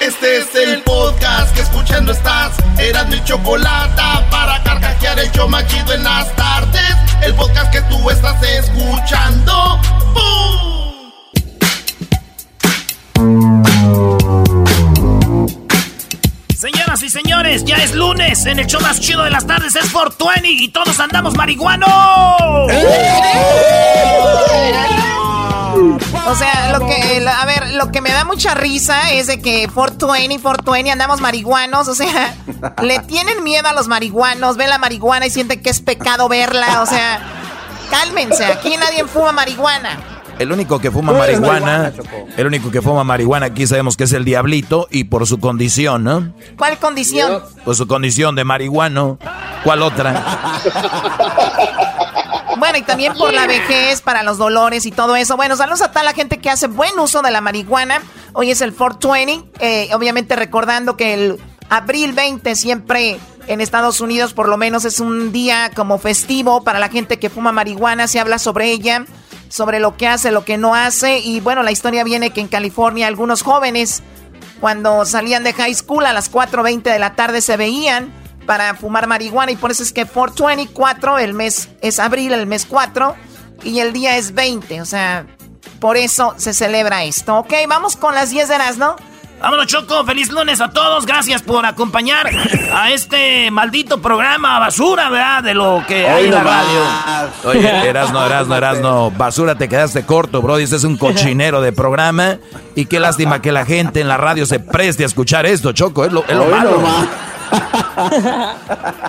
Este es el podcast que escuchando estás. Eran mi chocolate para carcajear el yo machido en las tardes. El podcast que tú estás escuchando. Señoras y señores, ya es lunes. En el show más chido de las tardes es 420 y todos andamos marihuanos. O sea, lo que, a ver, lo que me da mucha risa es de que 420, 420 andamos marihuanos, o sea, le tienen miedo a los marihuanos, ven la marihuana y sienten que es pecado verla, o sea, cálmense, aquí nadie fuma marihuana. El único que fuma marihuana, el único que fuma marihuana aquí sabemos que es el diablito y por su condición, ¿no? ¿Cuál condición? Pues su condición de marihuano. ¿Cuál otra? Bueno, y también por la vejez, para los dolores y todo eso. Bueno, saludos a toda la gente que hace buen uso de la marihuana. Hoy es el 420, eh, obviamente recordando que el abril 20 siempre en Estados Unidos por lo menos es un día como festivo para la gente que fuma marihuana, se habla sobre ella, sobre lo que hace, lo que no hace y bueno, la historia viene que en California algunos jóvenes cuando salían de high school a las 4.20 de la tarde se veían para fumar marihuana y por eso es que 424, el mes es abril, el mes 4 y el día es 20, o sea, por eso se celebra esto. Ok, vamos con las 10 de las, ¿no? Vámonos, Choco. Feliz lunes a todos. Gracias por acompañar a este maldito programa basura, ¿verdad? De lo que hay en la radio. Oye, Erasno, Erasno, Erasno. Basura, te quedaste corto, bro. Este es un cochinero de programa. Y qué lástima que la gente en la radio se preste a escuchar esto, Choco. Es lo, es lo malo.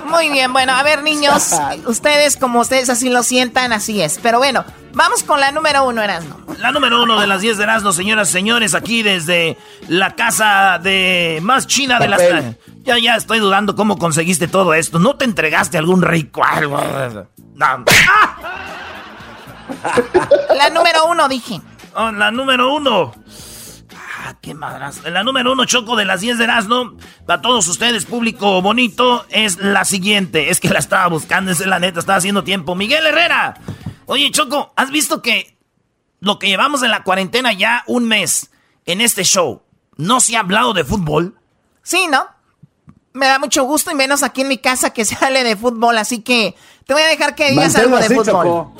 Muy bien, bueno, a ver, niños, ustedes como ustedes así lo sientan, así es. Pero bueno, vamos con la número uno, Erasmo. La número uno de las 10 de Erasmo, señoras y señores, aquí desde la casa de más china de las... Ya, ya estoy dudando cómo conseguiste todo esto. ¿No te entregaste algún rico algo? La número uno, dije. Oh, la número uno. Ah, qué madras. La número uno, Choco, de las 10 de Erasmo, para todos ustedes, público bonito, es la siguiente. Es que la estaba buscando, es la neta, estaba haciendo tiempo. Miguel Herrera. Oye, Choco, ¿has visto que lo que llevamos en la cuarentena ya un mes en este show, no se ha hablado de fútbol? Sí, ¿no? Me da mucho gusto y menos aquí en mi casa que se hable de fútbol, así que te voy a dejar que digas algo de fútbol.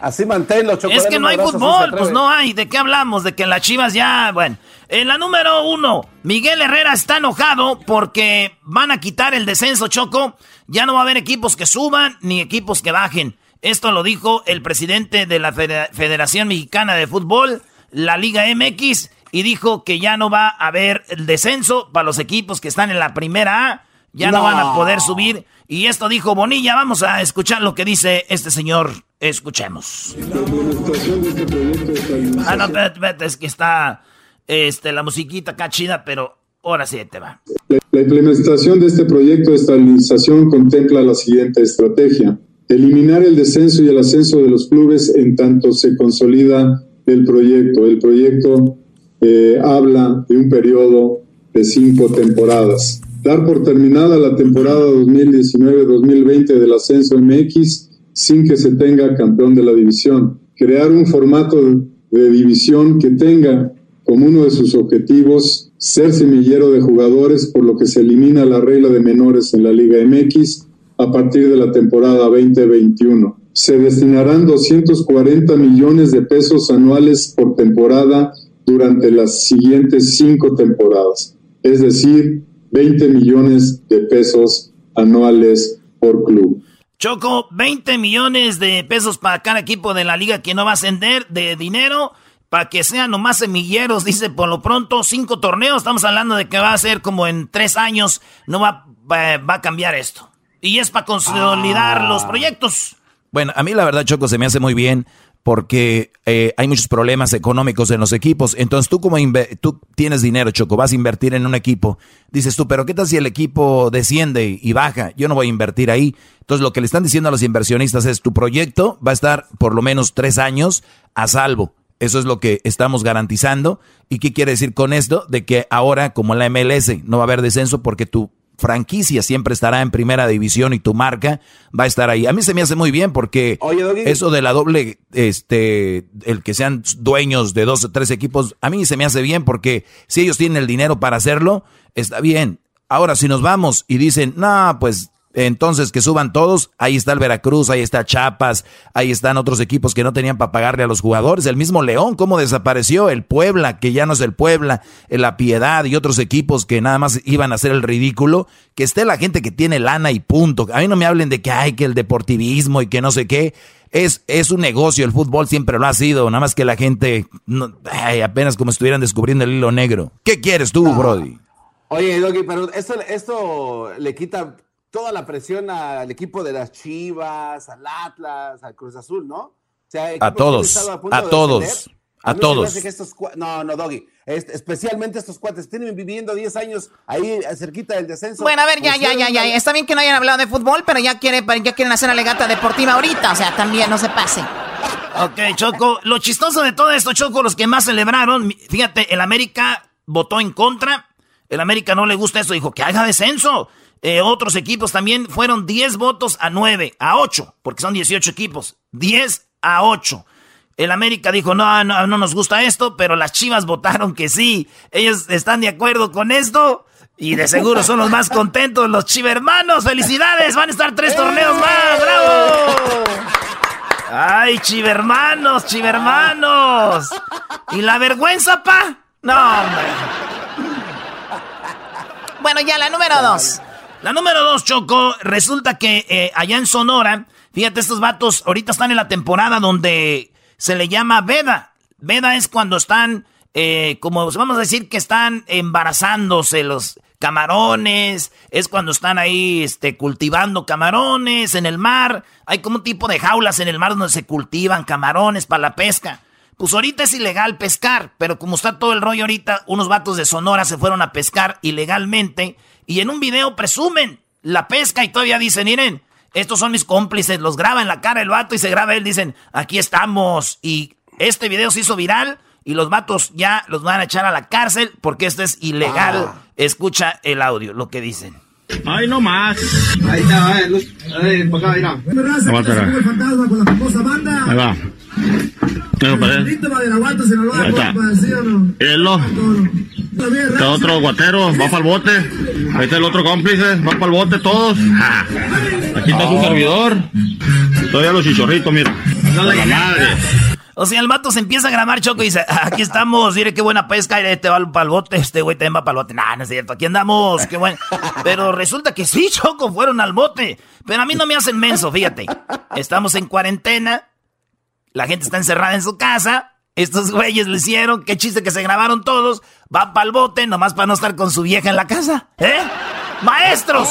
Así manténlo, Choco. Es que no hay fútbol, pues no hay. ¿De qué hablamos? De que las chivas ya, bueno. En la número uno, Miguel Herrera está enojado porque van a quitar el descenso, Choco. Ya no va a haber equipos que suban ni equipos que bajen. Esto lo dijo el presidente de la Federación Mexicana de Fútbol, la Liga MX, y dijo que ya no va a haber el descenso para los equipos que están en la primera A. Ya no, van a poder subir. Y esto dijo Bonilla. Vamos a escuchar lo que dice este señor. Escuchemos. Ah, no, espérate, espérate, es que está este, la musiquita acá chida, pero ahora sí te va. La implementación de este proyecto de estabilización contempla la siguiente estrategia. Eliminar el descenso y el ascenso de los clubes en tanto se consolida el proyecto. El proyecto eh, habla de un periodo de cinco temporadas. Dar por terminada la temporada 2019-2020 del ascenso MX sin que se tenga campeón de la división. Crear un formato de división que tenga como uno de sus objetivos ser semillero de jugadores, por lo que se elimina la regla de menores en la Liga MX a partir de la temporada 2021. Se destinarán 240 millones de pesos anuales por temporada durante las siguientes cinco temporadas, es decir, 20 millones de pesos anuales por club. Choco, 20 millones de pesos para cada equipo de la liga que no va a ascender de dinero para que sean nomás semilleros, dice por lo pronto, cinco torneos, estamos hablando de que va a ser como en tres años, no va, va, a cambiar esto. Y es para consolidar los ah. proyectos. Bueno, a mí la verdad, Choco, se me hace muy bien porque eh, hay muchos problemas económicos en los equipos. Entonces tú como tú tienes dinero, Choco, vas a invertir en un equipo. Dices tú, pero ¿qué tal si el equipo desciende y baja? Yo no voy a invertir ahí. Entonces lo que le están diciendo a los inversionistas es, tu proyecto va a estar por lo menos tres años a salvo. Eso es lo que estamos garantizando. ¿Y qué quiere decir con esto? De que ahora, como la MLS, no va a haber descenso porque tu franquicia siempre estará en primera división y tu marca va a estar ahí. A mí se me hace muy bien porque eso de la doble, este, el que sean dueños de dos o tres equipos, a mí se me hace bien porque si ellos tienen el dinero para hacerlo, está bien. Ahora, si nos vamos y dicen, no, pues entonces, que suban todos. Ahí está el Veracruz, ahí está Chapas, ahí están otros equipos que no tenían para pagarle a los jugadores. El mismo León, ¿cómo desapareció? El Puebla, que ya no es el Puebla, La Piedad y otros equipos que nada más iban a hacer el ridículo. Que esté la gente que tiene lana y punto. A mí no me hablen de que hay que el deportivismo y que no sé qué. Es, es un negocio, el fútbol siempre lo ha sido, nada más que la gente apenas como estuvieran descubriendo el hilo negro. ¿Qué quieres tú, Brody? Oye, Doggy, pero esto, esto le quita toda la presión al equipo de las Chivas, al Atlas, al Cruz Azul, ¿no? a todos, a, todos, a, todos. no, no, Doggy. especialmente estos cuates tienen viviendo 10 años ahí cerquita del descenso. Bueno, a ver, ya, ya, ya, ya. Está bien que no hayan hablado de fútbol, pero ya, quiere, ya quieren hacer una legata deportiva ahorita. O sea, también no se pase. Ok, Choco. Lo chistoso de todo esto, Choco, los que más celebraron, fíjate, el América votó en contra. El América no le gusta eso, dijo que haga descenso. Eh, otros equipos también fueron 10 votos a 9, a 8, porque son 18 equipos. 10 a 8. El América dijo, no, no, no nos gusta esto, pero las Chivas votaron que sí. Ellos están de acuerdo con esto. Y de seguro son los más contentos, los chivermanos. ¡Felicidades! Van a estar tres torneos más. ¡Bravo! ¡Ay, chivermanos, chivermanos! ¿Y la vergüenza, pa? No, hombre. Bueno, ya la número dos. La número dos, Choco, resulta que eh, allá en Sonora, fíjate, estos vatos ahorita están en la temporada donde se le llama veda. Veda es cuando están, eh, como vamos a decir que están embarazándose los camarones, es cuando están ahí este, cultivando camarones en el mar. Hay como un tipo de jaulas en el mar donde se cultivan camarones para la pesca. Pues ahorita es ilegal pescar, pero como está todo el rollo ahorita, unos vatos de Sonora se fueron a pescar ilegalmente y en un video presumen la pesca y todavía dicen, miren, estos son mis cómplices, los graba en la cara el vato y se graba él, dicen, aquí estamos. Y este video se hizo viral y los vatos ya los van a echar a la cárcel porque esto es ilegal. Ah. Escucha el audio, lo que dicen. Ay, no más. Ahí está, eh, luz. Ahí, para acá, mira. No, el fantasma con la famosa banda. Ahí va. Ahí está. Hielo. Está otro guatero, va para el bote. Ahí está el otro cómplice, va para el bote todos. Aquí está su servidor. Todavía los chichorritos, mira. la madre. O sea, el vato se empieza a grabar Choco y dice, aquí estamos, mire qué buena pesca, y este va el bote, este güey también va para el bote. Nah, no es cierto, aquí andamos, qué bueno. Pero resulta que sí, Choco, fueron al bote. Pero a mí no me hacen menso, fíjate. Estamos en cuarentena, la gente está encerrada en su casa, estos güeyes lo hicieron, qué chiste que se grabaron todos, va para el bote nomás para no estar con su vieja en la casa. ¿Eh? Maestros,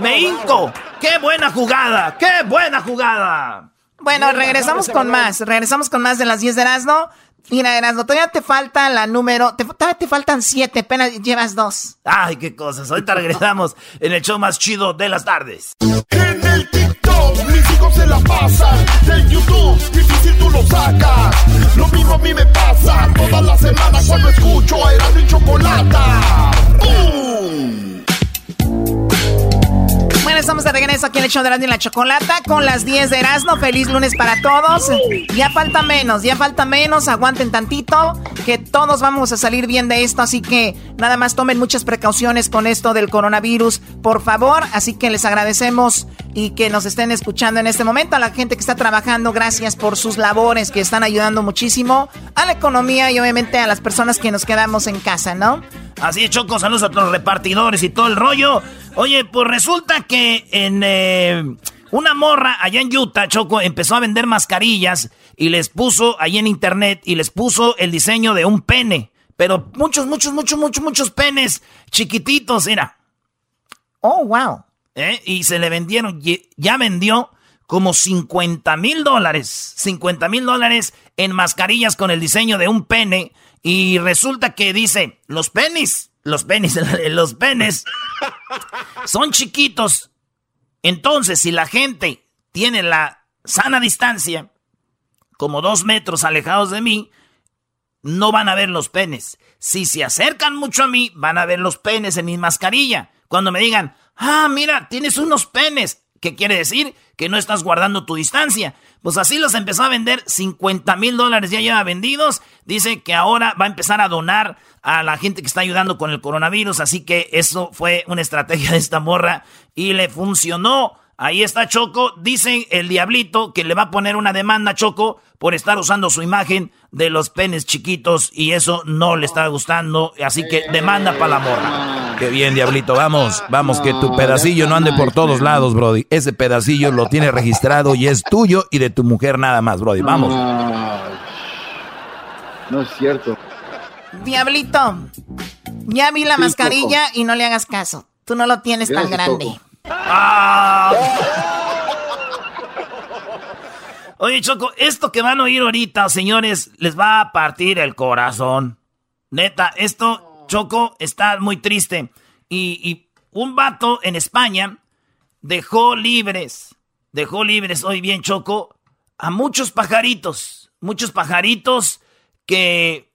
me hinco. ¡Qué buena jugada! ¡Qué buena jugada! Bueno, regresamos con más. Regresamos con más de las 10 de Erasmo. Mira, Erasmo, todavía te falta la número. Te, todavía te faltan 7, apenas llevas dos. Ay, qué cosas. Ahorita regresamos en el show más chido de las tardes. En el TikTok, mis hijos se la pasan. En YouTube, difícil tú lo sacas. Lo mismo a mí me pasa todas las semanas cuando escucho a Erasmo y Chocolata. ¡Bum! Estamos de regreso aquí en el show de Erasmo y la Chocolata con las 10 de Erasmo. Feliz lunes para todos. Ya falta menos, ya falta menos. Aguanten tantito, que todos vamos a salir bien de esto. Así que nada más tomen muchas precauciones con esto del coronavirus, por favor. Así que les agradecemos y que nos estén escuchando en este momento. A la gente que está trabajando, gracias por sus labores que están ayudando muchísimo a la economía y obviamente a las personas que nos quedamos en casa, ¿no? Así es, Choco, saludos a los repartidores y todo el rollo. Oye, pues resulta que en eh, una morra allá en Utah, Choco, empezó a vender mascarillas y les puso ahí en internet y les puso el diseño de un pene. Pero muchos, muchos, muchos, muchos, muchos penes chiquititos, era. Oh, wow. ¿Eh? Y se le vendieron, ya vendió como 50 mil dólares, 50 mil dólares en mascarillas con el diseño de un pene. Y resulta que dice, los penes, los penes, los penes son chiquitos. Entonces, si la gente tiene la sana distancia, como dos metros alejados de mí, no van a ver los penes. Si se acercan mucho a mí, van a ver los penes en mi mascarilla. Cuando me digan, ah, mira, tienes unos penes. ¿Qué quiere decir? Que no estás guardando tu distancia. Pues así los empezó a vender, 50 mil dólares ya lleva vendidos. Dice que ahora va a empezar a donar a la gente que está ayudando con el coronavirus. Así que eso fue una estrategia de esta morra y le funcionó. Ahí está Choco. Dice el diablito que le va a poner una demanda a Choco por estar usando su imagen de los penes chiquitos y eso no le está gustando. Así que demanda para la morra. Qué bien, diablito. Vamos, vamos, que tu pedacillo no ande por todos lados, Brody. Ese pedacillo lo tiene registrado y es tuyo y de tu mujer nada más, Brody. Vamos. No es cierto. Diablito, ya vi la mascarilla y no le hagas caso. Tú no lo tienes tan grande. Ah. Oye, Choco, esto que van a oír ahorita, señores, les va a partir el corazón. Neta, esto, Choco, está muy triste. Y, y un vato en España dejó libres, dejó libres, hoy bien, Choco, a muchos pajaritos. Muchos pajaritos que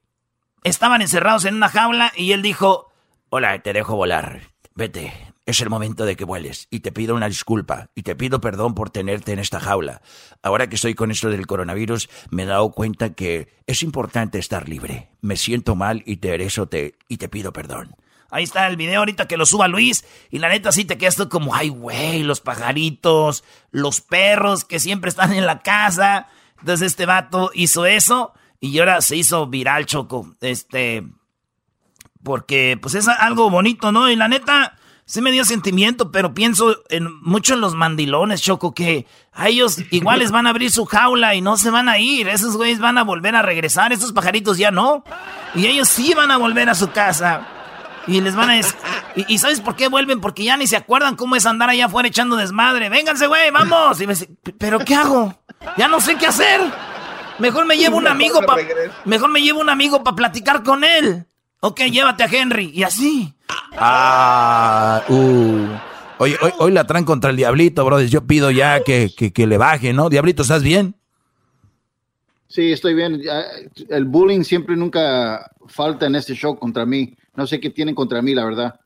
estaban encerrados en una jaula y él dijo, hola, te dejo volar, vete, es el momento de que vueles y te pido una disculpa y te pido perdón por tenerte en esta jaula. Ahora que estoy con esto del coronavirus, me he dado cuenta que es importante estar libre. Me siento mal y te eso te y te pido perdón. Ahí está el video ahorita que lo suba Luis y la neta sí te quedas tú como, ay güey, los pajaritos, los perros que siempre están en la casa. Entonces este vato hizo eso y ahora se hizo viral, Choco. Este, porque pues es algo bonito, ¿no? Y la neta sí me dio sentimiento, pero pienso en, mucho en los mandilones, Choco, que a ellos igual les van a abrir su jaula y no se van a ir. Esos güeyes van a volver a regresar, esos pajaritos ya no. Y ellos sí van a volver a su casa. Y les van a... Y, ¿sabes por qué vuelven? Porque ya ni se acuerdan cómo es andar allá afuera echando desmadre. Vénganse, güey, vamos. Y me dice, ¿pero qué hago? Ya no sé qué hacer. Mejor me llevo un amigo para... Mejor me llevo un amigo para platicar con él. Ok, llévate a Henry. Y así. Ah, uh. Hoy, hoy, la traen contra el Diablito, brother. Yo pido ya que, que, le baje, ¿no? Diablito, ¿estás bien? Sí, estoy bien. El bullying siempre nunca falta en este show contra mí. No sé qué tienen contra mí, la verdad.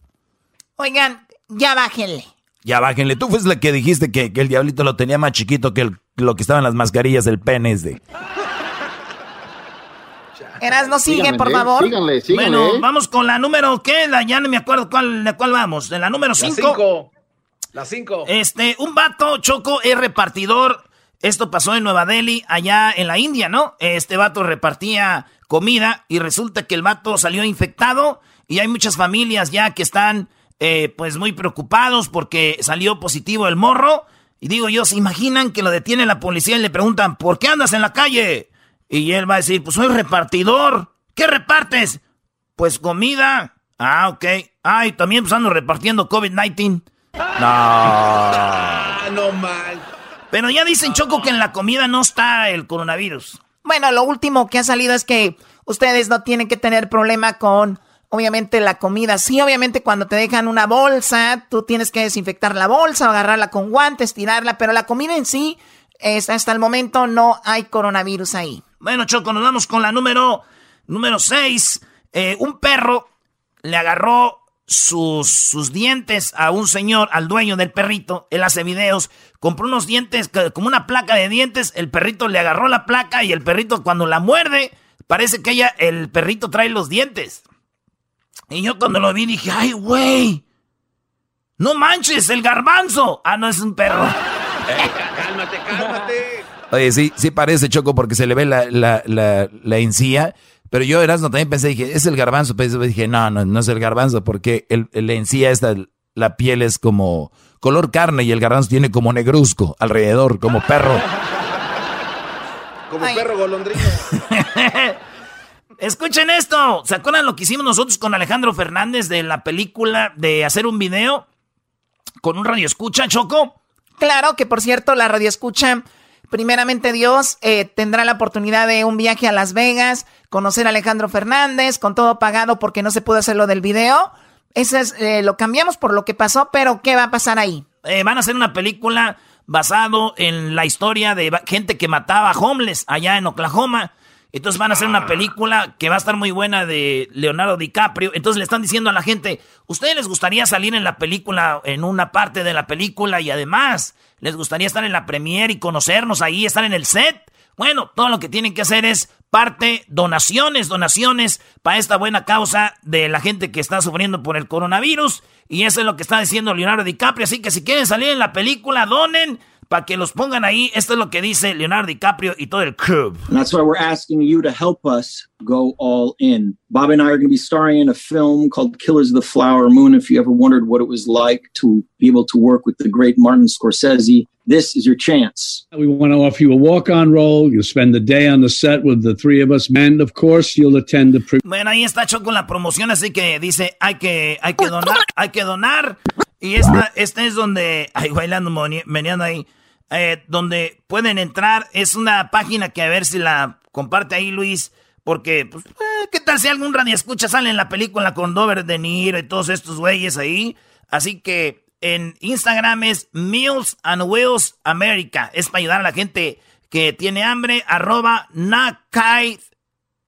Oigan, ya bájenle. Ya bájenle. Tú fuiste la que dijiste que, el Diablito lo tenía más chiquito que lo que estaban las mascarillas del pene de. Eras, no sigue, por favor. Síganle, síganle. Bueno, vamos con la número, ¿qué? La, ya no me acuerdo cuál, de cuál vamos. En la número 5. La 5. Este, un vato, Choco, es repartidor. Esto pasó en Nueva Delhi, allá en la India, ¿no? Este vato repartía comida y resulta que el vato salió infectado y hay muchas familias ya que están, eh, pues, muy preocupados porque salió positivo el morro. Y digo yo, ¿se imaginan que lo detiene la policía y le preguntan, ¿por qué andas en la calle? Y él va a decir, pues soy repartidor. ¿Qué repartes? Pues comida. Ah, ok. Ah, y también pues ando repartiendo COVID-19. No. Ah, no mal. Pero ya dicen, Choco, que en la comida no está el coronavirus. Bueno, lo último que ha salido es que ustedes no tienen que tener problema con, obviamente, la comida. Sí, obviamente, cuando te dejan una bolsa, tú tienes que desinfectar la bolsa, agarrarla con guantes, tirarla, pero la comida en sí, hasta el momento no hay coronavirus ahí. Bueno, Choco, nos vamos con la número, número 6. Eh, un perro le agarró sus, sus dientes a un señor, al dueño del perrito. Él hace videos, compró unos dientes, como una placa de dientes. El perrito le agarró la placa y el perrito cuando la muerde, parece que ella, el perrito trae los dientes. Y yo cuando lo vi dije, ay, güey. No manches, el garbanzo. Ah, no es un perro. cálmate, cálmate. Oye, sí, sí parece Choco porque se le ve la, la, la, encía. Pero yo, Erasmo, también pensé, dije, es el garbanzo. Pero dije, no, no, no es el garbanzo porque el, la encía esta, la piel es como color carne y el garbanzo tiene como negruzco alrededor, como perro. Como perro golondrino. Escuchen esto. ¿Se acuerdan lo que hicimos nosotros con Alejandro Fernández de la película de hacer un video con un radio escucha, Choco? Claro, que por cierto, la radio escucha Primeramente Dios eh, tendrá la oportunidad de un viaje a Las Vegas, conocer a Alejandro Fernández, con todo pagado porque no se pudo hacer lo del video. Eso es, eh, lo cambiamos por lo que pasó, pero ¿qué va a pasar ahí? Eh, van a hacer una película basado en la historia de gente que mataba a homeless allá en Oklahoma. Entonces van a hacer una película que va a estar muy buena de Leonardo DiCaprio. Entonces le están diciendo a la gente, ¿ustedes les gustaría salir en la película, en una parte de la película y además les gustaría estar en la premiere y conocernos ahí, estar en el set? Bueno, todo lo que tienen que hacer es parte donaciones, donaciones para esta buena causa de la gente que está sufriendo por el coronavirus. Y eso es lo que está diciendo Leonardo DiCaprio. Así que si quieren salir en la película, donen para que los pongan ahí. Esto es lo que dice Leonardo DiCaprio y todo el crew. And that's why we're asking you to help us go all in. Bob and I are going to be starring in a film called Killers of the Flower Moon. If you ever wondered what it was like to be able to work with the great Martin Scorsese, this is your chance. We want to offer you a walk-on role. You'll spend the day on the set with the three of us, and of course, you'll attend the. Pre- bueno, ahí está Choco la promoción, así que dice hay que hay que donar, hay que donar. Y esta, esta es donde, ay, bailando, meneando ahí, eh, donde pueden entrar. Es una página que a ver si la comparte ahí, Luis. Porque, pues, eh, ¿qué tal si algún radio escucha sale en la película con Dover De Niro y todos estos güeyes ahí? Así que en Instagram es Meals and Wheels America. Es para ayudar a la gente que tiene hambre. Arroba Nakai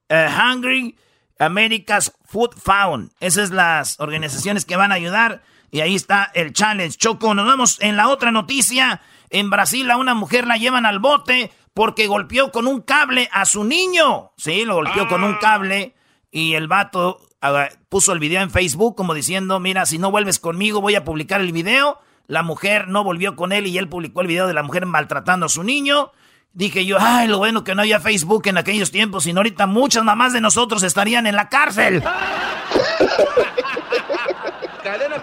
uh, Hungry America's Food Found. Esas son las organizaciones que van a ayudar. Y ahí está el challenge. Choco, nos vemos en la otra noticia. En Brasil a una mujer la llevan al bote porque golpeó con un cable a su niño. Sí, lo golpeó con un cable y el vato ah, puso el video en Facebook como diciendo, mira, si no vuelves conmigo voy a publicar el video. La mujer no volvió con él y él publicó el video de la mujer maltratando a su niño. Dije yo, ay, lo bueno que no había Facebook en aquellos tiempos, sino ahorita muchas mamás de nosotros estarían en la cárcel.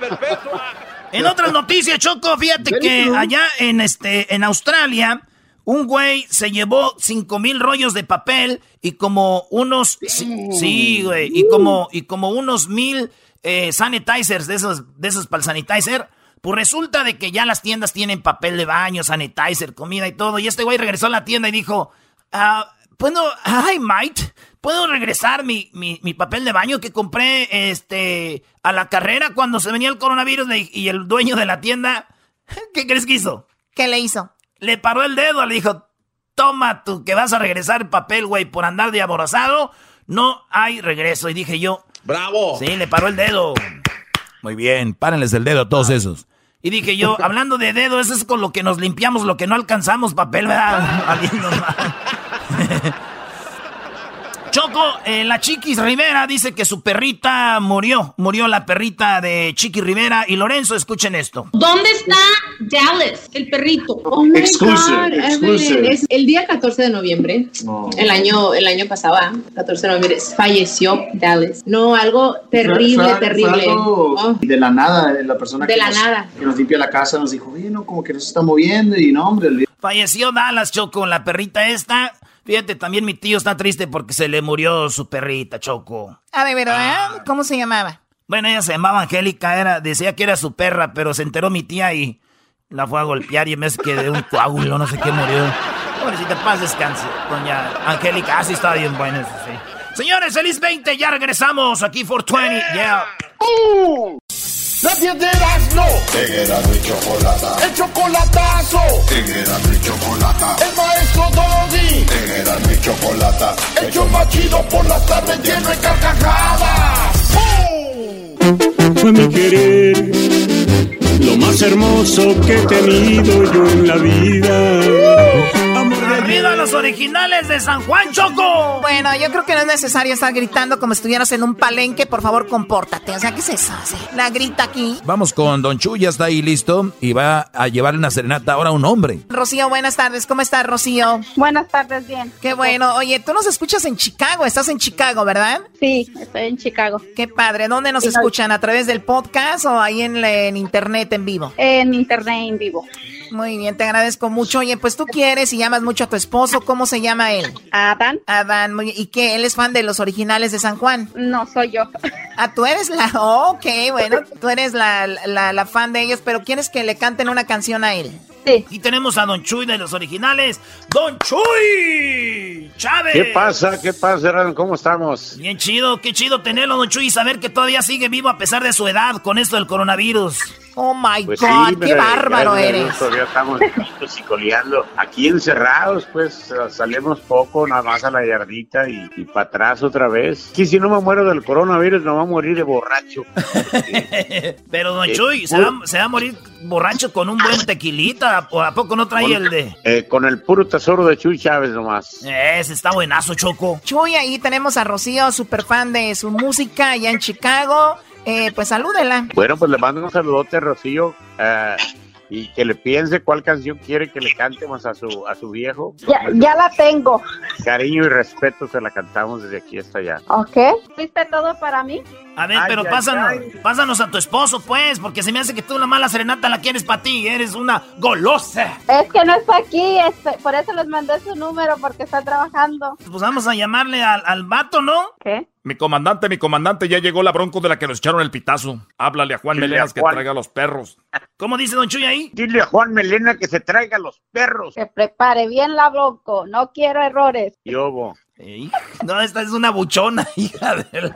Perpetua. En otras noticias, Choco, fíjate que allá en este, en Australia, un güey se llevó cinco mil rollos de papel y como unos, sí, güey, y como, y como unos mil eh, sanitizers de esos, de esos para el sanitizer. Pues resulta de que ya las tiendas tienen papel de baño, sanitizer, comida y todo. Y este güey regresó a la tienda y dijo, ah, ¿puedo, hi, mate, ¿puedo regresar mi, mi, mi, papel de baño que compré este, a la carrera cuando se venía el coronavirus? Y el dueño de la tienda, ¿qué crees que hizo? ¿Qué le hizo? Le paró el dedo, le dijo, toma tú que vas a regresar el papel, güey, por andar de aborazado. No hay regreso. Y dije yo, ¡bravo! Sí, le paró el dedo. Muy bien, párenles el dedo a todos esos. Y dije yo, hablando de dedo, eso es con lo que nos limpiamos lo que no alcanzamos papel, ¿verdad? Choco, eh, la Chiquis Rivera dice que su perrita murió. Murió la perrita de Chiqui Rivera. Y Lorenzo, escuchen esto. ¿Dónde está Dallas, el perrito? Oh my exclusive, God, exclusive. Es el día 14 de noviembre, oh. el, año, el año pasado, 14 de noviembre, falleció Dallas. No, algo terrible, fue, terrible. Fue algo oh. De la nada, la persona de que, la nos, nada. que nos limpia la casa nos dijo, oye, no, como que no se está moviendo y no, hombre. Falleció Dallas, Choco, la perrita esta. Fíjate, también mi tío está triste porque se le murió su perrita, Choco. Ah, ¿de verdad? ¿Cómo se llamaba? Bueno, ella se llamaba Angélica, era, decía que era su perra, pero se enteró mi tía y la fue a golpear y en vez que de un coágulo, no sé qué murió. Pobrecita, paz descanse, doña Angélica. Así ah, estaba bien buena, eso sí. Señores, feliz 20, ya regresamos aquí for 20, yeah. La piedras no. Erasmo y chocolata. El chocolatazo. Erasmo y chocolata. El maestro Doggy. Erasmo y chocolata. El show más chido por las tardes lleno de carcajadas. Fue mi querer lo más hermoso que he tenido yo en la vida. ¡Arriba los originales de San Juan Choco! Bueno, yo creo que no es necesario estar gritando como si estuvieras en un palenque. Por favor, compórtate. O sea, ¿qué es eso? La grita aquí. Vamos con Don Chu, ya está ahí listo. Y va a llevarle una serenata ahora a un hombre. Rocío, buenas tardes. ¿Cómo estás, Rocío? Buenas tardes, bien. Qué bueno. Oye, tú nos escuchas en Chicago. Estás en Chicago, ¿verdad? Sí, estoy en Chicago. Qué padre. ¿Dónde nos escuchan? ¿A través del podcast o ahí en, en internet en vivo? En internet en vivo. Muy bien, te agradezco mucho. Oye, pues tú quieres y llamas mucho a tu esposo. ¿Cómo se llama él? Adán. Adán, muy bien. ¿Y qué? ¿Él es fan de los originales de San Juan? No, soy yo. Ah, tú eres la... ok, bueno, tú eres la, la, la fan de ellos, pero ¿quieres que le canten una canción a él? Sí. Y tenemos a Don Chuy de los originales. ¡Don Chuy! ¡Chávez! ¿Qué pasa? ¿Qué pasa, Erasmo? ¿Cómo estamos? Bien chido, qué chido tenerlo, Don Chuy, y saber que todavía sigue vivo a pesar de su edad con esto del coronavirus. Oh my Pues God, sí, qué bárbaro eres. Estamos viejitos y coleando. Aquí encerrados, pues salimos poco, nada más a la yardita y, y para atrás otra vez. Aquí si no me muero del coronavirus, no va a morir de borracho. Pero Don Eh, Chuy, ¿se va, se va a morir borracho con un buen tequilita? ¿O a poco no trae el de...? Eh, con el puro tesoro de Chuy Chávez nomás. Ese está buenazo, Choco. Chuy, ahí tenemos a Rocío, super fan de su música allá en Chicago. Eh, pues salúdela. Bueno, pues le mando un saludote a Rocío eh, y que le piense cuál canción quiere que le cantemos a su, a su viejo. Ya, ya la tengo. Cariño y respeto se la cantamos desde aquí hasta allá. ¿Ok? ¿Fuiste todo para mí? A ver, Ay, pero ay, pásanos, ay. pásanos a tu esposo, pues, porque se me hace que tú la mala serenata la quieres para ti. Eres una golosa. Es que no está aquí, este, por eso les mandé su número, porque está trabajando. Pues vamos a llamarle al, al vato, ¿no? ¿Qué? Mi comandante, mi comandante, ya llegó la bronco de la que nos echaron el pitazo. Háblale a Juan Dile a que traiga a los perros. ¿Cómo dice Don Chuy ahí? Dile a Juan Melena que se traiga los perros. Que prepare bien la bronco, no quiero errores. Y obo. Ey, No, esta es una buchona, hija de la...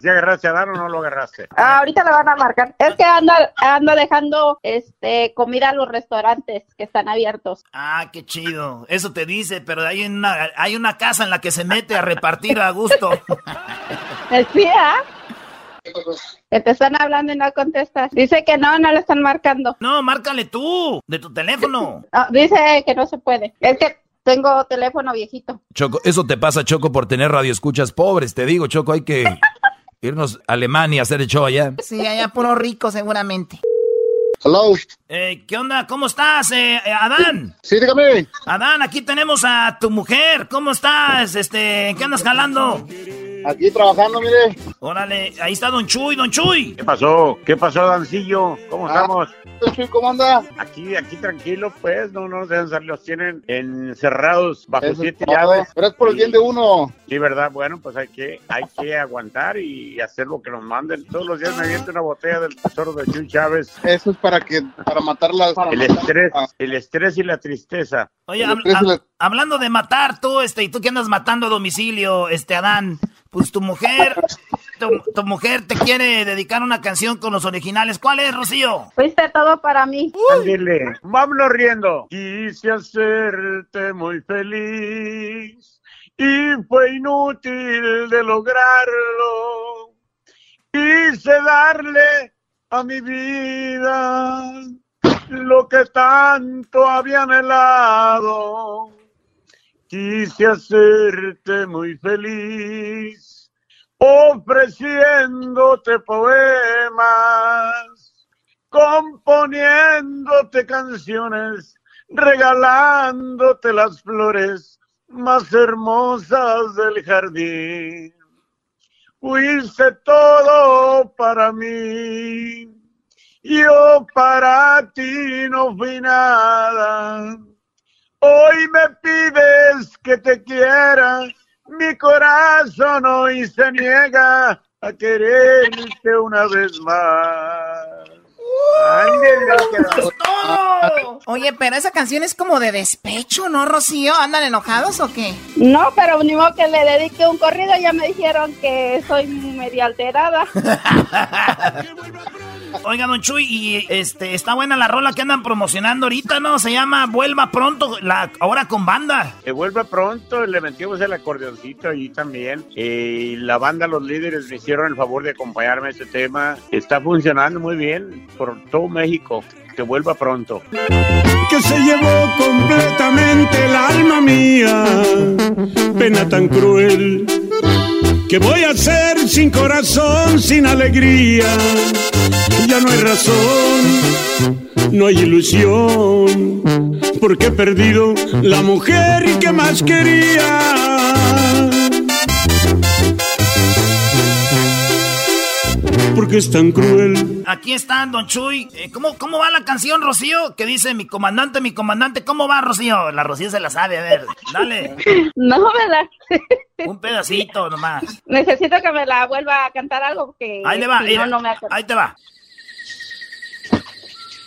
¿Ya agarraste a Dan o no lo agarraste? Ah, ahorita le van a marcar. Es que anda, anda dejando este comida a los restaurantes que están abiertos. Ah, qué chido. Eso te dice, pero hay una, hay una casa en la que se mete a repartir a gusto. ¿Sí, ah? Que te están hablando y no contestas. Dice que no, no le están marcando. No, márcale tú, de tu teléfono. Ah, dice que no se puede. Es que tengo teléfono viejito. Choco, eso te pasa, Choco, por tener radioescuchas pobres. Te digo, Choco, hay que irnos a Alemania a hacer el show allá. Sí, allá puro rico seguramente. Hello. Eh, ¿Qué onda? ¿Cómo estás, eh, eh, Adán? Sí, dígame. Adán, aquí tenemos a tu mujer. ¿Cómo estás? Este, ¿en qué andas jalando? Aquí trabajando, mire. Órale, ahí está Don Chuy, Don Chuy. ¿Qué pasó? ¿Qué pasó, Dancillo? ¿Cómo Ah. estamos? ¿Cómo anda? Aquí, aquí tranquilo, pues, no no nos dejan salir, los tienen encerrados bajo Eso siete llaves. Pero es por el bien de uno. Sí, ¿verdad? Bueno, pues hay que, hay que aguantar y hacer lo que nos manden. Todos los días me aviento una botella del tesoro de Chuy Chávez. Eso es para que, para matarlas. El estrés, el estrés y la tristeza. Oye, hab- hab- hablando de matar tú, este, y tú que andas matando a domicilio, este, Adán, pues tu mujer, tu, tu mujer te quiere dedicar una canción con los originales. ¿Cuál es, Rocío? Fuiste todo para mí. Ándele, vámonos riendo. Quise hacerte muy feliz y fue inútil de lograrlo. Quise darle a mi vida lo que tanto había anhelado. Quise hacerte muy feliz ofreciéndote poemas componiéndote canciones, regalándote las flores más hermosas del jardín. Fuiste todo para mí, yo para ti no fui nada. Hoy me pides que te quiera, mi corazón hoy se niega a quererte una vez más. Oye, pero esa canción es como de despecho, ¿no, Rocío? ¿Andan enojados o qué? No, pero ni modo que le dedique un corrido. Ya me dijeron que soy media alterada. Oiga, Don Chuy, y este, está buena la rola que andan promocionando ahorita, ¿no? Se llama Vuelva Pronto, la, ahora con banda. Que vuelva pronto, le metimos el acordeoncito allí también. Eh, y la banda, los líderes me hicieron el favor de acompañarme a este tema. Está funcionando muy bien por todo México. Que vuelva pronto. que se llevó completamente el alma mía. Pena tan cruel. Que voy a hacer sin corazón, sin alegría? Ya no hay razón, no hay ilusión, porque he perdido la mujer que más quería. Porque es tan cruel. Aquí están, Don Chuy. Eh, ¿cómo, ¿Cómo va la canción, Rocío? Que dice mi comandante, mi comandante. ¿Cómo va, Rocío? La Rocío se la sabe, a ver. Dale. No, ¿verdad? Un pedacito nomás. Necesito que me la vuelva a cantar algo porque Ahí le va, si no, no me ahí te va.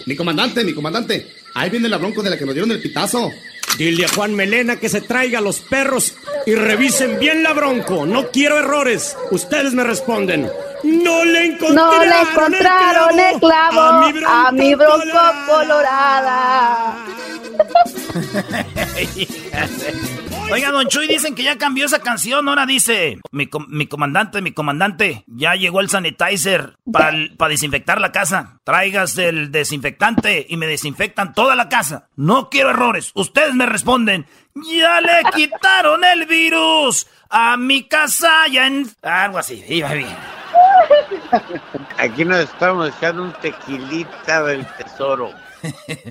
Mi comandante, mi comandante. Ahí viene la bronco de la que nos dieron el pitazo. Dile a Juan Melena que se traiga los perros y revisen bien la bronco. No quiero errores. Ustedes me responden. No le encontraron, no le encontraron el clavo, a mi bronco, colorada. Oiga, Don Chuy, dicen que ya cambió esa canción. Ahora dice: Mi, comandante, mi comandante, ya llegó el sanitizer para desinfectar la casa. Traigas el desinfectante y me desinfectan toda la casa. No quiero errores. Ustedes me responden: Ya le quitaron el virus a mi casa. Ya en. Algo así, iba bien. Aquí nos estamos echando un tequilita del tesoro.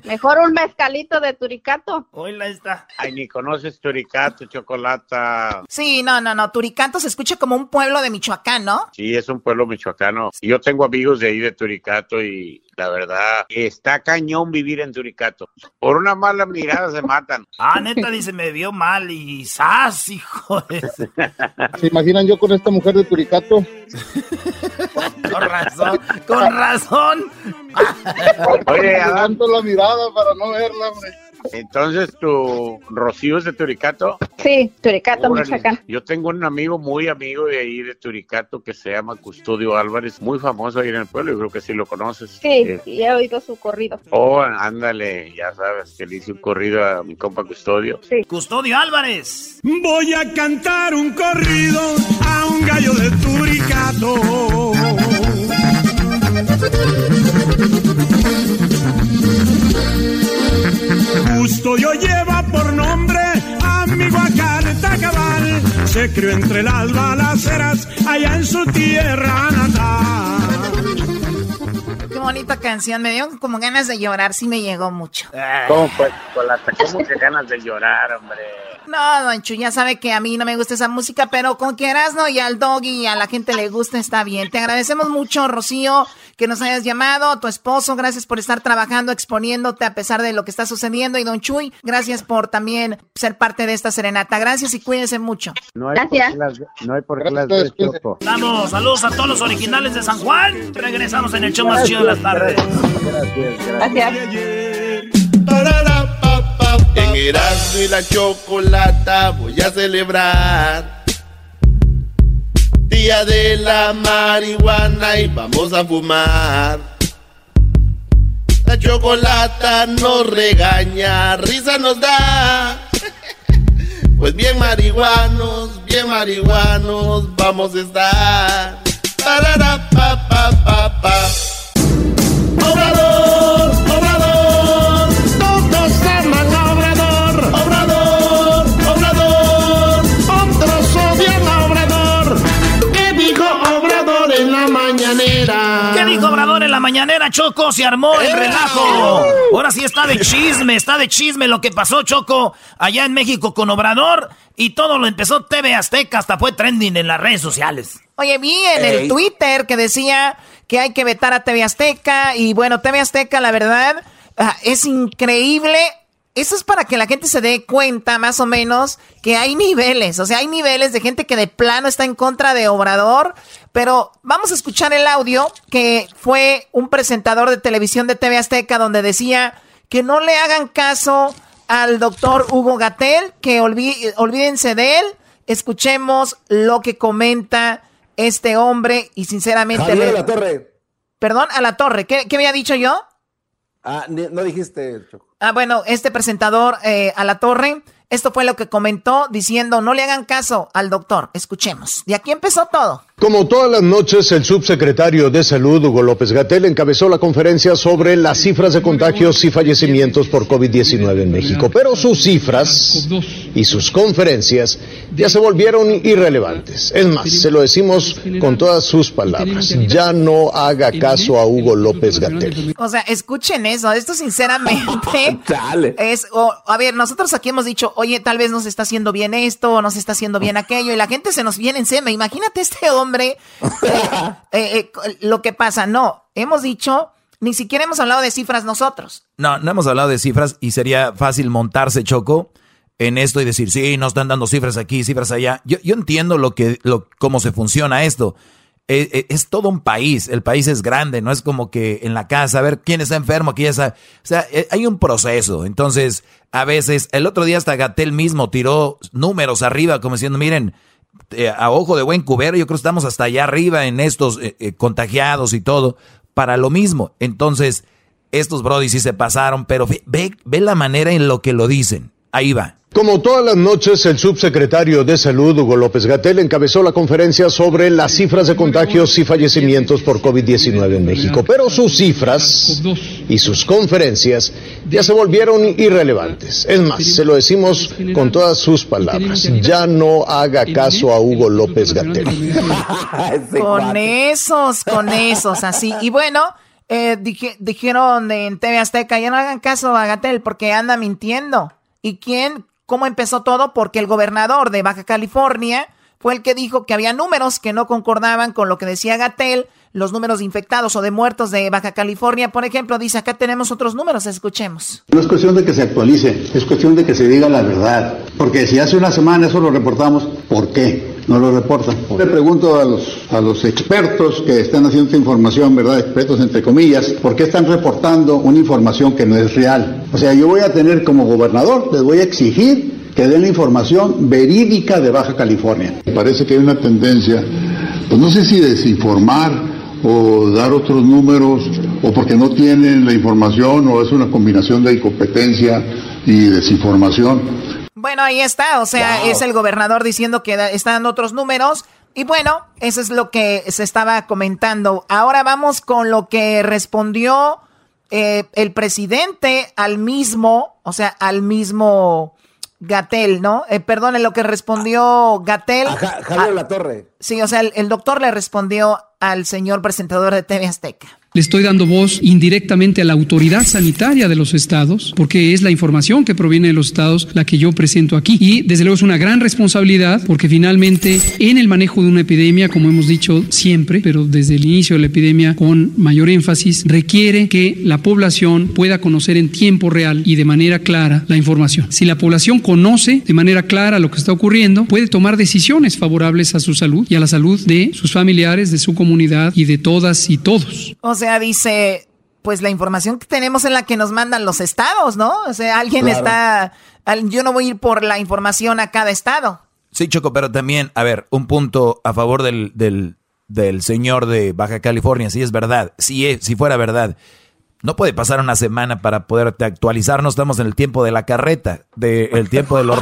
Mejor un mezcalito de Turicato. Hola está. Ay, ni conoces Turicato, Chocolata. Sí, no, no, no. Turicato se escucha como un pueblo de Michoacán, ¿no? Sí, es un pueblo michoacano. Yo tengo amigos de ahí de Turicato y la verdad, está cañón vivir en Turicato. Por una mala mirada se matan. Ah, neta, dice, me vio mal y ¡zas, hijo! ¿Se imaginan yo con esta mujer de Turicato? con razón, con razón. Oye, adelanto la mirada para no verla, hombre. Entonces, ¿tu Rocío es de Turicato? Sí, Turicato, Michoacán. Yo tengo un amigo muy amigo de ahí de Turicato que se llama Custodio Álvarez, muy famoso ahí en el pueblo, yo creo que sí lo conoces. Sí, eh, y he oído su corrido. Oh, ándale, ya sabes, que le hice un corrido a mi compa Custodio. Sí. Custodio Álvarez. Voy a cantar un corrido a un gallo de Turicato. Custodio lleva por nombre amigo a cabal. Se crió entre las balaceras allá en su tierra natal. Qué bonita canción, me dio como ganas de llorar, sí me llegó mucho. ¿Cómo pues, ¿Cómo que ganas de llorar, hombre? No, Don Chu, ya sabe que a mí no me gusta esa música, pero con que no y al Doggy y a la gente le gusta, está bien. Te agradecemos mucho, Rocío, que nos hayas llamado, tu esposo, gracias por estar trabajando, exponiéndote a pesar de lo que está sucediendo. Y Don Chuy, gracias por también ser parte de esta serenata. Gracias y cuídense mucho. No hay gracias. Por las, no hay por qué las de Vamos, saludos a todos los originales de San Juan. Regresamos en el show más chido de la tarde. Gracias. gracias. En Erasmo y la Chocolata voy a celebrar Día de la marihuana y vamos a fumar. La chocolata nos regaña, risa nos da. Pues bien marihuanos, bien marihuanos vamos a estar. Parará, pa, pa, pa, pa. Mañanera, Choco? Se armó el relajo. Ahora sí está de chisme, está de chisme lo que pasó, Choco, allá en México con Obrador. Y todo lo empezó TV Azteca, hasta fue trending en las redes sociales. Oye, vi en el Twitter que decía que hay que vetar a TV Azteca. Y bueno, TV Azteca, la verdad, ah, es increíble eso es para que la gente se dé cuenta más o menos que hay niveles, o sea, hay niveles de gente que de plano está en contra de Obrador, pero vamos a escuchar el audio que fue un presentador de televisión de TV Azteca donde decía que no le hagan caso al doctor Hugo Gatel, que olvídense de él, escuchemos lo que comenta este hombre y sinceramente... a la torre. Perdón, a la torre, ¿qué, qué había dicho yo? Ah, no dijiste, Choco. Ah, bueno, este presentador eh, a la torre, esto fue lo que comentó diciendo, no le hagan caso al doctor. Escuchemos. De aquí empezó todo. Como todas las noches, el subsecretario de Salud, Hugo López Gatel, encabezó la conferencia sobre las cifras de contagios y fallecimientos por COVID-19 en México. Pero sus cifras y sus conferencias ya se volvieron irrelevantes. Es más, se lo decimos con todas sus palabras. Ya no haga caso a Hugo López Gatel. O sea, escuchen eso. Esto sinceramente es... a ver, nosotros aquí hemos dicho, oye, tal vez nos está haciendo bien esto, o nos está haciendo bien aquello, y la gente se nos viene encima. Imagínate este hombre hombre, eh, eh, lo que pasa, no, hemos dicho, ni siquiera hemos hablado de cifras nosotros. No, no hemos hablado de cifras y sería fácil montarse, Choco, en esto y decir, sí, nos están dando cifras aquí, cifras allá. Yo, yo entiendo lo que, lo, cómo se funciona esto. eh, eh, es, todo un país, el país es grande, no es como que en la casa, a ver quién está enfermo, quién está... O sea, eh, hay un proceso, entonces a veces, el otro día hasta Gatel mismo tiró números arriba como diciendo, miren, a ojo de buen cubero, yo creo que estamos hasta allá arriba en estos contagiados y todo, para lo mismo. Entonces, estos brodis sí se pasaron, pero ve, ve la manera en lo que lo dicen. Ahí va. Como todas las noches, el subsecretario de Salud, Hugo López Gatel, encabezó la conferencia sobre las cifras de contagios y fallecimientos por COVID-19 en México. Pero sus cifras y sus conferencias ya se volvieron irrelevantes. Es más, se lo decimos con todas sus palabras. Ya no haga caso a Hugo López Gatel. con esos, con esos, así. Y bueno. Eh, dijeron en TV Azteca, ya no hagan caso a Gatel porque anda mintiendo. ¿Y quién? ¿Cómo empezó todo? Porque el gobernador de Baja California fue el que dijo que había números que no concordaban con lo que decía Gatel, los números de infectados o de muertos de Baja California, por ejemplo, dice acá tenemos otros números, escuchemos. No es cuestión de que se actualice, es cuestión de que se diga la verdad, porque si hace una semana eso lo reportamos, ¿por qué? No lo reportan. Le pregunto a los, a los expertos que están haciendo esta información, ¿verdad? Expertos entre comillas, ¿por qué están reportando una información que no es real? O sea, yo voy a tener como gobernador, les voy a exigir que den la información verídica de Baja California. Parece que hay una tendencia, pues no sé si desinformar o dar otros números, o porque no tienen la información, o es una combinación de incompetencia y desinformación bueno, ahí está, o sea, es el gobernador diciendo que están otros números. Y bueno, eso es lo que se estaba comentando. Ahora vamos con lo que respondió eh, el presidente al mismo, o sea, al mismo Gatel, ¿no? Eh, perdone, lo que respondió Gatel. Javier La Torre. Sí, o sea, el doctor le respondió al señor presentador de TV Azteca. Le estoy dando voz indirectamente a la autoridad sanitaria de los estados, porque es la información que proviene de los estados la que yo presento aquí. Y desde luego es una gran responsabilidad, porque finalmente en el manejo de una epidemia, como hemos dicho siempre, pero desde el inicio de la epidemia con mayor énfasis, requiere que la población pueda conocer en tiempo real y de manera clara la información. Si la población conoce de manera clara lo que está ocurriendo, puede tomar decisiones favorables a su salud y a la salud de sus familiares, de su comunidad y de todas y todos. O sea, dice, pues la información que tenemos en la que nos mandan los estados, ¿no? O sea, alguien está, yo no voy a ir por la información a cada estado. Sí, Choco, pero también, a ver, un punto a favor del, del, del señor de Baja California, si es verdad, si, si fuera verdad. No puede pasar una semana para poderte actualizar. No estamos en el tiempo de la carreta, del tiempo de los,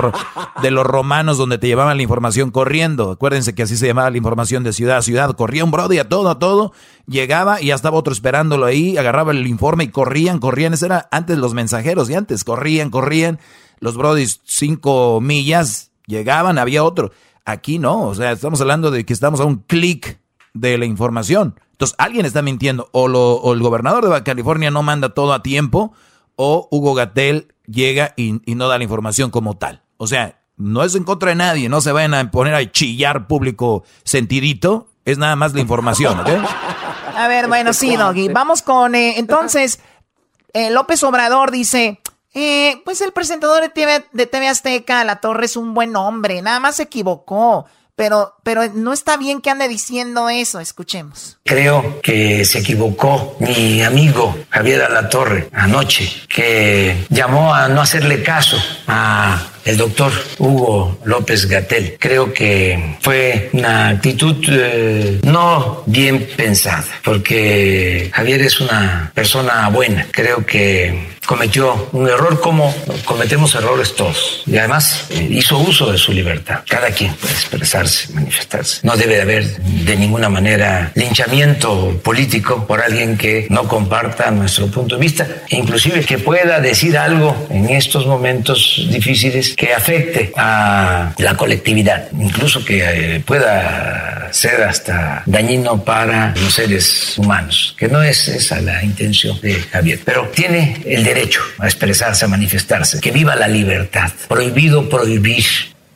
de los romanos donde te llevaban la información corriendo. Acuérdense que así se llamaba la información de ciudad a ciudad. Corría un brody a todo, a todo. Llegaba y ya estaba otro esperándolo ahí. Agarraba el informe y corrían, corrían. Ese era antes los mensajeros y antes corrían, corrían. Los brodis cinco millas llegaban, había otro. Aquí no, o sea, estamos hablando de que estamos a un clic de la información. Entonces, alguien está mintiendo. O, lo, el gobernador de California no manda todo a tiempo, o Hugo Gatel llega y, no da la información como tal. O sea, no es en contra de nadie, no se vayan a poner a chillar público sentidito, es nada más la información, ¿ok? A ver, bueno, sí, Doggy. Vamos con, eh, entonces, eh, López Obrador dice, eh, pues el presentador de TV, de TV Azteca, La Torre, es un buen hombre, nada más se equivocó. Pero, pero no está bien que ande diciendo eso. Escuchemos. Creo que se equivocó mi amigo Javier Alatorre anoche, que llamó a no hacerle caso a el doctor Hugo López Gatel. Creo que fue una actitud eh, no bien pensada, porque Javier es una persona buena. Creo que cometió un error como cometemos errores todos. Y además eh, hizo uso de su libertad. Cada quien puede expresarse, manifestarse. No debe haber de ninguna manera linchamiento político por alguien que no comparta nuestro punto de vista, e inclusive que pueda decir algo en estos momentos difíciles que afecte a la colectividad, incluso que eh, pueda ser hasta dañino para los seres humanos, que no es esa la intención de Javier, pero tiene el derecho derecho a expresarse, a manifestarse. Que viva la libertad. Prohibido prohibir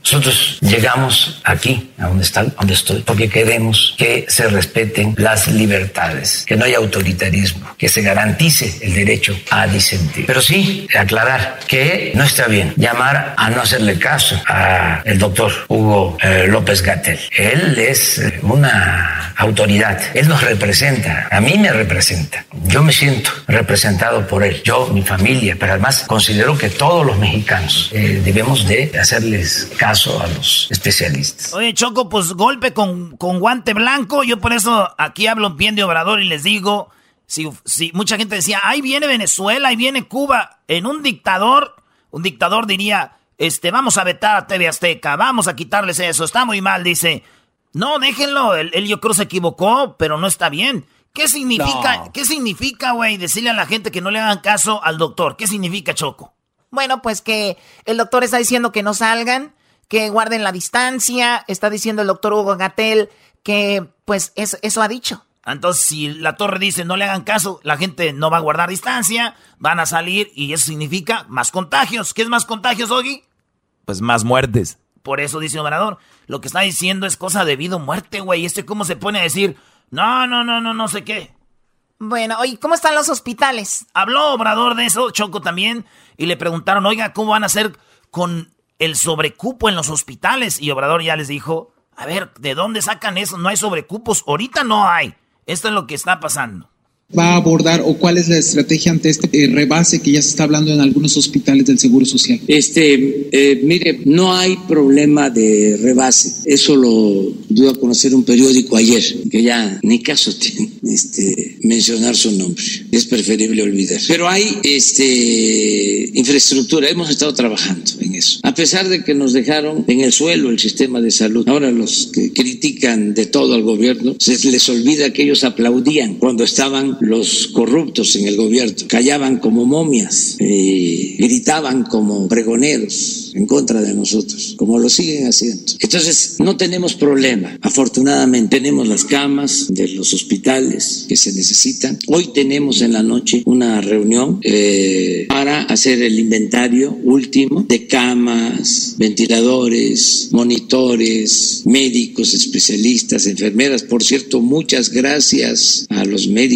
Nosotros llegamos aquí, a donde, está, donde estoy, porque queremos que se respeten las libertades, que no haya autoritarismo, que se garantice el derecho a disentir. Pero sí, aclarar que no está bien llamar a no hacerle caso al doctor Hugo eh, López Gatel. Él es eh, una autoridad, él nos representa, a mí me representa. Yo me siento representado por él, yo, mi familia, pero además considero que todos los mexicanos eh, debemos de hacerles caso a los especialistas. Oye, Choco, pues golpe con, con guante blanco. Yo por eso aquí hablo bien de Obrador y les digo, si, si mucha gente decía, ahí viene Venezuela, ahí viene Cuba, en un dictador, un dictador diría, este, vamos a vetar a TV Azteca, vamos a quitarles eso, está muy mal, dice. No, déjenlo, él, yo creo se equivocó, pero no está bien. ¿Qué significa, ¿qué significa, güey, decirle a la gente que no le hagan caso al doctor? ¿Qué significa, Choco? Bueno, pues que el doctor está diciendo que no salgan, que guarden la distancia. Está diciendo el doctor Hugo Gatel que, pues, eso, eso ha dicho. Entonces, si la torre dice no le hagan caso, la gente no va a guardar distancia, van a salir y eso significa más contagios. ¿Qué es más contagios, Ogi? Pues más muertes. Por eso dice Obrador, lo que está diciendo es cosa de vida o muerte, güey. Este cómo se pone a decir, no, no, no, no, no sé qué. Bueno, oye, ¿cómo están los hospitales? Habló Obrador de eso, Choco también, y le preguntaron, oiga, ¿cómo van a hacer con el sobrecupo en los hospitales. Y Obrador ya les dijo, a ver, ¿de dónde sacan eso? No hay sobrecupos. Ahorita no hay. Esto es lo que está pasando va a abordar o cuál es la estrategia ante este eh, rebase que ya se está hablando en algunos hospitales del Seguro Social? Este, eh, mire, no hay problema de rebase. Eso lo dio a conocer un periódico ayer, que ya ni caso tiene este, mencionar su nombre. Es preferible olvidar. Pero hay este, infraestructura. Hemos estado trabajando en eso. A pesar de que nos dejaron en el suelo el sistema de salud. Ahora los que critican de todo al gobierno, se les olvida que ellos aplaudían cuando estaban los corruptos en el gobierno callaban como momias, y gritaban como pregoneros en contra de nosotros, como lo siguen haciendo. Entonces, no tenemos problema. Afortunadamente, tenemos las camas de los hospitales que se necesitan. Hoy tenemos en la noche una reunión eh, para hacer el inventario último de camas, ventiladores, monitores, médicos, especialistas, enfermeras. Por cierto, muchas gracias a los médicos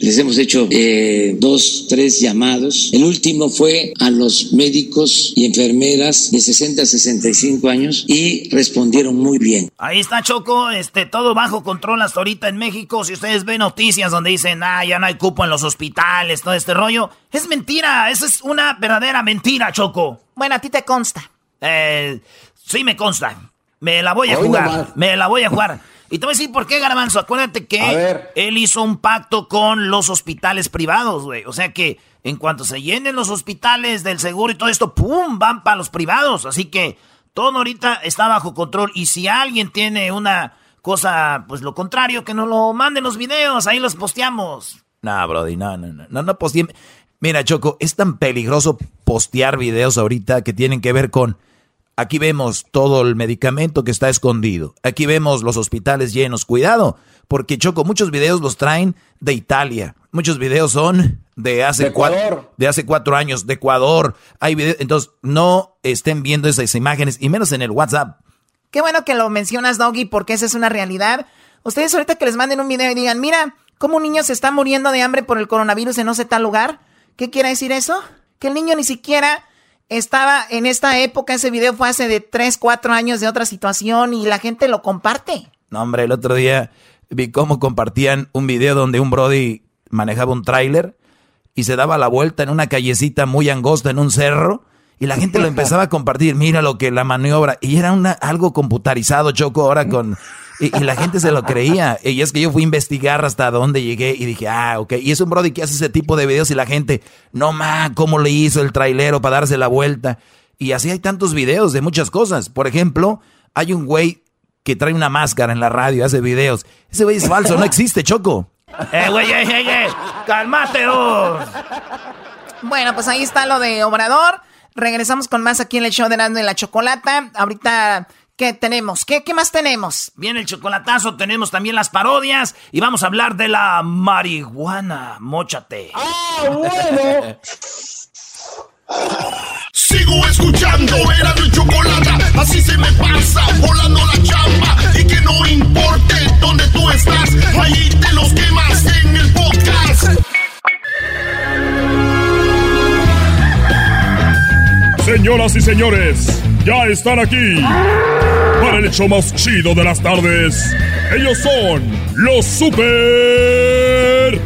les hemos hecho eh, dos, tres llamados. El último fue a los médicos y enfermeras de 60 a 65 años y respondieron muy bien. Ahí está Choco, este, todo bajo control hasta ahorita en México. Si ustedes ven noticias donde dicen, ah, ya no hay cupo en los hospitales, todo este rollo, es mentira, eso es una verdadera mentira, Choco. Bueno, a ti te consta. Eh, sí me consta. Me la voy a jugar. Me la voy a jugar. Y te voy a decir por qué, Garbanzo. Acuérdate que él hizo un pacto con los hospitales privados, güey. O sea que en cuanto se llenen los hospitales del seguro y todo esto, ¡pum! van para los privados. Así que todo ahorita está bajo control. Y si alguien tiene una cosa, pues lo contrario, que nos lo manden los videos, ahí los posteamos. No, Brody, no, no, no, no, no Mira, Choco, es tan peligroso postear videos ahorita que tienen que ver con Aquí vemos todo el medicamento que está escondido. Aquí vemos los hospitales llenos. Cuidado, porque Choco, muchos videos los traen de Italia. Muchos videos son de hace, cuatro, de hace cuatro años, de Ecuador. Hay videos, entonces no estén viendo esas imágenes, y menos en el WhatsApp. Qué bueno que lo mencionas, Doggy, porque esa es una realidad. Ustedes ahorita que les manden un video y digan, mira, cómo un niño se está muriendo de hambre por el coronavirus en no sé tal lugar. ¿Qué quiere decir eso? Que el niño ni siquiera estaba en esta época, ese video fue hace de 3, 4 años de otra situación y la gente lo comparte. No, hombre, el otro día vi cómo compartían un video donde un Brody manejaba un tráiler y se daba la vuelta en una callecita muy angosta en un cerro y la gente lo empezaba a compartir, mira lo que la maniobra y era una, algo computarizado, Choco, ahora con y, la gente se lo creía. Y es que yo fui a investigar hasta dónde llegué y dije, ah, ok. Y es un brody que hace ese tipo de videos y la gente, no ma, ¿cómo le hizo el trailero para darse la vuelta? Y así hay tantos videos de muchas cosas. Por ejemplo, hay un güey que trae una máscara en la radio, hace videos. Ese güey es falso, no existe, Choco. ¡Eh, güey, eh, eh, eh! ¡Cálmate, oh! Bueno, pues ahí está lo de Obrador. Regresamos con más aquí en el show de Nando y la Chocolata. Ahorita ¿Qué tenemos? ¿Qué, ¿Qué más tenemos? Viene el chocolatazo, tenemos también las parodias y vamos a hablar de la marihuana. Móchate. ¡Ah, bueno! Sigo escuchando, era mi chocolate. Así se me pasa, volando la chamba. Y que no importe dónde tú estás, ahí te los quemas en el podcast. Señoras y señores, ya están aquí para el hecho más chido de las tardes. Ellos son los super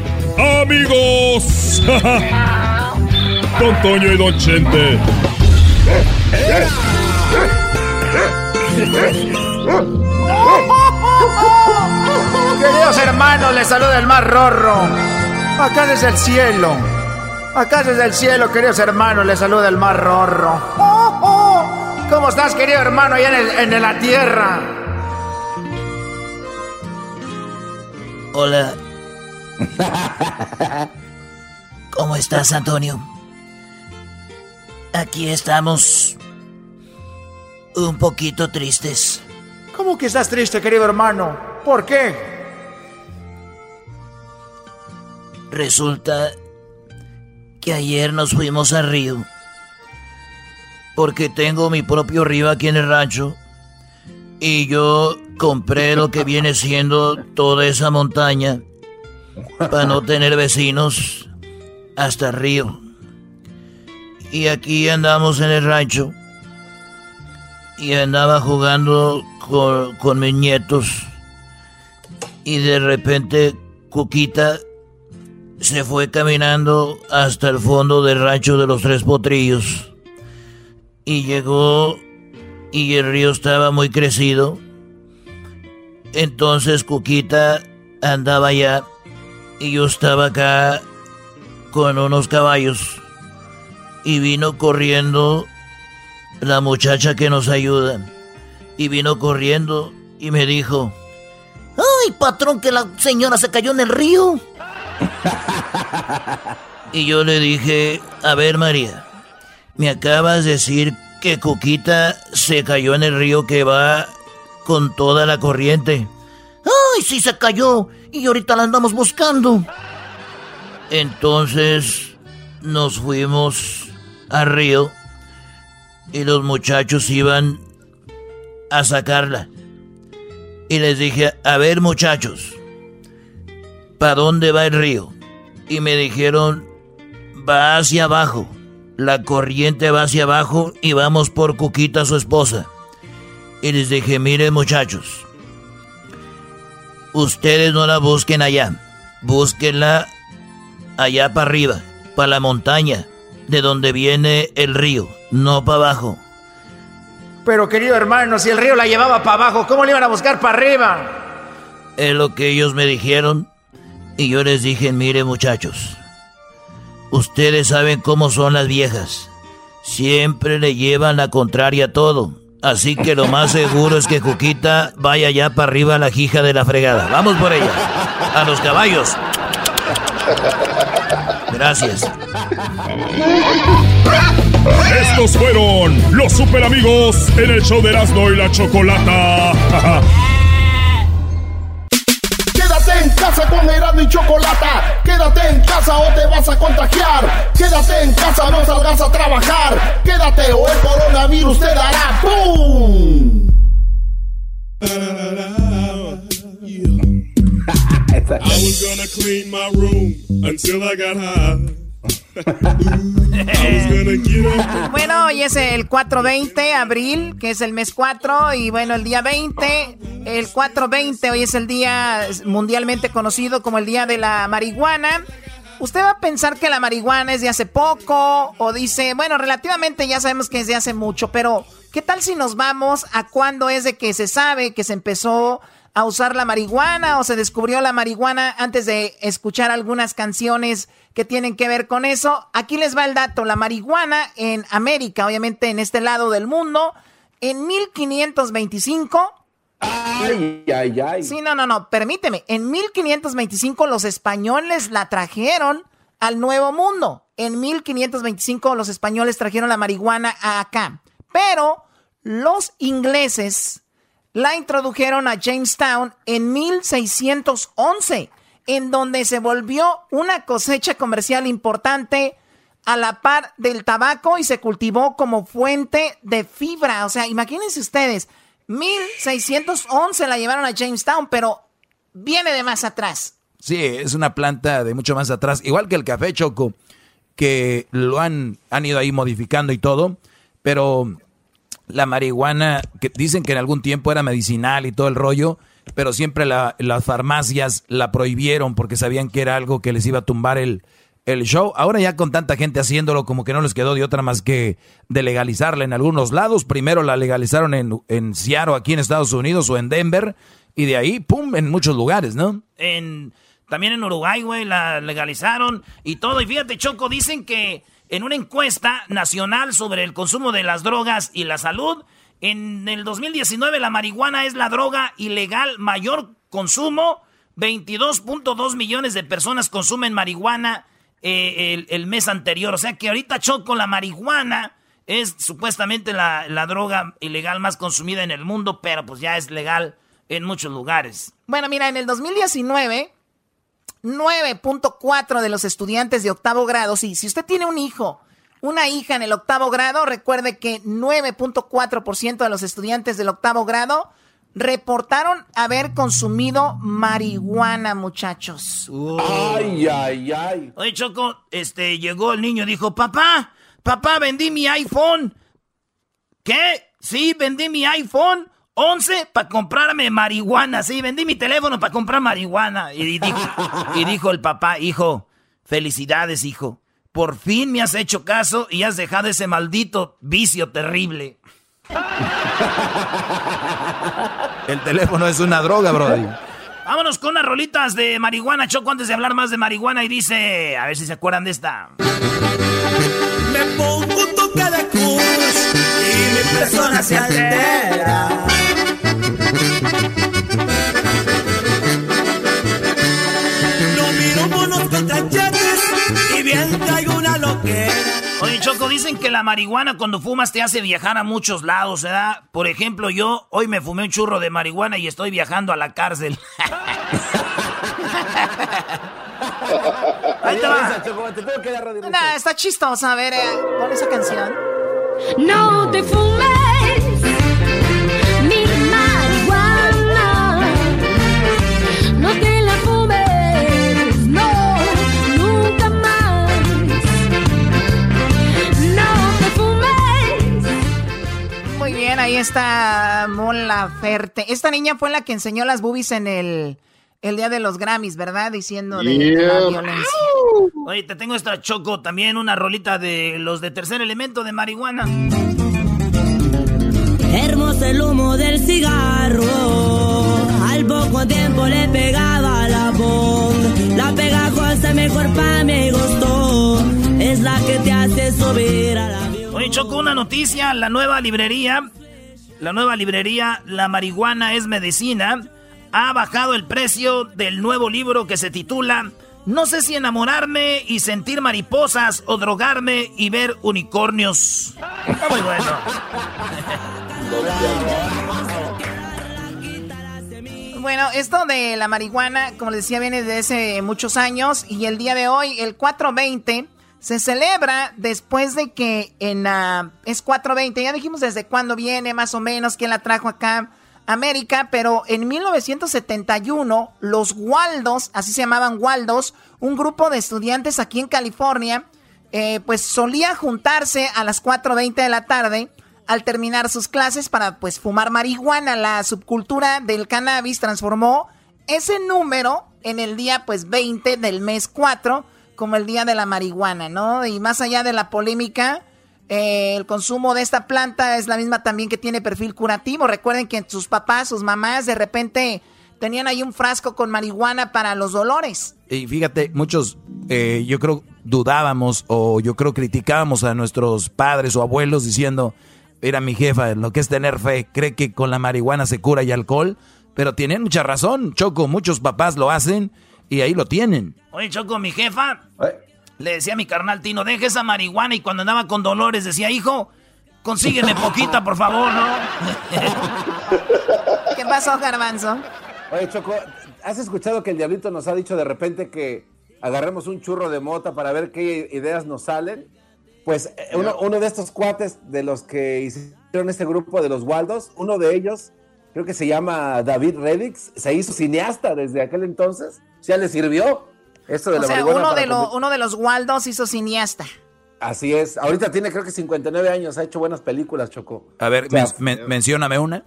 amigos. Don Toño y Don Chente. Queridos hermanos, les saluda el más rorro. Acá desde el cielo. Acá desde el cielo, queridos hermanos, les saluda el más rorro. ¿Cómo estás, querido hermano, allá en, en la tierra? Hola. ¿Cómo estás, Antonio? Aquí estamos un poquito tristes. ¿Cómo que estás triste, querido hermano? ¿Por qué? Resulta que ayer nos fuimos a Río. Porque tengo mi propio río aquí en el rancho. Y yo compré lo que viene siendo toda esa montaña. Para no tener vecinos hasta Río. Y aquí andamos en el rancho. Y andaba jugando con, mis nietos. Y de repente Cuquita se fue caminando hasta el fondo del rancho de los tres potrillos. Y llegó y el río estaba muy crecido. Entonces Cuquita andaba allá y yo estaba acá con unos caballos. Y vino corriendo la muchacha que nos ayuda. Y vino corriendo y me dijo, ¡Ay, patrón, que la señora se cayó en el río! y yo le dije, a ver María, me acabas de decir que Cuquita se cayó en el río que va con toda la corriente. ¡Ay, sí se cayó! Y ahorita la andamos buscando. Entonces nos fuimos a río y los muchachos iban a sacarla. Y les dije, a ver muchachos, ¿para dónde va el río? Y me dijeron, va hacia abajo. La corriente va hacia abajo y vamos por Cuquita, su esposa. Y les dije, miren muchachos, ustedes no la busquen allá, búsquenla allá para arriba, para la montaña, de donde viene el río, no para abajo. Pero querido hermano, si el río la llevaba para abajo, ¿cómo le iban a buscar para arriba? Es lo que ellos me dijeron. Y yo les dije, mire muchachos, ustedes saben cómo son las viejas. Siempre le llevan la contraria a todo. Así que lo más seguro es que Cuquita vaya ya para arriba a la jija de la fregada. Vamos por ella. A los caballos. Gracias. Estos fueron los super amigos en el show de Erasmo y la Chocolata. Quédate en casa con Erasmo y Chocolata. Quédate en casa o te vas a contagiar. Quédate en casa, no salgas a trabajar. Quédate o el coronavirus te dará ¡Pum! I was gonna clean my room until I got high. Bueno, hoy es el 420, abril, que es el mes 4, y bueno, el día 20, el 420, hoy es el día mundialmente conocido como el día de la marihuana. Usted va a pensar que la marihuana es de hace poco, o dice, bueno, relativamente ya sabemos que es de hace mucho, pero ¿qué tal si nos vamos a cuándo es de que se sabe que se empezó a usar la marihuana o se descubrió la marihuana antes de escuchar algunas canciones que tienen que ver con eso. Aquí les va el dato. La marihuana en América, obviamente en este lado del mundo, en 1525... Ay, ay, ay. Sí, no, no, no, permíteme. En 1525 los españoles la trajeron al Nuevo Mundo. En 1525 los españoles trajeron la marihuana a acá. Pero los ingleses la introdujeron a Jamestown en 1611, en donde se volvió una cosecha comercial importante a la par del tabaco y se cultivó como fuente de fibra. O sea, imagínense ustedes, 1611 la llevaron a Jamestown, pero viene de más atrás. Sí, es una planta de mucho más atrás, igual que el café choco, que lo han, han ido ahí modificando y todo, pero la marihuana, que dicen que en algún tiempo era medicinal y todo el rollo, pero siempre las farmacias la prohibieron porque sabían que era algo que les iba a tumbar el, el show. Ahora ya con tanta gente haciéndolo, como que no les quedó de otra más que de legalizarla en algunos lados. Primero la legalizaron en, en Seattle, aquí en Estados Unidos, o en Denver, y de ahí, pum, en muchos lugares, ¿no? En, también en Uruguay, güey, la legalizaron y todo. Y fíjate, Choco, dicen que en una encuesta nacional sobre el consumo de las drogas y la salud, en el 2019 la marihuana es la droga ilegal mayor consumo. 22.2 millones de personas consumen marihuana eh, el, mes anterior. O sea que ahorita Choco, la marihuana es supuestamente la, la droga ilegal más consumida en el mundo, pero pues ya es legal en muchos lugares. Bueno, mira, en el 2019 9.4 de los estudiantes de octavo grado, sí, si usted tiene un hijo, una hija en el octavo grado, recuerde que 9.4% de los estudiantes del octavo grado reportaron haber consumido marihuana, muchachos. Ay, ay, ay. Oye, Choco, este, llegó el niño y dijo, papá, papá, vendí mi iPhone. ¿Qué? Sí, vendí mi iPhone 11 para comprarme marihuana. Sí, vendí mi teléfono para comprar marihuana. Y dijo, y dijo el papá, hijo, felicidades, hijo. Por fin me has hecho caso y has dejado ese maldito vicio terrible. El teléfono es una droga, brody. Vámonos con unas rolitas de marihuana, Choco, antes de hablar más de marihuana. Y dice, a ver si se acuerdan de esta. Me pongo un toque de cruz y mi persona se altera. y bien traigo una loquera. Oye, Choco, dicen que la marihuana cuando fumas te hace viajar a muchos lados, ¿verdad? Por ejemplo, yo hoy me fumé un churro de marihuana y estoy viajando a la cárcel. Ahí te va. No, está chistosa. A ver, eh, pon esa canción. No te fumes mi marihuana. No te la fumes, no, nunca más. No te fumes. Muy bien, ahí está Mola Ferte. Esta niña fue la que enseñó las boobies en el el día de los Grammys, ¿verdad? Diciendo de la violencia. Oye, te tengo esta choco también, una rolita de los de tercer elemento de marihuana. Hermoso el humo del cigarro, al poco tiempo le pegaba la voz. La pegajosa mejor pa' me gustó, es la que te hace subir a la Oye, Choco, una noticia, la nueva librería, la nueva librería La Marihuana es Medicina ha bajado el precio del nuevo libro que se titula No sé si enamorarme y sentir mariposas o drogarme y ver unicornios. muy bueno. Bueno, esto de la marihuana, como les decía, viene desde hace muchos años y el día de hoy, el 420, se celebra después de que en... Uh, es 420, ya dijimos desde cuándo viene, más o menos, quién la trajo acá América, pero en 1971 los Waldos, así se llamaban Waldos, un grupo de estudiantes aquí en California, eh, pues solía juntarse a las 4.20 de la tarde al terminar sus clases para pues fumar marihuana. La subcultura del cannabis transformó ese número en el día pues 20 del mes 4 como el día de la marihuana, ¿no? Y más allá de la polémica, eh, el consumo de esta planta es la misma también que tiene perfil curativo. Recuerden que sus papás, sus mamás, de repente tenían ahí un frasco con marihuana para los dolores. Y fíjate, muchos, eh, yo creo, dudábamos o yo creo criticábamos a nuestros padres o abuelos diciendo, era mi jefa, lo que es tener fe, cree que con la marihuana se cura y alcohol, pero tienen mucha razón, Choco, muchos papás lo hacen y ahí lo tienen. Oye, Choco, mi jefa, le decía a mi carnal Tino, deje esa marihuana. Y cuando andaba con dolores decía, hijo, consígueme poquita, por favor, ¿no? ¿Qué pasó, Garbanzo? Oye, Choco, ¿has escuchado que el diablito nos ha dicho de repente que agarremos un churro de mota para ver qué ideas nos salen? Pues eh, uno, uno de estos cuates de los que hicieron este grupo de los Waldos, uno de ellos, creo que se llama David Reddix, se hizo cineasta desde aquel entonces. Ya le sirvió esto de o la sea, marihuana uno de, lo- uno de los Waldos hizo cineasta. Así es. Ahorita tiene creo que 59 años, ha hecho buenas películas, Choco. A ver, O sea, men- men- mencióname una.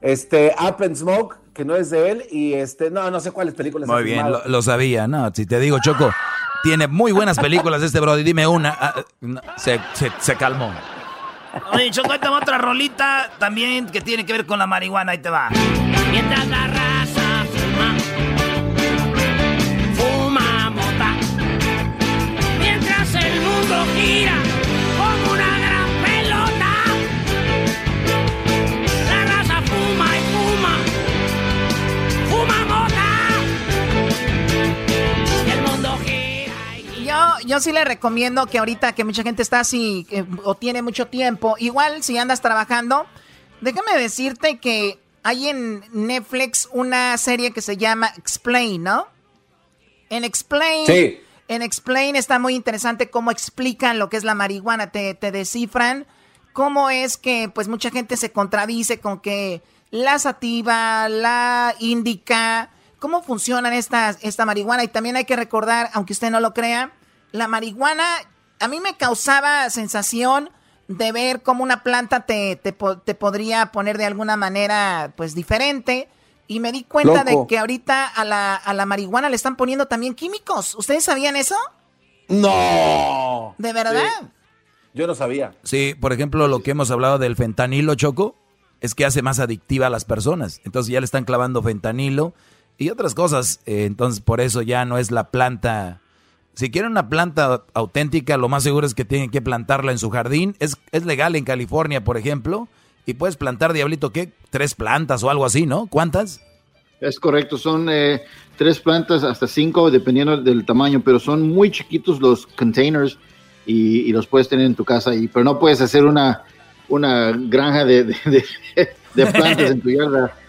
Este, Up and Smoke, que no es de él, y este, no, no sé cuáles películas. Muy bien, lo, lo sabía. No, si te digo, Choco, tiene muy buenas películas este Brody. Dime una. Ah, no, se, se- se calmó. Oye, Choco, ahí te va otra rolita también que tiene que ver con la marihuana. Ahí te va. Mientras la raza gira como una gran pelota. La raza fuma y fuma, fuma mota. Y el mundo gira. Yo, yo sí le recomiendo que ahorita que mucha gente está así eh, o tiene mucho tiempo, igual si andas trabajando, déjame decirte que hay en Netflix una serie que se llama Explain, ¿no? En Explain. Sí. En Explain está muy interesante cómo explican lo que es la marihuana, te, te descifran cómo es que pues mucha gente se contradice con que la sativa, la indica, cómo funcionan estas, esta marihuana. Y también hay que recordar, aunque usted no lo crea, la marihuana a mí me causaba sensación de ver cómo una planta te, te, te podría poner de alguna manera pues diferente. Y me di cuenta Loco. de que ahorita a la, a la marihuana le están poniendo también químicos. ¿Ustedes sabían eso? No. ¿De verdad? Yo no sabía. Sí, por ejemplo, lo que hemos hablado del fentanilo, Choco, es que hace más adictiva a las personas. Entonces ya le están clavando fentanilo y otras cosas. eh, entonces por eso ya no es la planta. Si quieren una planta auténtica, lo más seguro es que tienen que plantarla en su jardín. Es, es legal en California, por ejemplo. Y puedes plantar, diablito, ¿qué? Tres plantas o algo así, ¿no? ¿Cuántas? Es correcto, son eh, tres plantas hasta cinco, dependiendo del tamaño, pero son muy chiquitos los containers y, y los puedes tener en tu casa, y, pero no puedes hacer una, una granja de, de- de- de plantas en tu yarda.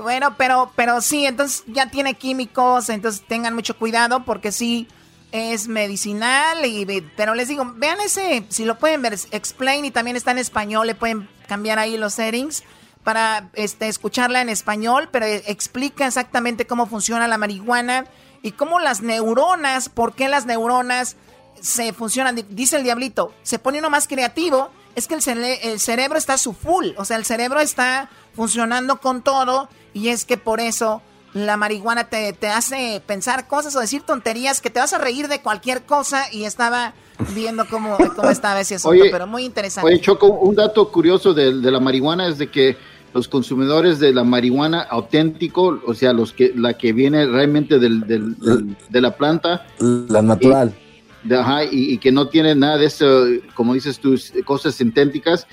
Bueno, pero, pero sí, entonces ya tiene químicos, entonces tengan mucho cuidado porque sí es medicinal, y, pero les digo, vean ese, si lo pueden ver, explain y también está en español, le pueden cambiar ahí los settings para este, escucharla en español, pero explica exactamente cómo funciona la marihuana y cómo las neuronas, por qué las neuronas se funcionan. Di- Dice el diablito, se pone uno más creativo, es que el, cere- el cerebro está su full, o sea, el cerebro está funcionando con todo y es que por eso la marihuana te, te hace pensar cosas o decir tonterías que te vas a reír de cualquier cosa y estaba viendo cómo, cómo estaba ese asunto, Oye, pero muy interesante. Oye, Choco, un dato curioso de, de la marihuana es de que los consumidores de la marihuana auténtico, o sea, los que la que viene realmente del, del- del- de la planta, La natural. de- ajá, y, y que no tiene nada de eso, como dices tú, cosas sintéticas.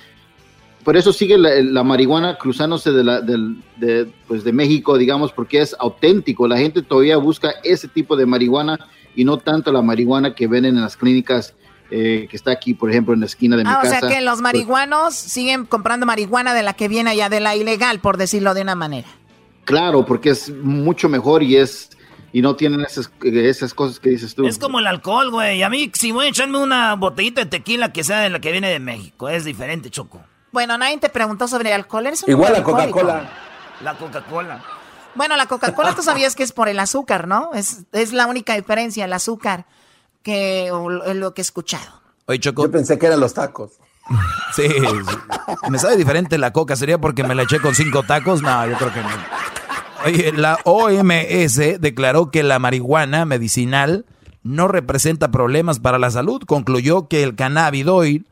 Por eso sigue la, la marihuana cruzándose de, la, del- de, pues de México, digamos, porque es auténtico. La gente todavía busca ese tipo de marihuana y no tanto la marihuana que venden en las clínicas eh, que está aquí, por ejemplo, en la esquina de mi Ah, o sea que los Pues, marihuanos siguen comprando marihuana de la que viene allá, de la ilegal, por decirlo de una manera. claro, porque es mucho mejor y es y no tienen esas, esas cosas que dices tú. Es como el alcohol, güey. A mí, si voy a echarme una botellita de tequila que sea de la que viene de México, es diferente, Choco. Bueno, nadie te preguntó sobre el alcohol. Eres un Igual la. Coca-Cola. La Coca-Cola. Bueno, la Coca-Cola tú sabías que es por el azúcar, ¿no? Es, es la única diferencia, el azúcar, que o lo lo que he escuchado. Oye, Choco. Yo pensé que eran los tacos. Sí, sí. me sabe diferente la coca. ¿Sería porque me la eché con cinco tacos? No, yo creo que no. Oye, la OMS declaró que la marihuana medicinal no representa problemas para la salud. Concluyó que el cannabidoid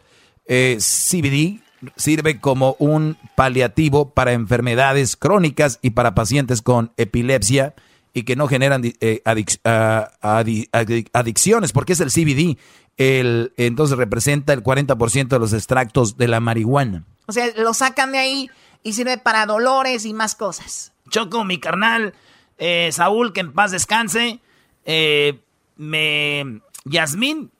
eh, CBD sirve como un paliativo para enfermedades crónicas y para pacientes con epilepsia y que no generan eh, adic- ah, adi- adi- adicciones, porque es el CBD. El, entonces representa el 40% de los extractos de la marihuana. O sea, lo sacan de ahí y sirve para dolores y más cosas. Choco, mi carnal, eh, Saúl, que en paz descanse, eh, me, Yasmín,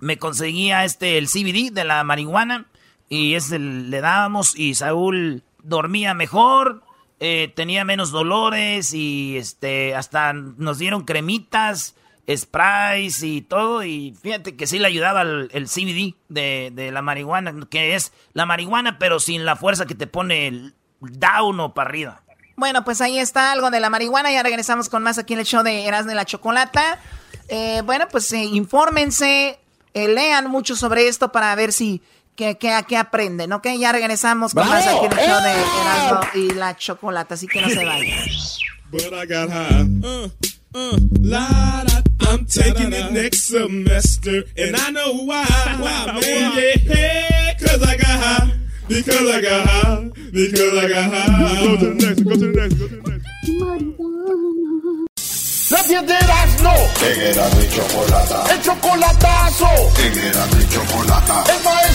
me conseguía este, el CBD de la marihuana y ese le dábamos y Saúl dormía mejor, eh, tenía menos dolores y este, hasta nos dieron cremitas sprays y todo. Y fíjate que sí le ayudaba el, CBD de, de, la marihuana, que es la marihuana, pero sin la fuerza que te pone el down o para arriba. Bueno, pues ahí está algo de la marihuana. Ya regresamos con más aquí en el show de Erasmo de la Chocolata. Eh, bueno, pues eh, infórmense, eh, lean mucho sobre esto para ver si que, que, aprenden, ¿ok? Ya regresamos con más aquí en el show de Erasmo y la Chocolata, así que no se vayan. Uh, la, da, I'm taking it next semester, and I know why. Why, man? Yeah, cause I got high. Because I got high. Because I got high. Go to the next, go to the next, go to the next. La piedra no. En Erasmo y Chocolata. El chocolatazo. En Erasmo y Chocolata. El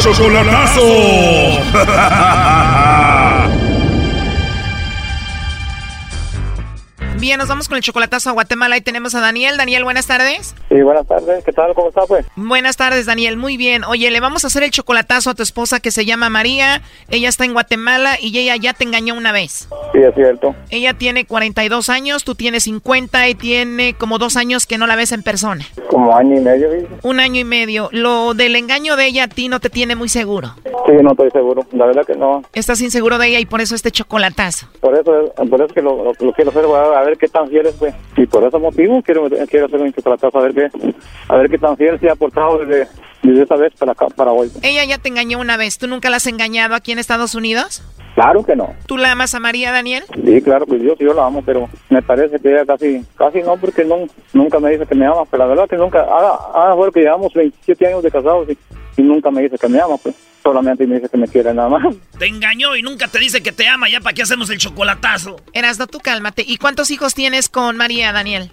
Chocolatazo. Bien, nos vamos con el chocolatazo a Guatemala. y tenemos a Daniel. Daniel, buenas tardes. Sí, buenas tardes. ¿Qué tal? ¿Cómo está, pues? Buenas tardes, Daniel. Muy bien. Oye, le vamos a hacer el chocolatazo a tu esposa que se llama María. Ella está en Guatemala y ella ya te engañó una vez. Sí, es cierto. Ella tiene 42 años, tú tienes 50 y tiene como dos años que no la ves en persona. Como año y medio, ¿viste? Un año y medio. Lo del engaño de ella a ti no te tiene muy seguro. Sí, no estoy seguro. La verdad que no. Estás inseguro de ella y por eso este chocolatazo. Por eso, por eso que lo, quiero hacer, a ver qué tan fiel es, pues. Y por ese motivo quiero, quiero hacer un chocolatazo a ver qué, a ver qué tan fiel se ha portado desde, desde esa vez para acá, para hoy. Ella ya te engañó una vez. ¿Tú nunca la has engañado aquí en Estados Unidos? Claro que no. ¿Tú la amas a María, Daniel? Sí, claro, pues yo sí yo la amo, pero me parece que ella casi, casi no, porque no, nunca me dice que me ama, pero la verdad que nunca, ahora, ahora que llevamos 27 años de casados y, y nunca me dice que me ama, pues solamente me dice que me quiere nada más. Te engañó y nunca te dice que te ama, ya para qué hacemos el chocolatazo. Erasno, tú cálmate. ¿Y cuántos hijos tienes con María, Daniel?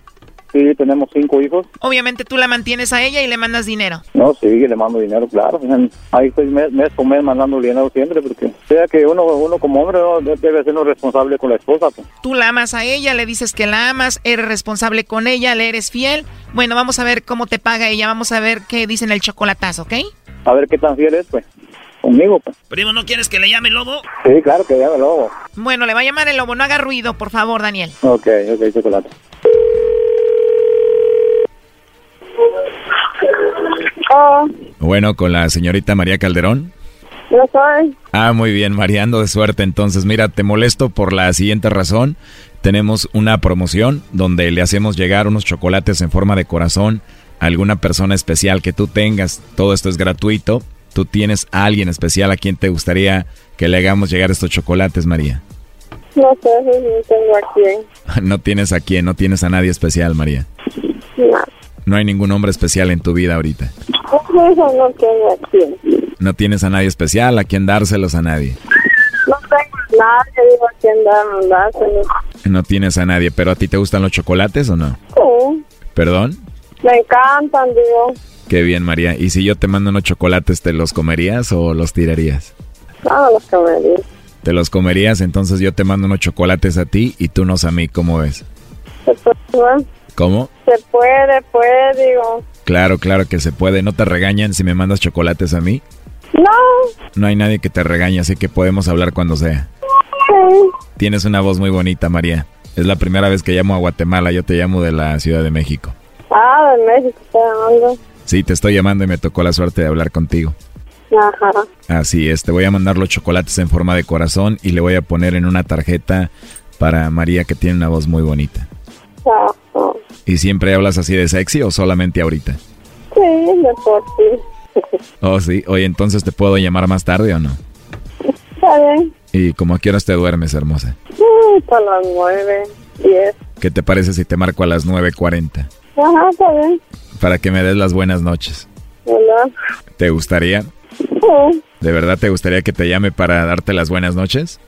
Sí, tenemos cinco hijos. Obviamente tú la mantienes a ella y le mandas dinero. No, sí, le mando dinero, claro. Ahí estoy mes, mes por mes mandando dinero siempre, porque sea que uno, uno como hombre debe ser responsable con la esposa. Pues. Tú la amas a ella, le dices que la amas, eres responsable con ella, le eres fiel. Bueno, vamos a ver cómo te paga ella, vamos a ver qué dice en el chocolatazo, ¿ok? A ver qué tan fiel es, pues conmigo. Pues. Primo, ¿no quieres que le llame el lobo? Sí, claro que llame el lobo. Bueno, le va a llamar el lobo. No haga ruido, por favor, Daniel. Ok, ok, chocolate. Oh. Bueno, con la señorita María Calderón. Yo soy. Ah, muy bien, Mariando de suerte. Entonces, mira, te molesto por la siguiente razón. Tenemos una promoción donde le hacemos llegar unos chocolates en forma de corazón a alguna persona especial que tú tengas. Todo esto es gratuito ¿Tú tienes a alguien especial a quien te gustaría que le hagamos llegar estos chocolates, María? No sé, no tengo a quién. no tienes a quién, no tienes a nadie especial, María. No. No hay ningún hombre especial en tu vida ahorita. No tengo a quién. No tienes a nadie especial a quien dárselos a nadie. No tengo a nadie, digo a quien dárselos. No tienes a nadie, pero ¿a ti te gustan los chocolates o no? Sí. ¿Perdón? Me encantan, digo. Qué bien, María. ¿Y si yo te mando unos chocolates, te los comerías o los tirarías? No, los comería. ¿Te los comerías? Entonces yo te mando unos chocolates a ti y tú nos a mí. ¿Cómo ves? ¿Se puede? ¿Cómo? Se puede, puede, digo. Claro, claro que se puede. ¿No te regañan si me mandas chocolates a mí? No. No hay nadie que te regañe, así que podemos hablar cuando sea. Sí. Tienes una voz muy bonita, María. Es la primera vez que llamo a Guatemala. Yo te llamo de la Ciudad de México. Ah, de México, está llamando. Sí, te estoy llamando y me tocó la suerte de hablar contigo. Ajá. Así es, te voy a mandar los chocolates en forma de corazón y le voy a poner en una tarjeta para María que tiene una voz muy bonita. Ajá. ¿Y siempre hablas así de sexy o solamente ahorita? Sí, de por sí. Oh, sí. Oye, entonces te puedo llamar más tarde o no? Está bien. ¿Y como a qué horas te duermes, hermosa? A las nueve, diez. ¿Qué te parece si te marco a las nueve cuarenta? Ajá, está bien para que me des las buenas noches. Hola. ¿Te gustaría? Sí. ¿De verdad te gustaría que te llame para darte las buenas noches?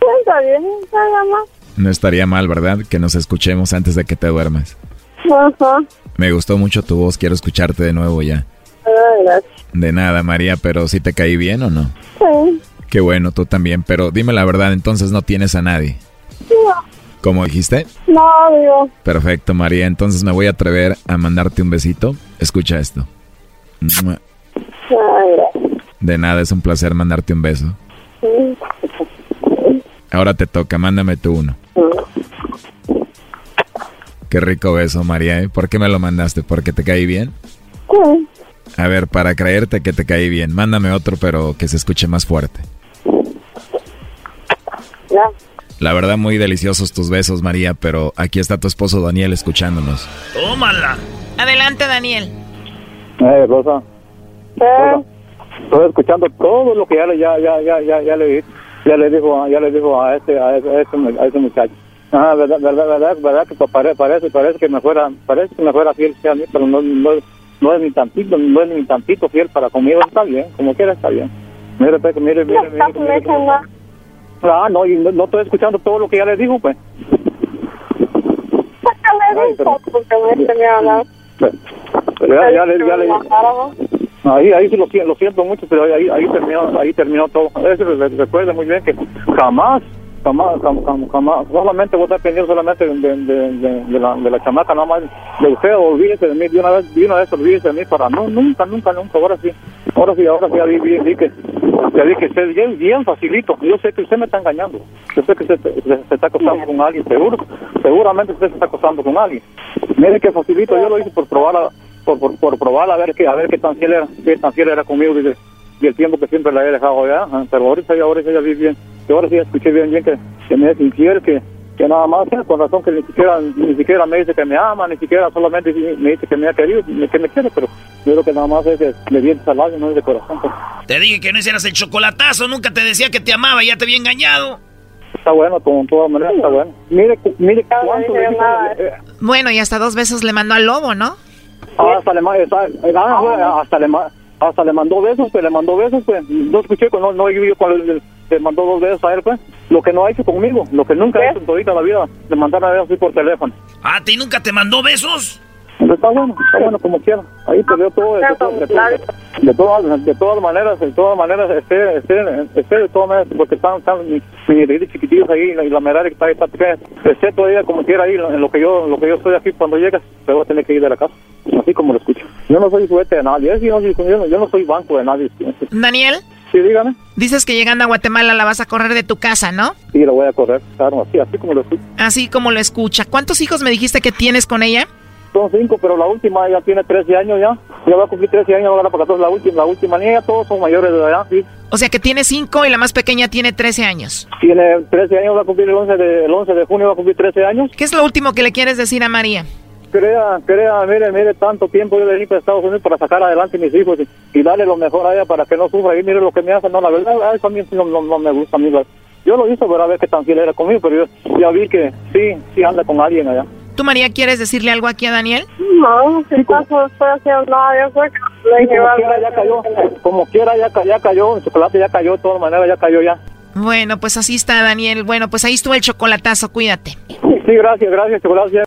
Sí, está bien, nada más. No estaría mal, ¿verdad? Que nos escuchemos antes de que te duermas. Ajá. Me gustó mucho tu voz, quiero escucharte de nuevo ya. Ah, gracias. De nada, María, pero si te caí bien o no? Sí. Qué bueno, tú también, pero dime la verdad, entonces no tienes a nadie. No, ¿Cómo dijiste? no, digo. Perfecto, María, entonces me voy a atrever a mandarte un besito. Escucha esto. De nada, es un placer mandarte un beso. Ahora te toca, mándame tú uno. Qué rico beso, María, ¿eh? ¿Por qué me lo mandaste? ¿Porque te caí bien? Sí. A ver, para creerte que te caí bien, mándame otro, pero que se escuche más fuerte. Ya. La verdad, muy deliciosos tus besos, María, pero aquí está tu esposo Daniel escuchándonos. Tómala. Adelante, Daniel. Eh, Rosa, ¿Qué? estoy escuchando todo lo que ya le, ya, ya, ya, ya, ya le, ya le dijo, ya le dijo a este, a ese, a ese, mu- a ese muchacho. Ah, verdad, verdad, verdad, verdad que pa- pare- parece, parece que me fuera, parece que me fuera fiel a mí, pero no, no, no es ni tantito, no es ni tantito fiel para conmigo, está bien, como quiera está bien. Mire, Pepe, mire, mire, mire, mire, mire cómo- mejor. Ah, no, y no, no estoy escuchando todo lo que ya le dijo, pues. Me tenía hablar. Pero ya, ya, le- ya le, Ahí, ahí sí lo, lo siento mucho, pero ahí, ahí terminó, ahí terminó todo. Eso re- recuerda muy bien que jamás, jamás, jam- jam- jamás, solamente voy a solamente de, de, de, de la, de la chamaca, nada más de usted, olvídese de mí, de una vez, de una olvídese de mí para no, nunca, nunca, nunca, ahora sí, ahora sí, ahora sí, ya vi, vi, que, ya vi que usted bien, bien facilito, yo sé que usted me está engañando, yo sé que usted se, está acostando con alguien, seguro, seguramente usted se está acostando con alguien. Mire que facilito, yo lo hice por probar a, por, por, por probar a ver qué, a ver qué tan fiel era, qué tan fiel era conmigo y el tiempo que siempre la he dejado allá, ah, pero ahorita ya, ahorita ya vi bien, y ahora sí escuché bien bien que, que me es infiel, que, que nada más, eh, con razón que ni siquiera, ni siquiera me dice que me ama, ni siquiera solamente me dice que me ha querido, que me quiere, pero yo creo que nada más es de, de dientes al labio, no es de corazón. pues. Te dije que no hicieras el chocolatazo, nunca te decía que te amaba, ya te había engañado. Está bueno, con todas maneras está bueno. Mire, cu- mire cuánto le dije, eh, Bueno, y hasta dos besos le mandó al lobo, ¿no? Ah, hasta le, ma- está- ah, bueno, hasta le, hasta le mandó besos, pues le mandó besos, pues. No escuché, no, no yo le mandó dos besos a él, pues. Lo que no ha hecho conmigo, lo que nunca ha hecho en todita la vida, le mandar a besos así por teléfono. ¿A ti nunca te mandó besos? Está bueno, está bueno como quiera. Ahí perdió todo, de, todo- de, todo- de todas, de todas maneras, de todas maneras, este, este, este, de todas maneras, porque están, están mis niñitos chiquitillos ahí, y la, y la Merari que está ahí, está pequeña. Esté todavía como quiera ahí, en lo que yo, en lo que yo estoy aquí, cuando llegas, te voy a tener que ir de la casa, así como lo escucho. Yo no soy juguete de nadie, yo, no, yo no soy banco de nadie. Daniel, Sí, dígame. dices que llegando a Guatemala la vas a correr de tu casa, ¿no? Sí, lo voy a correr, claro, así, así como lo escucho. Así como lo escucha. ¿Cuántos hijos me dijiste que tienes con ella? Son cinco, pero la última ya tiene 13 años ya. Ya va a cumplir 13 años, va a ganar para 14 la última, la última niña, todos son mayores de edad, sí. O sea que tiene cinco y la más pequeña tiene 13 años. Tiene 13 años, va a cumplir el 11 de, el 11 de junio, va a cumplir 13 años. ¿Qué es lo último que le quieres decir a María? Crea, crea, mire, mire, tanto tiempo yo vení para Estados Unidos para sacar adelante a mis hijos y, y darle lo mejor a ella para que no sufra. Y mire lo que me hace, no, la verdad, a eso a mí no, no, no me gusta a mí. Yo lo hice para ver qué tan fiel era conmigo, pero yo ya vi que sí, sí anda con alguien allá. ¿Tú, María, quieres decirle algo aquí a Daniel? No, si paso estoy haciendo nada, yo que Sí, como quiera ya cayó, como quiera ya, ca- ya cayó, el chocolate ya cayó, de todas maneras ya cayó ya. Bueno, pues así está, Daniel. Bueno, pues ahí estuvo el chocolatazo, cuídate. Sí, gracias, gracias, gracias.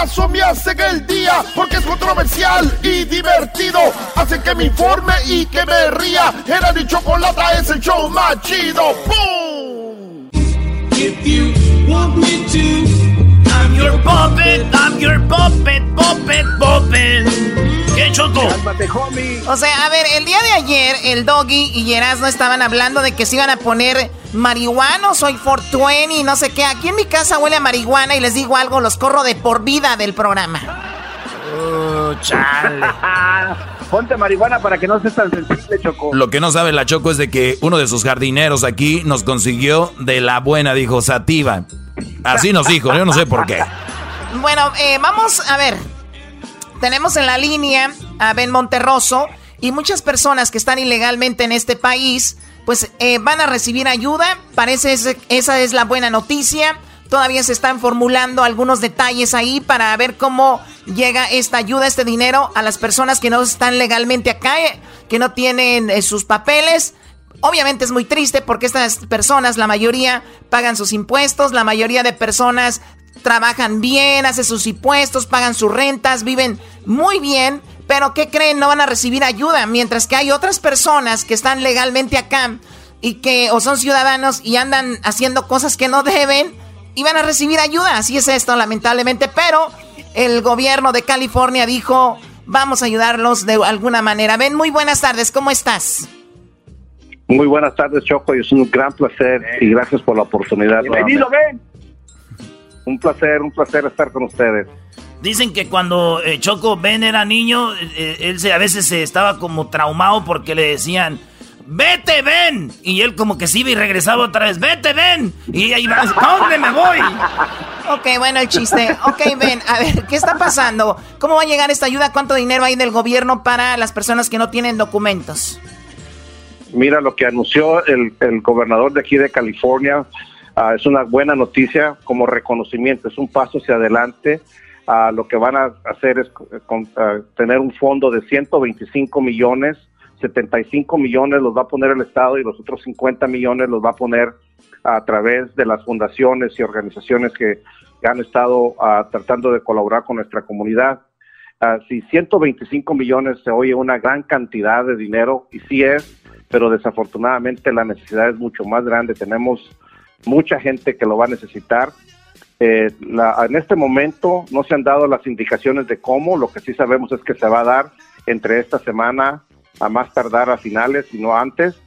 chocolatazo me hacen el día porque es controversial y divertido. Hacen que me informe y que me ría. Era mi chocolata es el show más chido. ¡Pum! If you want me to, I'm your puppet, I'm your puppet, puppet, puppet. ¿Qué choco? O sea, a ver, el día de ayer el Doggy y Erasmo estaban hablando de que se iban a poner marihuana, soy 420 y no sé qué. Aquí en mi casa huele a marihuana y les digo algo, los corro de por vida del programa. Uh, chale. Ponte marihuana para que no seas tan sensible, Choco. Lo que no sabe la Choco es de que uno de sus jardineros aquí nos consiguió de la buena, dijo Sativa. Así nos dijo, yo no sé por qué. Bueno, eh, vamos a ver. Tenemos en la línea a Ben Monterroso. y muchas personas que están ilegalmente en este país, pues eh, van a recibir ayuda. Parece que esa es la buena noticia. Todavía se están formulando algunos detalles ahí para ver cómo llega esta ayuda, este dinero a las personas que no están legalmente acá, eh, que no tienen eh, sus papeles. Obviamente es muy triste porque estas personas, la mayoría, pagan sus impuestos, la mayoría de personas trabajan bien, hacen sus impuestos, pagan sus rentas, viven muy bien, pero ¿qué creen? No van a recibir ayuda, mientras que hay otras personas que están legalmente acá y que o son ciudadanos y andan haciendo cosas que no deben iban a recibir ayuda. Así es esto, lamentablemente. Pero el gobierno de California dijo, vamos a ayudarlos de alguna manera. Ben, muy buenas tardes, ¿cómo estás? Muy buenas tardes, Choco, y es un gran placer y gracias por la oportunidad. Bienvenido, Ben. Un placer, un placer estar con ustedes. Dicen que cuando eh, Choco Ben era niño, eh, él se, a veces se estaba como traumado porque le decían, vete, ven. Y él como que sí iba y regresaba otra vez, vete, ven. Y ahí va, ¿a dónde me voy? Ok, bueno, el chiste. Ok, ven, a ver, ¿qué está pasando? ¿Cómo va a llegar esta ayuda? ¿Cuánto dinero hay del gobierno para las personas que no tienen documentos? Mira, lo que anunció el, gobernador de aquí de California ah, es una buena noticia como reconocimiento, es un paso hacia adelante. Uh, lo que van a hacer es ah, tener un fondo de 125 millones 75 millones los va a poner el Estado y los otros 50 millones los va a poner a través de las fundaciones y organizaciones que, han estado tratando de colaborar con nuestra comunidad. Uh, si 125 millones se oye una gran cantidad de dinero, y sí es, pero desafortunadamente la necesidad es mucho más grande. Tenemos mucha gente que lo va a necesitar. Eh, en este momento no se han dado las indicaciones de cómo, lo que sí sabemos es que se va a dar entre esta semana a más tardar a finales, y no antes,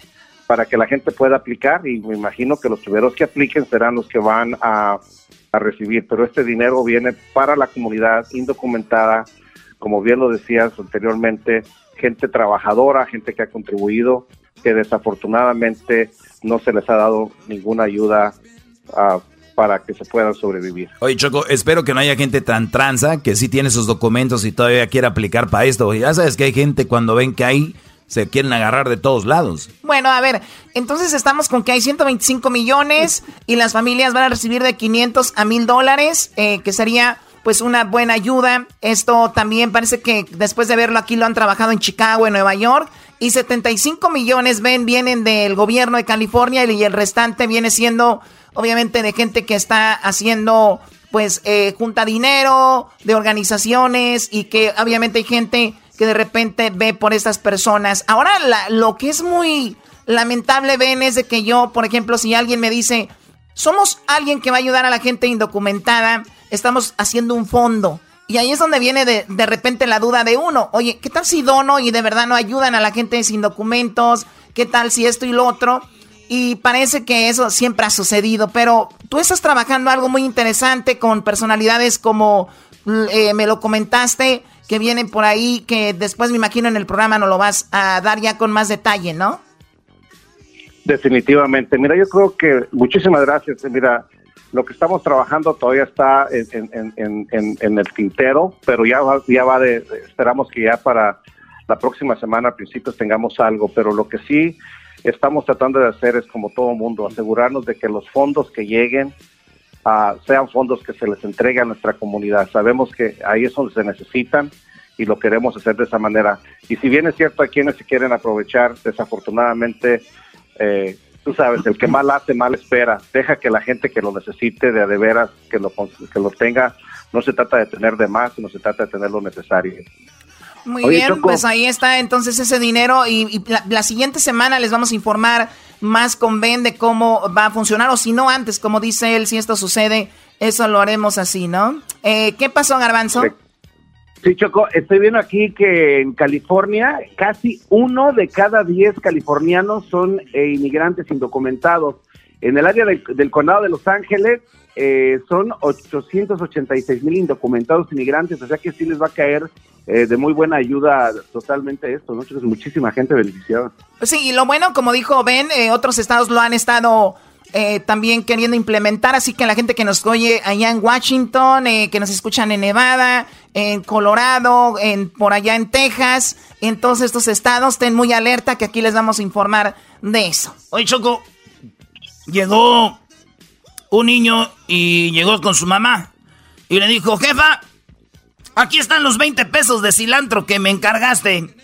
para que la gente pueda aplicar y me imagino que los primeros que apliquen serán los que van a, recibir, pero este dinero viene para la comunidad indocumentada, como bien lo decías anteriormente, gente trabajadora, gente que ha contribuido, que desafortunadamente no se les ha dado ninguna ayuda uh, para que se puedan sobrevivir. Oye, Choco, espero que no haya gente tan tranza que sí tiene sus documentos y todavía quiere aplicar para esto. Ya sabes que hay gente cuando ven que hay se quieren agarrar de todos lados. Bueno, a ver, entonces estamos con que hay 125 millones y las familias van a recibir de 500 a 1000 dólares, eh, que sería pues una buena ayuda. Esto también parece que después de verlo aquí lo han trabajado en Chicago, en Nueva York. Y 75 millones ven, vienen del gobierno de California y el restante viene siendo obviamente de gente que está haciendo pues eh, junta dinero de organizaciones y que obviamente hay gente que de repente ve por estas personas. Ahora lo que es muy lamentable ven es de que yo, por ejemplo, si alguien me dice, somos alguien que va a ayudar a la gente indocumentada, estamos haciendo un fondo. Y ahí es donde viene de, de repente la duda de uno, oye, ¿qué tal si dono y de verdad no ayudan a la gente sin documentos? ¿Qué tal si esto y lo otro? Y parece que eso siempre ha sucedido, pero tú estás trabajando algo muy interesante con personalidades como eh, me lo comentaste, que vienen por ahí, que después me imagino en el programa no lo vas a dar ya con más detalle, ¿no? Definitivamente. Mira, yo creo que muchísimas gracias. Mira, lo que estamos trabajando todavía está en, el tintero, pero ya va, ya va de, esperamos que ya para la próxima semana a principios tengamos algo, pero lo que sí estamos tratando de hacer es como todo mundo, asegurarnos de que los fondos que lleguen uh, sean fondos que se les entregue a nuestra comunidad. Sabemos que ahí es donde se necesitan y lo queremos hacer de esa manera. Y si bien es cierto, hay quienes se quieren aprovechar, desafortunadamente, eh, tú sabes, el que mal hace, mal espera. Deja que la gente que lo necesite de, de veras, que lo, que lo tenga, no se trata de tener de más, sino se trata de tener lo necesario. Muy bien, pues ahí está entonces ese dinero y, la, siguiente semana les vamos a informar más con Ben de cómo va a funcionar o si no antes, como dice él, si esto sucede, eso lo haremos así, ¿no? Eh, ¿Qué pasó, Garbanzo? Sí, Choco, estoy viendo aquí que en California casi uno de cada diez californianos son eh, inmigrantes indocumentados. En el área del condado de Los Ángeles eh, son 886 mil indocumentados inmigrantes, o sea que sí les va a caer eh, de muy buena ayuda totalmente esto, ¿no? Muchísima gente beneficiada. Sí, y lo bueno, como dijo Ben, eh, otros estados lo han estado eh, también queriendo implementar, así que la gente que nos oye allá en Washington, que nos escuchan en Nevada, en Colorado, en por allá en Texas en todos estos estados. Estén muy alerta que aquí les vamos a informar de eso. Oye, Choco, llegó un niño y llegó con su mamá y le dijo, jefa, aquí están los 20 pesos de cilantro que me encargaste.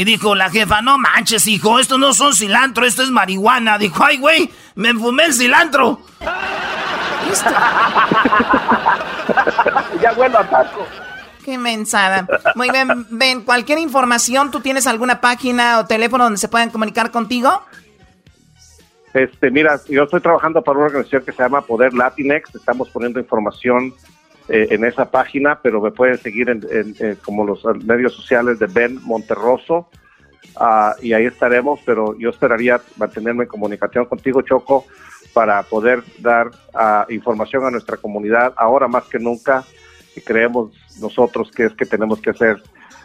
Y dijo la jefa, no manches, hijo, esto no son cilantro, esto es marihuana. Dijo, ay, güey, me fumé el cilantro. ya bueno, ataco. Qué mensada. Muy bien, ven, cualquier información, ¿tú tienes alguna página o teléfono donde se puedan comunicar contigo? Este, mira, yo estoy trabajando para una organización que se llama Poder Latinex. Estamos poniendo información eh, en esa página, pero me pueden seguir en, como los medios sociales de Ben Monterroso. Ah, y ahí estaremos, pero yo esperaría mantenerme en comunicación contigo, Choco, para poder dar ah, información a nuestra comunidad ahora más que nunca y creemos nosotros que es que tenemos que hacer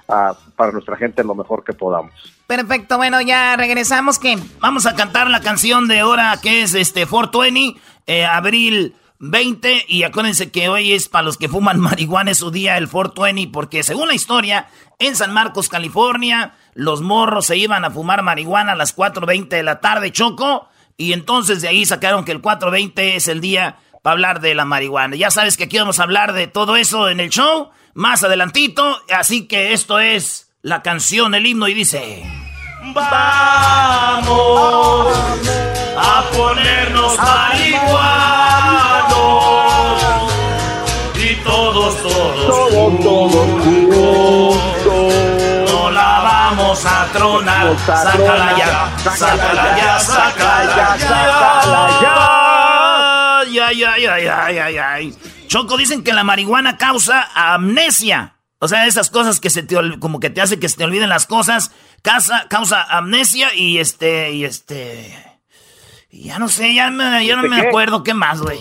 ah, para nuestra gente lo mejor que podamos. Perfecto, bueno, ya regresamos que vamos a cantar la canción de hora que es este 420, eh, abril 20 y acuérdense que hoy es para los que fuman marihuana es su día el 420 porque según la historia en San Marcos, California, los morros se iban a fumar marihuana a las 4.20 de la tarde, Choco, y entonces de ahí sacaron que el 420 es el día para hablar de la marihuana. Ya sabes que aquí vamos a hablar de todo eso en el show, más adelantito, así que esto es la canción, el himno y dice... Vamos a ponernos marihuanos todos, todos, todos, todos No la vamos a tronar, sácala ya, sácala ya, sácala ya, sácala ya. Ay, ay, ay, ay, ay, ay. Choco, dicen que la marihuana causa amnesia. O sea, esas cosas que se te como que te hace que se te olviden las cosas, causa, causa amnesia y este, y este. Ya no sé, ya, ya no me acuerdo qué más, güey.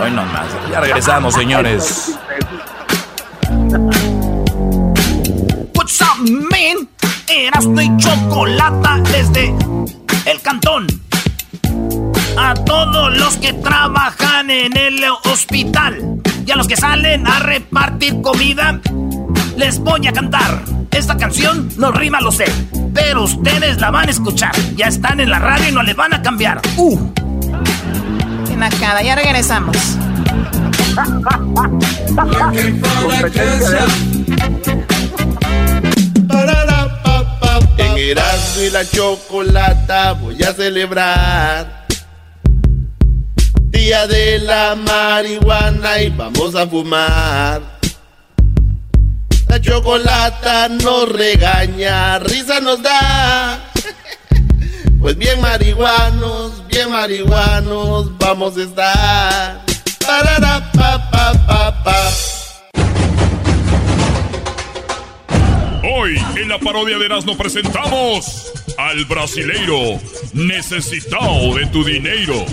Hoy no más. Ya regresamos, señores. What's up, man? Eras y chocolata desde el cantón a todos los que trabajan en el hospital y a los que salen a repartir comida, les voy a cantar. Esta canción no rima, lo sé, pero ustedes la van a escuchar. Ya están en la radio y no le van a cambiar. ¡Uh! Qué nacada, ya regresamos. En Erasmo y la chocolata voy a celebrar día de la marihuana y vamos a fumar. La chocolata nos regaña, risa nos da. Pues bien marihuanos, bien marihuanos vamos a estar. Parara, pa, pa, pa, pa. Hoy en la parodia de Erasmo presentamos al brasileiro necesitado de tu dinero.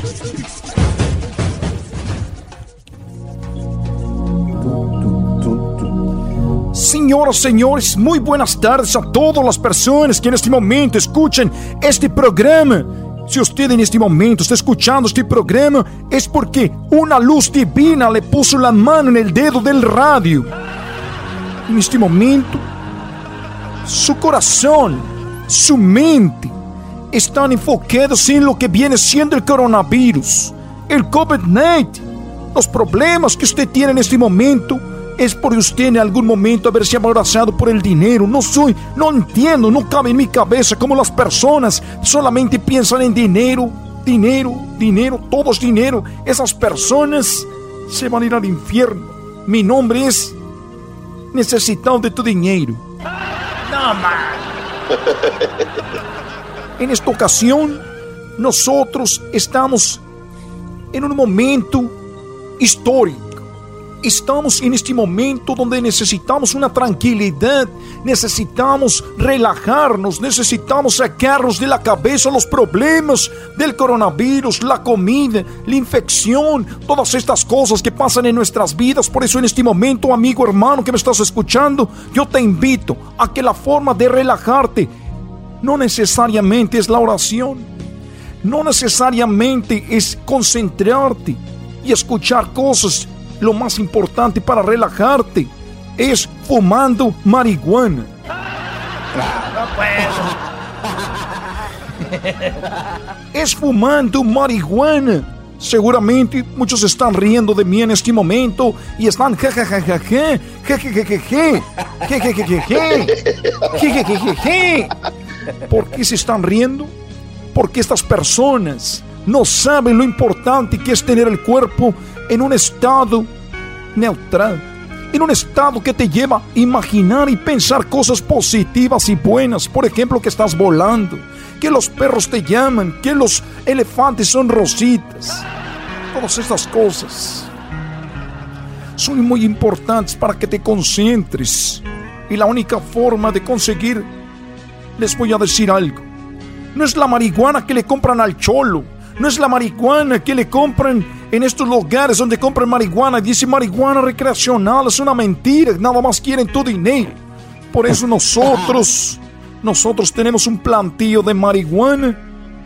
Señoras, señores, muy buenas tardes a todas las personas que en este momento escuchan este programa. Si usted en este momento está escuchando este programa, es porque una luz divina le puso la mano en el dedo del radio. En este momento, su corazón, su mente, están enfocados en lo que viene siendo el coronavirus, el COVID-19, los problemas que usted tiene en este momento es por usted en algún momento haberse abrazado por el dinero. No soy, no entiendo, no cabe en mi cabeza cómo las personas solamente piensan en dinero, dinero, dinero, todo es dinero. Esas personas se van a ir al infierno. Mi nombre es necesitado de tu dinero. No. En esta ocasión, nosotros estamos en un momento histórico Estamos en este momento donde necesitamos una tranquilidad, necesitamos relajarnos, necesitamos sacarnos de la cabeza los problemas del coronavirus, la comida, la infección, todas estas cosas que pasan en nuestras vidas. Por eso en este momento, amigo hermano que me estás escuchando, yo te invito a que la forma de relajarte no necesariamente es la oración, no necesariamente es concentrarte y escuchar cosas lo más importante para relajarte es fumando marihuana. es fumando marihuana. Seguramente muchos están riendo de mí en este momento y están jajajajaje, jejejejeje, jejejejeje, jejejejeje. ¿Por qué se están riendo? Porque estas personas no saben lo importante que es tener el cuerpo en un estado neutral, en un estado que te lleva a imaginar y pensar cosas positivas y buenas. Por ejemplo, que estás volando, que los perros te llaman, que los elefantes son rositas. Todas estas cosas son muy importantes para que te concentres. Y la única forma de conseguir, les voy a decir algo, no es la marihuana que le compran al cholo, no es la marihuana que le compran en estos lugares donde compran marihuana. Dice marihuana recreacional, es una mentira, nada más quieren tu dinero. Por eso nosotros, nosotros tenemos un plantío de marihuana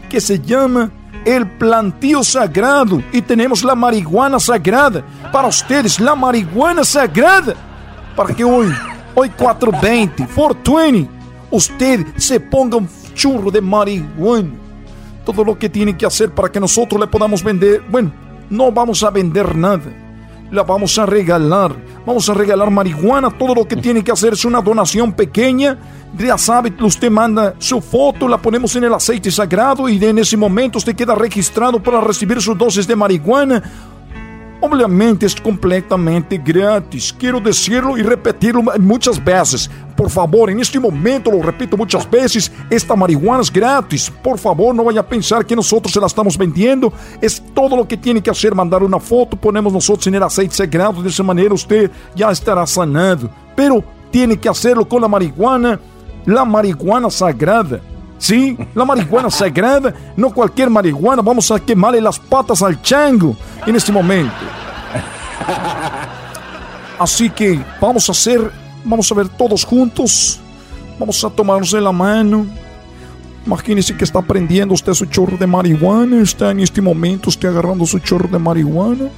que se llama el plantío sagrado y tenemos la marihuana sagrada para ustedes, la marihuana sagrada para que hoy, hoy 420, 420, usted se ponga un churro de marihuana. Todo lo que tiene que hacer para que nosotros le podamos vender, bueno, no vamos a vender nada. La vamos a regalar. Vamos a regalar marihuana. Todo lo que tiene que hacer es una donación pequeña. Ya sabe, usted manda su foto, la ponemos en el aceite sagrado y en ese momento usted queda registrado para recibir sus dosis de marihuana. Obviamente es completamente gratis. Quiero decirlo y repetirlo muchas veces. Por favor, en este momento lo repito muchas veces, esta marihuana es gratis. Por favor, no vaya a pensar que nosotros se la estamos vendiendo. Es todo lo que tiene que hacer, mandar una foto, ponemos nosotros en el aceite sagrado. De esa manera usted ya estará sanado. Pero tiene que hacerlo con la marihuana, la marihuana sagrada. Sí, la marihuana sagrada, no cualquier marihuana. Vamos a quemarle las patas al chango en este momento. Así que vamos a hacer, vamos a ver todos juntos. Vamos a tomarnos de la mano. Imagínese que está prendiendo usted su chorro de marihuana. Está en este momento usted agarrando su chorro de marihuana.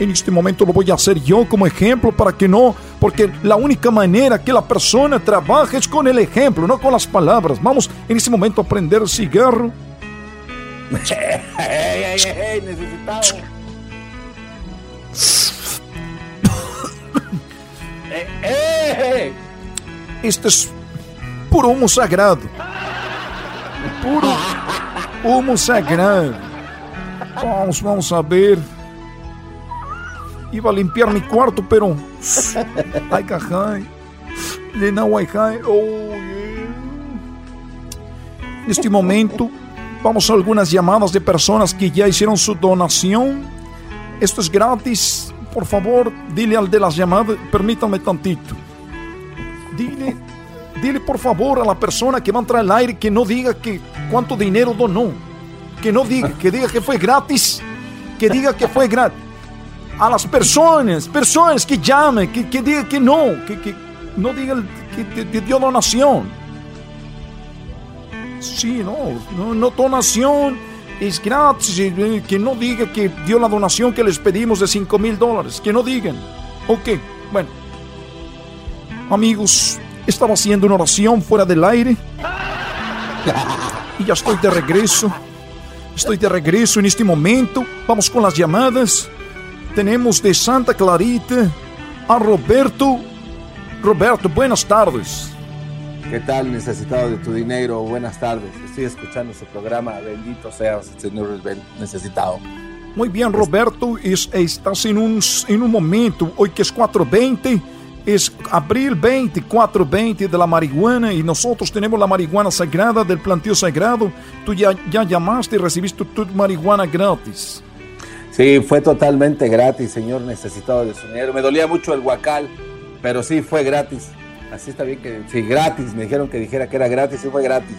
En este momento lo voy a hacer yo como ejemplo para que no, porque la única manera que la persona trabaja es con el ejemplo, no con las palabras. Vamos en este momento a prender cigarro. necesitado. Este es puro humo sagrado. Puro humo sagrado. Vamos, vamos a ver. Iba a limpiar mi cuarto, pero. Ay, cajay. No hay Oh, yeah. En este momento, vamos a algunas llamadas de personas que ya hicieron su donación. Esto es gratis. Por favor, dile al de las llamadas, permítame tantito. Dile, dile por favor a la persona que va a entrar al aire que no diga que cuánto dinero donó. Que no diga, que diga que fue gratis. Que diga que fue gratis. A las personas, personas que llamen, que, que diga que no, que, que no diga que te, dio donación. Sí, no, no, donación es gratis. eh, Que no diga que dio la donación que les pedimos de 5 mil dólares. Que no digan. Ok, bueno. Amigos, estaba haciendo una oración fuera del aire. Y ya estoy de regreso. Estoy de regreso en este momento. Vamos con las llamadas. Tenemos de Santa Clarita a Roberto. Roberto, buenas tardes. ¿Qué tal, necesitado de tu dinero? Buenas tardes. Estoy escuchando su programa. Bendito seas, Señor necesitado. Muy bien, Roberto, es- estás en un, en un momento, hoy que es 420, es abril 20, 420 de la marihuana y nosotros tenemos la marihuana sagrada del planteo sagrado. Tú ya, ya llamaste y recibiste tu marihuana gratis. Sí, fue totalmente gratis, señor necesitado de su dinero. Me dolía mucho el guacal, pero sí fue gratis. Así está bien que sí, gratis. Me dijeron que dijera que era gratis, sí fue gratis.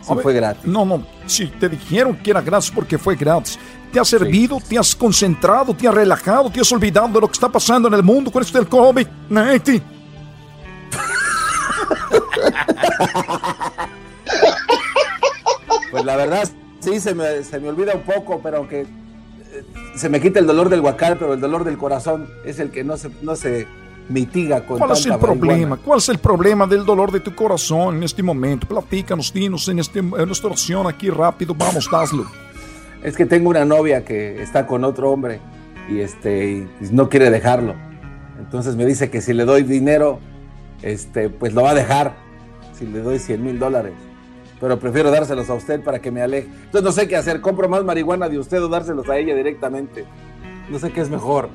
Sí ver, fue gratis. No, no, si te dijeron que era gratis porque fue gratis. ¿Te has servido? ¿Te has concentrado? ¿Te has relajado? ¿Te has olvidado de lo que está pasando en el mundo con esto del COVID-19? Pues la verdad, sí, se me, se me olvida un poco, pero aunque se me quita el dolor del guacal, pero el dolor del corazón es el que no se, no se, mitiga con ¿Cuál es el problema? ¿Cuál es el problema del dolor de tu corazón en este momento? Platícanos, dinos en, este, en nuestra oración aquí rápido. Vamos, hazlo. Es que tengo una novia que está con otro hombre y este y no quiere dejarlo. Entonces me dice que si le doy dinero, este, pues lo va a dejar. Si le doy 100 mil dólares. Pero prefiero dárselos a usted para que me aleje. Entonces no sé qué hacer. Compro más marihuana de usted o dárselos a ella directamente. No sé qué es mejor.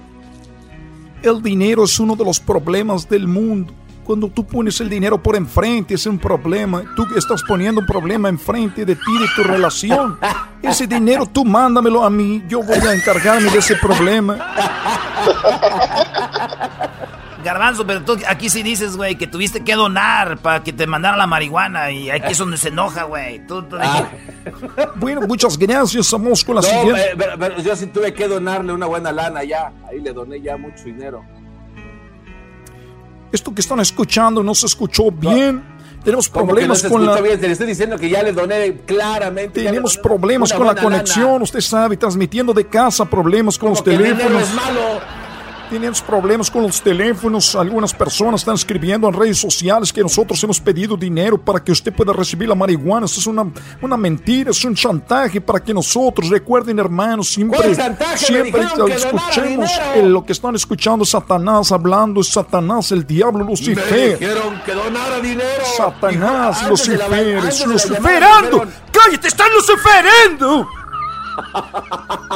El dinero es uno de los problemas del mundo. Cuando tú pones el dinero por enfrente es un problema. Tú estás poniendo un problema enfrente de ti, de tu relación. Ese dinero tú mándamelo a mí. Yo voy a encargarme de ese problema. Garbanzo, pero tú aquí sí dices, güey, que tuviste que donar para que te mandara la marihuana y aquí es donde se enoja, güey. Tú, tú- Bueno, muchas gracias. Vamos con la No, siguiente. eh, pero- pero yo sí tuve que donarle una buena lana ya. Ahí le doné ya mucho dinero. Esto que están escuchando no se escuchó bien. Tenemos ¿Cómo que no problemas con la... bien? Te le estoy diciendo que ya le doné claramente. Tenemos doné problemas con la lana. conexión, usted sabe, transmitiendo de casa, problemas con los que el dinero teléfonos. es malo. Tenemos problemas con los teléfonos. Algunas personas están escribiendo en redes sociales que nosotros hemos pedido dinero para que usted pueda recibir la marihuana. Eso es una, una mentira, es un chantaje para que nosotros, recuerden hermanos, siempre, siempre escuchemos lo que están escuchando es Satanás hablando, Satanás, el diablo, Lucifer. que donara dinero. Satanás, Lucifer, la luciferando. ¡Cállate, están luciferando!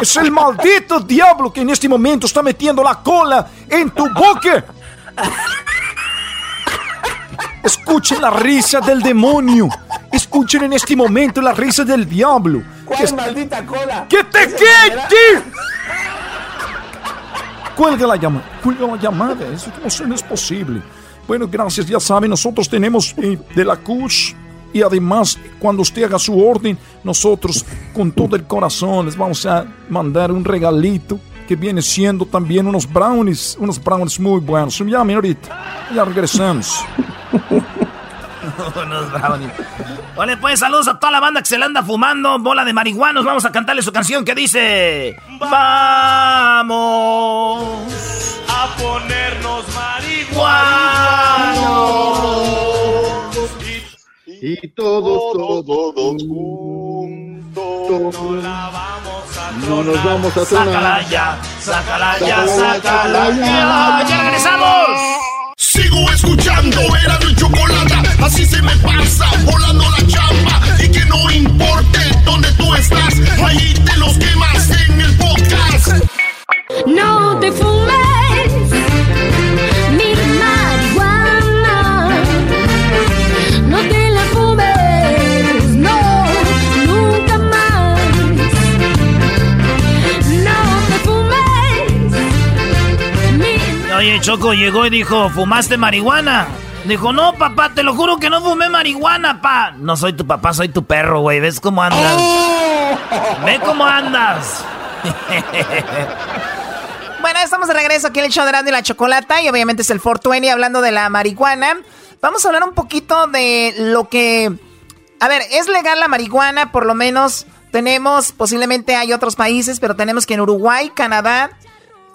Es el maldito diablo que en este momento está metiendo la cola en tu boca. Escuchen la risa del demonio. Escuchen en este momento la risa del diablo. ¿Cuál Que- maldita cola? ¡Que te quede! Cuelga la llamada, cuelga la llamada, eso no, es posible. Bueno, gracias, ya saben, nosotros tenemos eh, de la Kush y además cuando usted haga su orden, nosotros con todo el corazón les vamos a mandar un regalito que viene siendo también unos brownies, unos brownies muy buenos. Llamen ahorita, ya regresamos. Unos brownies. Vale, pues saludos a toda la banda que se le anda fumando bola de marihuanos. Vamos a cantarle su canción que dice... Vamos a ponernos marihuanos. Y todos, todos juntos no la vamos a no nos vamos a Sácala tronar. ya, sácala ya, Sácala, sácala sácala ya. ¡Ya regresamos! Sigo escuchando, era mi chocolate, así se me pasa, volando la chamba. Y que no importe dónde tú estás, ahí te los quemas en el podcast. No te fumes Oye, Choco llegó y dijo, ¿fumaste marihuana? Dijo, no, papá, te lo juro que no fumé marihuana, pa. No soy tu papá, soy tu perro, güey. ¿Ves cómo andas? Ve cómo andas. Bueno, estamos de regreso aquí en el show de Erasmo y la Chocolata y obviamente es el 420 hablando de la marihuana. Vamos a hablar un poquito de lo que... A ver, es legal la marihuana, por lo menos tenemos, posiblemente hay otros países, pero tenemos que en Uruguay, Canadá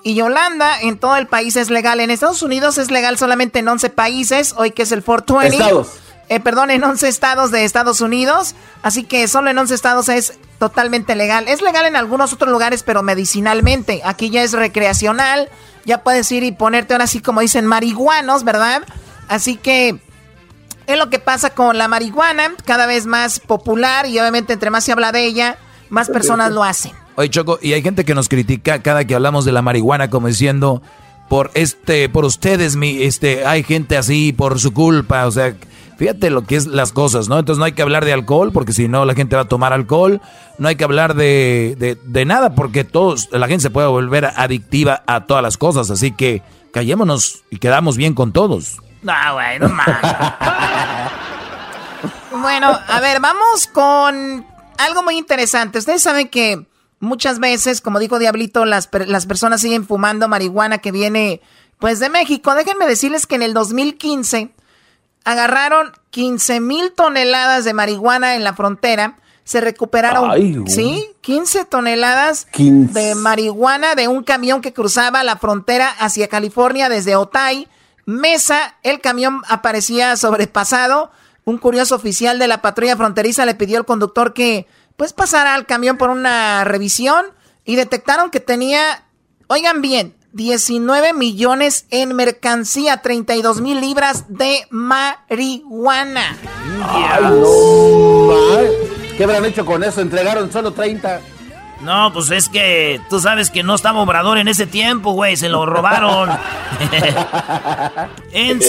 y Holanda, en todo el país es legal. En Estados Unidos es legal solamente en 11 países, hoy que es el 420. Estados. Eh, perdón, en 11 estados de Estados Unidos. Así que solo en 11 estados es totalmente legal. Es legal en algunos otros lugares, pero medicinalmente. Aquí ya es recreacional. Ya puedes ir y ponerte ahora así como dicen marihuanos, ¿verdad? Así que es lo que pasa con la marihuana. Cada vez más popular y obviamente entre más se habla de ella, más personas lo hacen. Oye, Choco, y hay gente que nos critica cada que hablamos de la marihuana como diciendo, por este, por ustedes, mi, este, hay gente así por su culpa, o sea, fíjate lo que es las cosas, ¿no? Entonces no hay que hablar de alcohol, porque si no la gente va a tomar alcohol, no hay que hablar de, de, de nada, porque todos, la gente se puede volver adictiva a todas las cosas, así que callémonos y quedamos bien con todos. No, güey, no mames. Bueno, a ver, vamos con algo muy interesante. Ustedes saben que muchas veces, como dijo Diablito, las, las personas siguen fumando marihuana que viene pues de México. Déjenme decirles que en el 2015 agarraron 15 mil toneladas de marihuana en la frontera. Se recuperaron, Ay. ¿sí? 15 toneladas 15. de marihuana de un camión que cruzaba la frontera hacia California desde Otay Mesa, el camión aparecía sobrepasado. Un curioso oficial de la patrulla fronteriza le pidió al conductor que pues pasara al camión por una revisión y detectaron que tenía, oigan bien, 19 millones en mercancía, 32 mil libras de marihuana. ¿Qué habrán hecho con eso? Entregaron solo 30. No, pues es que tú sabes que no estaba Obrador en ese tiempo, güey. Se lo robaron. en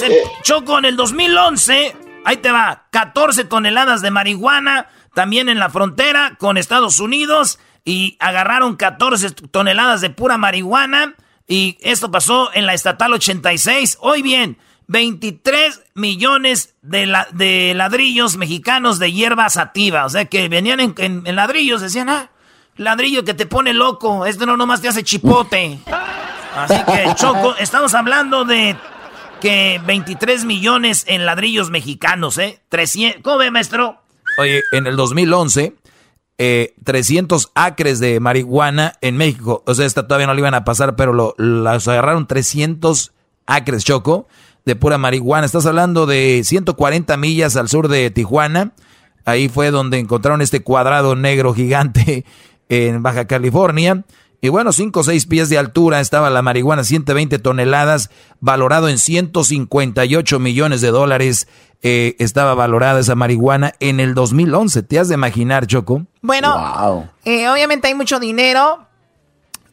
Choco, en el 2011, ahí te va, 14 toneladas de marihuana, también en la frontera con Estados Unidos. Y agarraron 14 toneladas de pura marihuana. Y esto pasó en la estatal 86. Hoy bien, 23 millones de, ladrillos mexicanos de hierba sativa. O sea que venían en ladrillos, decían, ah ladrillo que te pone loco. Esto no nomás te hace chipote. Así que, Choco, estamos hablando de que 23 millones en ladrillos mexicanos, ¿eh? 300. ¿Cómo ve, maestro? Oye, en el 2011, eh, 300 acres de marihuana en México. O sea, esta todavía no le iban a pasar, pero lo, las agarraron 300 acres, Choco, de pura marihuana. Estás hablando de 140 millas al sur de Tijuana. Ahí fue donde encontraron este cuadrado negro gigante en Baja California. Y bueno, 5 o 6 pies de altura estaba la marihuana, 120 toneladas, valorado en 158 millones de dólares. Eh, estaba valorada esa marihuana en el 2011. ¿Te has de imaginar, Choco? Bueno, eh, obviamente hay mucho dinero.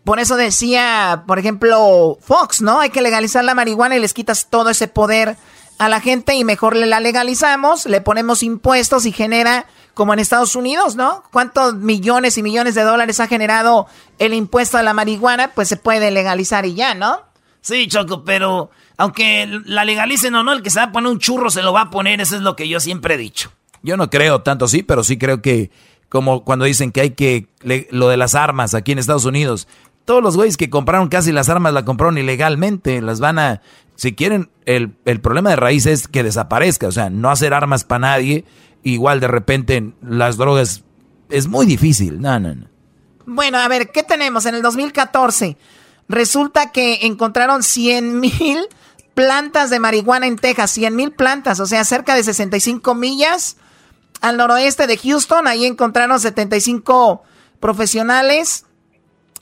Por eso decía, por ejemplo, Fox, ¿no? Hay que legalizar la marihuana y les quitas todo ese poder a la gente y mejor la legalizamos, le ponemos impuestos y genera como en Estados Unidos, ¿no? ¿Cuántos millones y millones de dólares ha generado el impuesto a la marihuana? Pues se puede legalizar y ya, ¿no? Sí, Choco, pero aunque la legalicen o no, el que se va a poner un churro se lo va a poner, eso es lo que yo siempre he dicho. Yo no creo tanto sí, pero sí creo que como cuando dicen que hay que lo de las armas aquí en Estados Unidos, todos los güeyes que compraron casi las armas la compraron ilegalmente, las van a si quieren el, el problema de raíz es que desaparezca, o sea, no hacer armas para nadie igual de repente las drogas es muy difícil. No, no, no. Bueno, a ver, ¿qué tenemos? En el 2014 resulta que encontraron 100 mil plantas de marihuana en Texas, 100 mil plantas, o sea, cerca de 65 millas al noroeste de Houston. Ahí encontraron 75 profesionales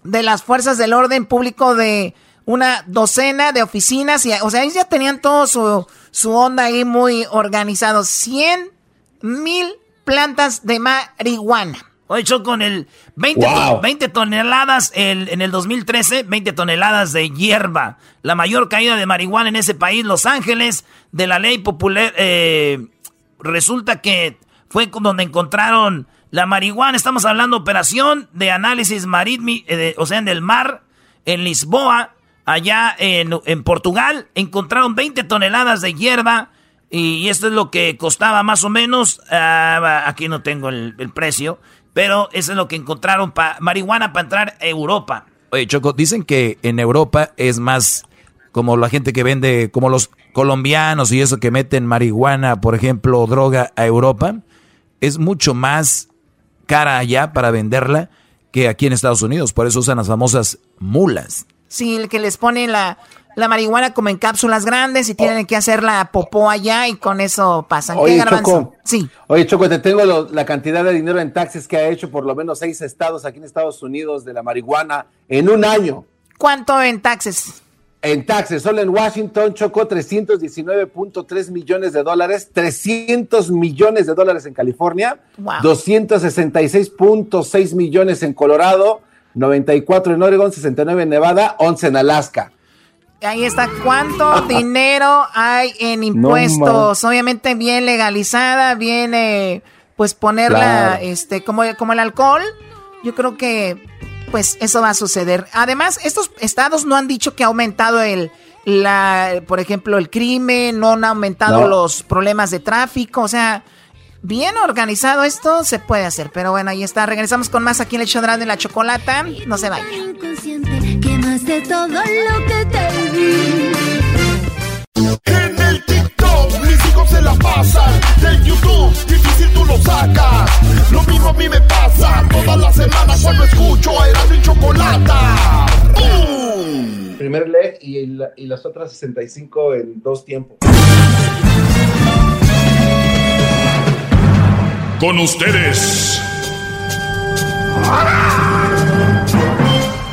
de las fuerzas del orden público de una docena de oficinas. Y, o sea, ellos ya tenían todo su, su onda ahí muy organizado. 100 mil plantas de marihuana. Hoy hecho con el 20, toneladas en el 2013, 20 toneladas de hierba. La mayor caída de marihuana en ese país, Los Ángeles, de la ley popular. Eh, resulta que fue donde encontraron la marihuana. Estamos hablando de operación de análisis marítimo, eh, o sea, en el mar, en Lisboa, allá en, en Portugal. Encontraron 20 toneladas de hierba y esto es lo que costaba más o menos. Ah, aquí no tengo el, precio. Pero eso es lo que encontraron para marihuana para entrar a Europa. Oye, Choco, dicen que en Europa es más como la gente que vende, como los colombianos y eso que meten marihuana, por ejemplo, droga a Europa, es mucho más cara allá para venderla que aquí en Estados Unidos. Por eso usan las famosas mulas. Sí, el que les pone la, la marihuana como en cápsulas grandes y tienen que hacer la popó allá y con eso pasan. Oye, Choco, sí. Oye, Choco, te tengo la cantidad de dinero en taxes que ha hecho por lo menos seis estados aquí en Estados Unidos de la marihuana en un año. ¿Cuánto en taxes? En taxes, solo en Washington chocó 319.3 millones de dólares, 300 millones de dólares en California, 266.6 millones en Colorado, 94 en Oregon, 69 en Nevada, 11 en Alaska. Ahí está. ¿Cuánto dinero hay en impuestos? Obviamente bien legalizada, bien, eh, pues ponerla, este, como, como el alcohol. Yo creo que, pues eso va a suceder. Además, estos estados no han dicho que ha aumentado el, la, por ejemplo, el crimen, no han aumentado los problemas de tráfico. O sea, bien organizado esto se puede hacer. Pero bueno, ahí está. Regresamos con más aquí en el show de la chocolata. No se vayan de todo lo que te di. En el TikTok mis hijos se la pasan. De YouTube difícil tú lo sacas. Lo mismo a mí me pasa todas las semanas cuando escucho a Erasmo y Chocolata. Primer leg 49 y, la- y las otras 65 en dos tiempos. Con ustedes.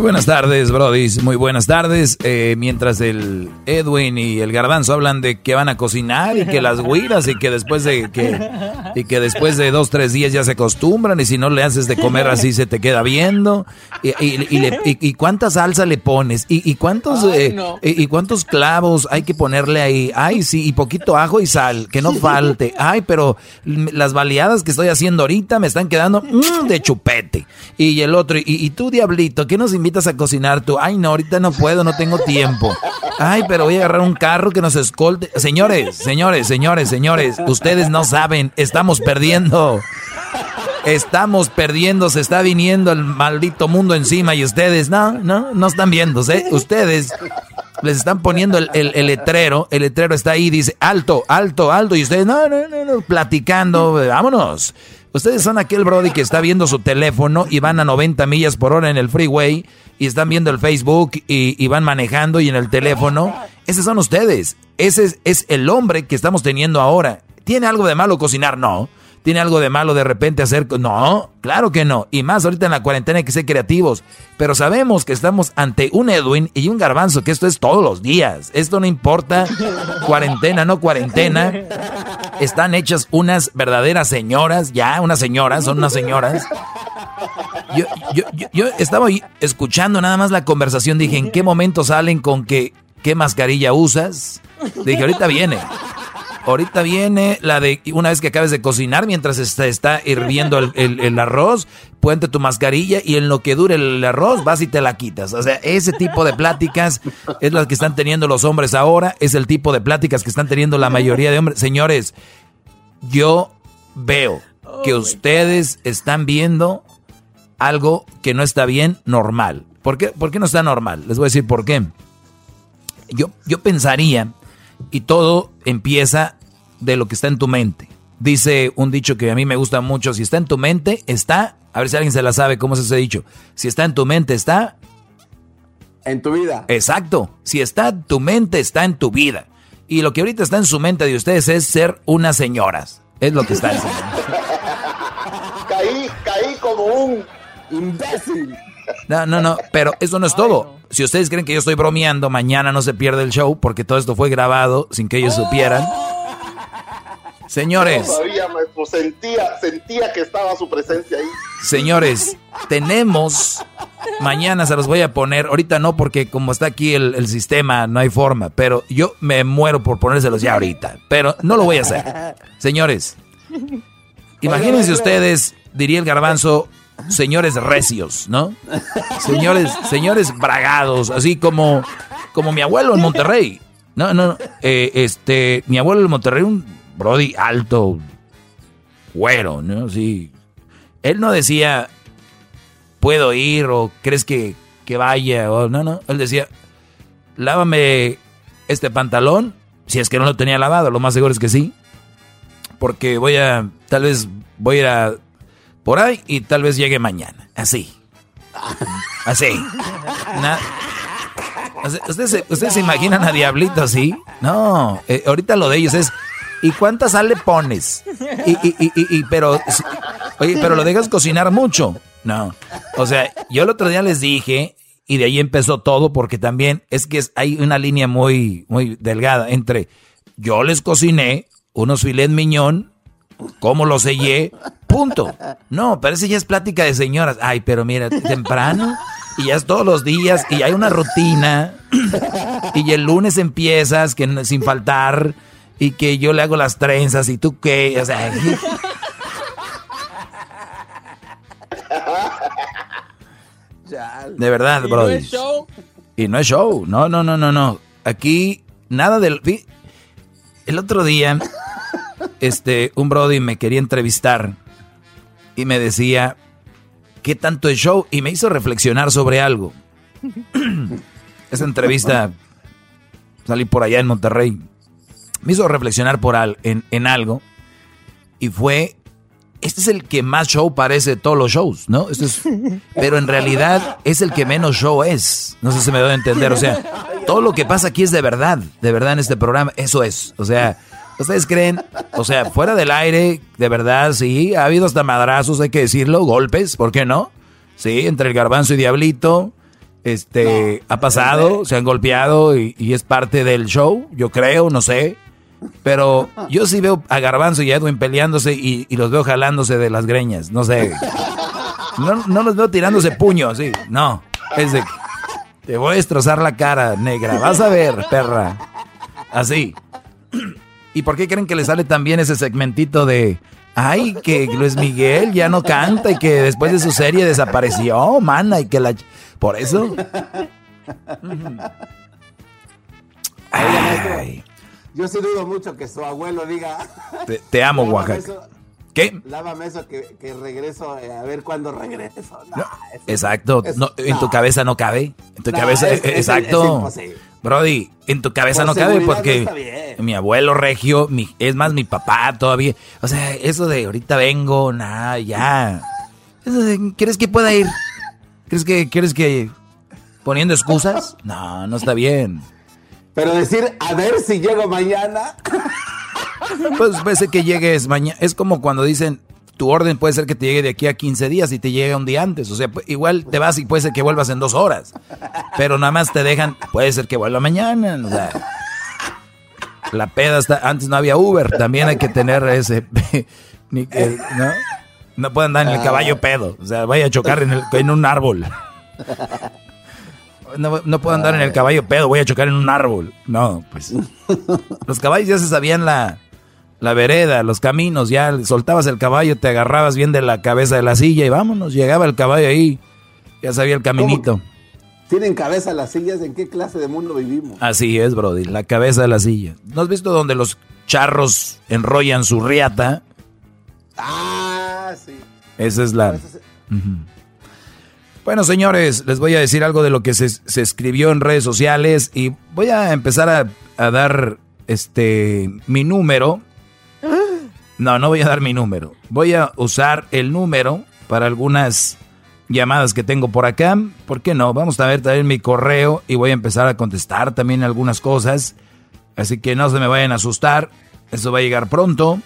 Muy buenas tardes, brodis. Muy buenas tardes. Eh, mientras el Edwin y el Garbanzo hablan de que van a cocinar y que las guiras y que después de que y que después de dos tres días ya se acostumbran y si no le haces de comer así se te queda viendo y, y- y le- y- y cuánta salsa le pones y, y cuántos eh, y, y cuántos clavos hay que ponerle ahí. Ay sí y poquito ajo y sal que no falte. Ay pero las baleadas que estoy haciendo ahorita me están quedando mm, de chupete y el otro y, tú diablito ¿qué nos invitas a cocinar tú? Ay no ahorita no puedo no tengo tiempo. Ay pero voy a agarrar un carro que nos escolte. Señores señores señores señores ustedes no saben estamos perdiendo. Estamos perdiendo, se está viniendo el maldito mundo encima y ustedes, no, no, no están viéndose. Ustedes les están poniendo el, el- letrero, el letrero está ahí, dice alto, alto, alto, y ustedes, no, no, no, no, platicando, vámonos. Ustedes son aquel Brody que está viendo su teléfono y van a 90 millas por hora en el freeway y están viendo el Facebook y, y van manejando y en el teléfono. Esos son ustedes. Ese es, es el hombre que estamos teniendo ahora. ¿Tiene algo de malo cocinar? No. ¿Tiene algo de malo de repente hacer? No, claro que no. Y más ahorita en la cuarentena hay que ser creativos. Pero sabemos que estamos ante un Edwin y un garbanzo, que esto es todos los días. Esto no importa, cuarentena, no cuarentena. Están hechas unas verdaderas señoras, ya, unas señoras, son unas señoras. Yo, yo, yo, yo estaba escuchando nada más la conversación, dije, ¿en qué momento salen con que qué mascarilla usas? Dije, ahorita viene. Ahorita viene la de una vez que acabes de cocinar, mientras está, está hirviendo el, el- el arroz, ponte tu mascarilla y en lo que dure el arroz vas y te la quitas. O sea, ese tipo de pláticas es las que están teniendo los hombres ahora, es el tipo de pláticas que están teniendo la mayoría de hombres. Señores, yo veo que ustedes están viendo algo que no está bien normal. ¿Por qué, por qué no está normal? Les voy a decir por qué. Yo, yo pensaría, y todo empieza de lo que está en tu mente. Dice un dicho que a mí me gusta mucho, si está en tu mente, está, a ver si alguien se la sabe, ¿cómo es ese dicho? Si está en tu mente, está... En tu vida. Exacto, si está en tu mente, está en tu vida. Y lo que ahorita está en su mente de ustedes es ser unas señoras. Es lo que está en su mente. Caí, caí como un imbécil. No, no, no, pero eso no es todo. Si ustedes creen que yo estoy bromeando, mañana no se pierde el show porque todo esto fue grabado sin que ellos supieran. Señores, Todavía me pues, sentía, sentía que estaba su presencia ahí. señores, tenemos, mañana se los voy a poner, ahorita no porque como está aquí el, el sistema no hay forma, pero yo me muero por ponérselos ya ahorita, pero no lo voy a hacer. Señores, imagínense ustedes, diría el garbanzo, señores recios, ¿no? Señores, señores bragados, así como, como mi abuelo en Monterrey. No, no, eh, este, mi abuelo en Monterrey, un brody alto, güero, ¿no? Sí. Él no decía, puedo ir o crees que, que vaya, o no, no. Él decía, lávame este pantalón, si es que no lo tenía lavado, lo más seguro es que sí. Porque voy a, tal vez voy a ir a por ahí y tal vez llegue mañana. Así. Así. Na- ¿Ustedes, se- ¿Ustedes se imaginan a Diablito así? No, eh, ahorita lo de ellos es, ¿y cuánta sal le pones? Y, y- y- y- y- pero, oye, pero lo dejas cocinar mucho. No, o sea, yo el otro día les dije, y de ahí empezó todo, porque también es que hay una línea muy, muy delgada entre yo les cociné unos filet miñón, cómo los sellé, punto. No, parece ya es plática de señoras. Ay, pero mira, temprano y ya es todos los días y hay una rutina y el lunes empiezas que sin faltar y que yo le hago las trenzas y tú qué, o sea, de verdad, ¿Y no brody. es show? Y no es show, no, no, no, no, no. Aquí nada del el otro día este un brody me quería entrevistar y me decía, ¿qué tanto es show? Y me hizo reflexionar sobre algo. esa entrevista, salí por allá en Monterrey, me hizo reflexionar por al, en, en algo. Y fue este es el que más show parece de todos los shows, ¿no? Este es, pero en realidad es el que menos show es. No sé si me doy a entender. O sea, todo lo que pasa aquí es de verdad, de verdad en este programa. Eso es. O sea, ¿ustedes creen? O sea, fuera del aire, de verdad, sí. Ha habido hasta madrazos, hay que decirlo, golpes, ¿por qué no? Sí, entre el garbanzo y Diablito. Este, ha pasado, se han golpeado y, y es parte del show, yo creo, no sé. Pero yo sí veo a Garbanzo y a Edwin peleándose y, los veo jalándose de las greñas. No sé. No, los veo tirándose puños, sí. No. Es de. Te voy a destrozar la cara, negra. Vas a ver, perra. Así. ¿Y por qué creen que le sale también ese segmentito de. Ay, que Luis Miguel ya no canta y que después de su serie desapareció, mana, y que la. Por eso. Ay. Yo sí dudo mucho que su abuelo diga. Te, amo, Oaxaca. ¿Qué? Lávame eso que, que regreso, eh, a ver cuándo regreso. exacto. en tu cabeza no cabe. En tu cabeza, exacto. Brody, en tu cabeza no cabe porque mi abuelo regio, mi, es más mi papá todavía. O sea, eso de ahorita vengo, nada, ya. ¿Quieres que pueda ir? ¿Crees que quieres que poniendo excusas? No, no está bien. Pero decir, a ver si llego mañana. Pues ser que llegues mañana. Es como cuando dicen, tu orden puede ser que te llegue de aquí a 15 días y te llegue un día antes. O sea, igual te vas y puede ser que vuelvas en dos horas. Pero nada más te dejan, puede ser que vuelva mañana. O sea, la peda está, antes no había Uber, también hay que tener ese, ¿no? No puede andar en el caballo pedo, o sea, vaya a chocar en, en un árbol no, puedo andar en el caballo pedo, voy a chocar en un árbol. No, pues. Los caballos ya se sabían la, la vereda, los caminos, ya soltabas el caballo, te agarrabas bien de la cabeza de la silla y vámonos, llegaba el caballo ahí, ya sabía el caminito. ¿Tienen cabeza las sillas? ¿En qué clase de mundo vivimos? Así es, Brody, la cabeza de la silla. ¿No has visto donde los charros enrollan su riata? Ah, sí. Esa es la... Bueno, señores, les voy a decir algo de lo que se, escribió en redes sociales y voy a empezar a, dar este mi número. No, no voy a dar mi número. Voy a usar el número para algunas llamadas que tengo por acá. ¿Por qué no? Vamos a ver también mi correo y voy a empezar a contestar también algunas cosas. Así que no se me vayan a asustar. Eso va a llegar pronto.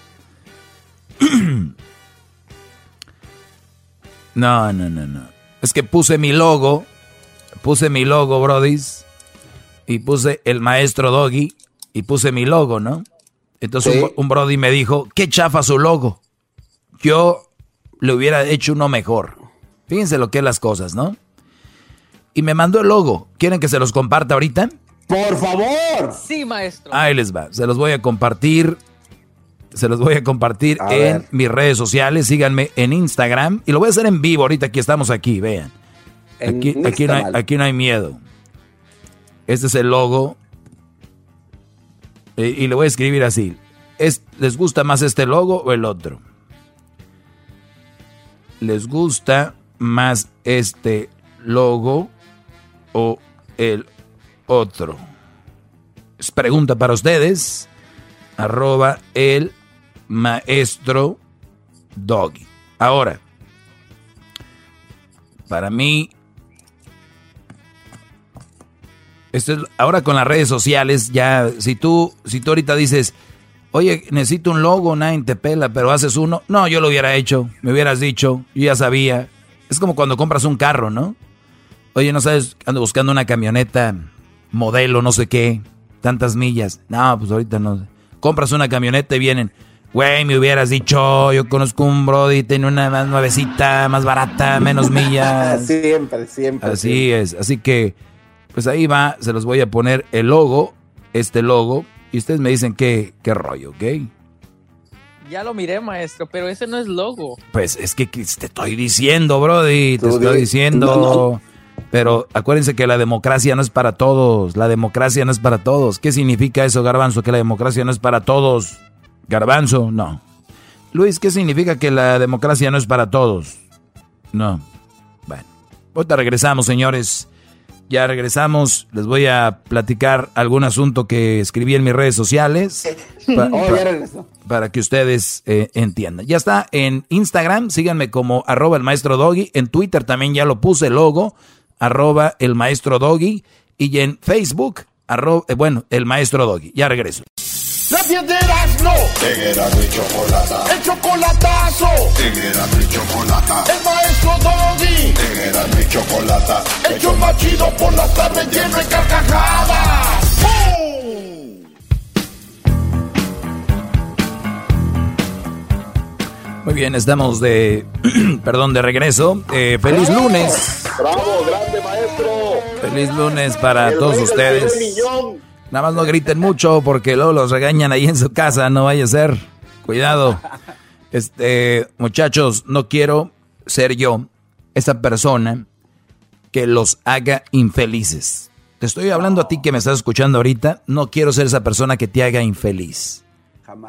No, no, no, no. Es que puse mi logo, puse mi logo, brodis, y puse el maestro Doggy, y puse mi logo, ¿no? Entonces un, brody me dijo, qué chafa su logo. Yo le hubiera hecho uno mejor. Fíjense lo que es las cosas, ¿no? Y me mandó el logo. ¿Quieren que se los comparta ahorita? Por favor. Sí, maestro. Ahí les va. Se los voy a compartir se los voy a compartir en mis redes sociales. Síganme en Instagram. Y lo voy a hacer en vivo ahorita que estamos aquí, vean. Aquí, aquí, no hay, aquí no hay miedo. Este es el logo. Eh, y le voy a escribir así. ¿Les gusta más este logo o el otro? ¿Les gusta más este logo o el otro? Es pregunta para ustedes. Arroba el maestro Doggy. Ahora, para mí, esto es, ahora con las redes sociales, ya, si tú, si tú ahorita dices, oye, necesito un logo, nadie te pela, pero haces uno, no, yo lo hubiera hecho, me hubieras dicho, yo ya sabía. Es como cuando compras un carro, ¿no? Oye, no sabes, ando buscando una camioneta, modelo, no sé qué, tantas millas. No, pues ahorita no. Compras una camioneta y vienen, Güey, me hubieras dicho, yo conozco un Brody, tiene una más nuevecita, más barata, menos millas. siempre, siempre. Así es, así que, pues ahí va, se los voy a poner el logo, este logo, y ustedes me dicen qué, qué rollo, ¿ok? Ya lo miré, maestro, pero ese no es logo. Pues es que te estoy diciendo, Brody, te estoy diciendo. Pero acuérdense que la democracia no es para todos, la democracia no es para todos. ¿Qué significa eso, Garbanzo? Que la democracia no es para todos. Garbanzo, no. Luis, ¿qué significa que la democracia no es para todos? No. Bueno, ahorita regresamos, señores. Ya regresamos. Les voy a platicar algún asunto que escribí en mis redes sociales. oh, ya regresó. Para que ustedes eh, entiendan. Ya está en Instagram. Síganme como arroba el maestro Doggy. En Twitter también ya lo puse el logo. Arroba el maestro Doggy. Y en Facebook, arroba, eh, bueno, el maestro Doggy. Ya regreso. La piedras no. Erasmo y chocolata. El chocolatazo. Erasmo y chocolata. El maestro Doggy. Erasmo y chocolata. El show más chido por las tardes lleno de carcajadas. Muy bien, estamos de, perdón, de regreso. Eh, feliz lunes. Bravo, grande maestro. Feliz lunes para El todos ustedes. millón. Nada más no griten mucho porque luego los regañan ahí en su casa, no vaya a ser. Cuidado. Este, muchachos, no quiero ser yo esa persona que los haga infelices. Te estoy hablando a ti que me estás escuchando ahorita, no quiero ser esa persona que te haga infeliz.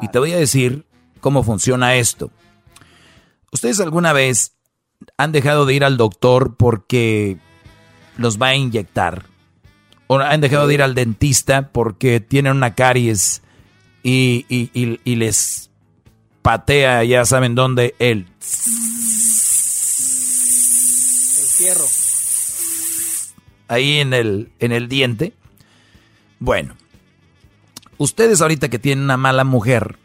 Y te voy a decir cómo funciona esto. ¿Ustedes alguna vez han dejado de ir al doctor porque los va a inyectar? ¿O han dejado de ir al dentista porque tienen una caries y, y- y- y les patea, ya saben dónde, el... El fierro. ahí en el, en el diente. Bueno, ustedes ahorita que tienen una mala mujer,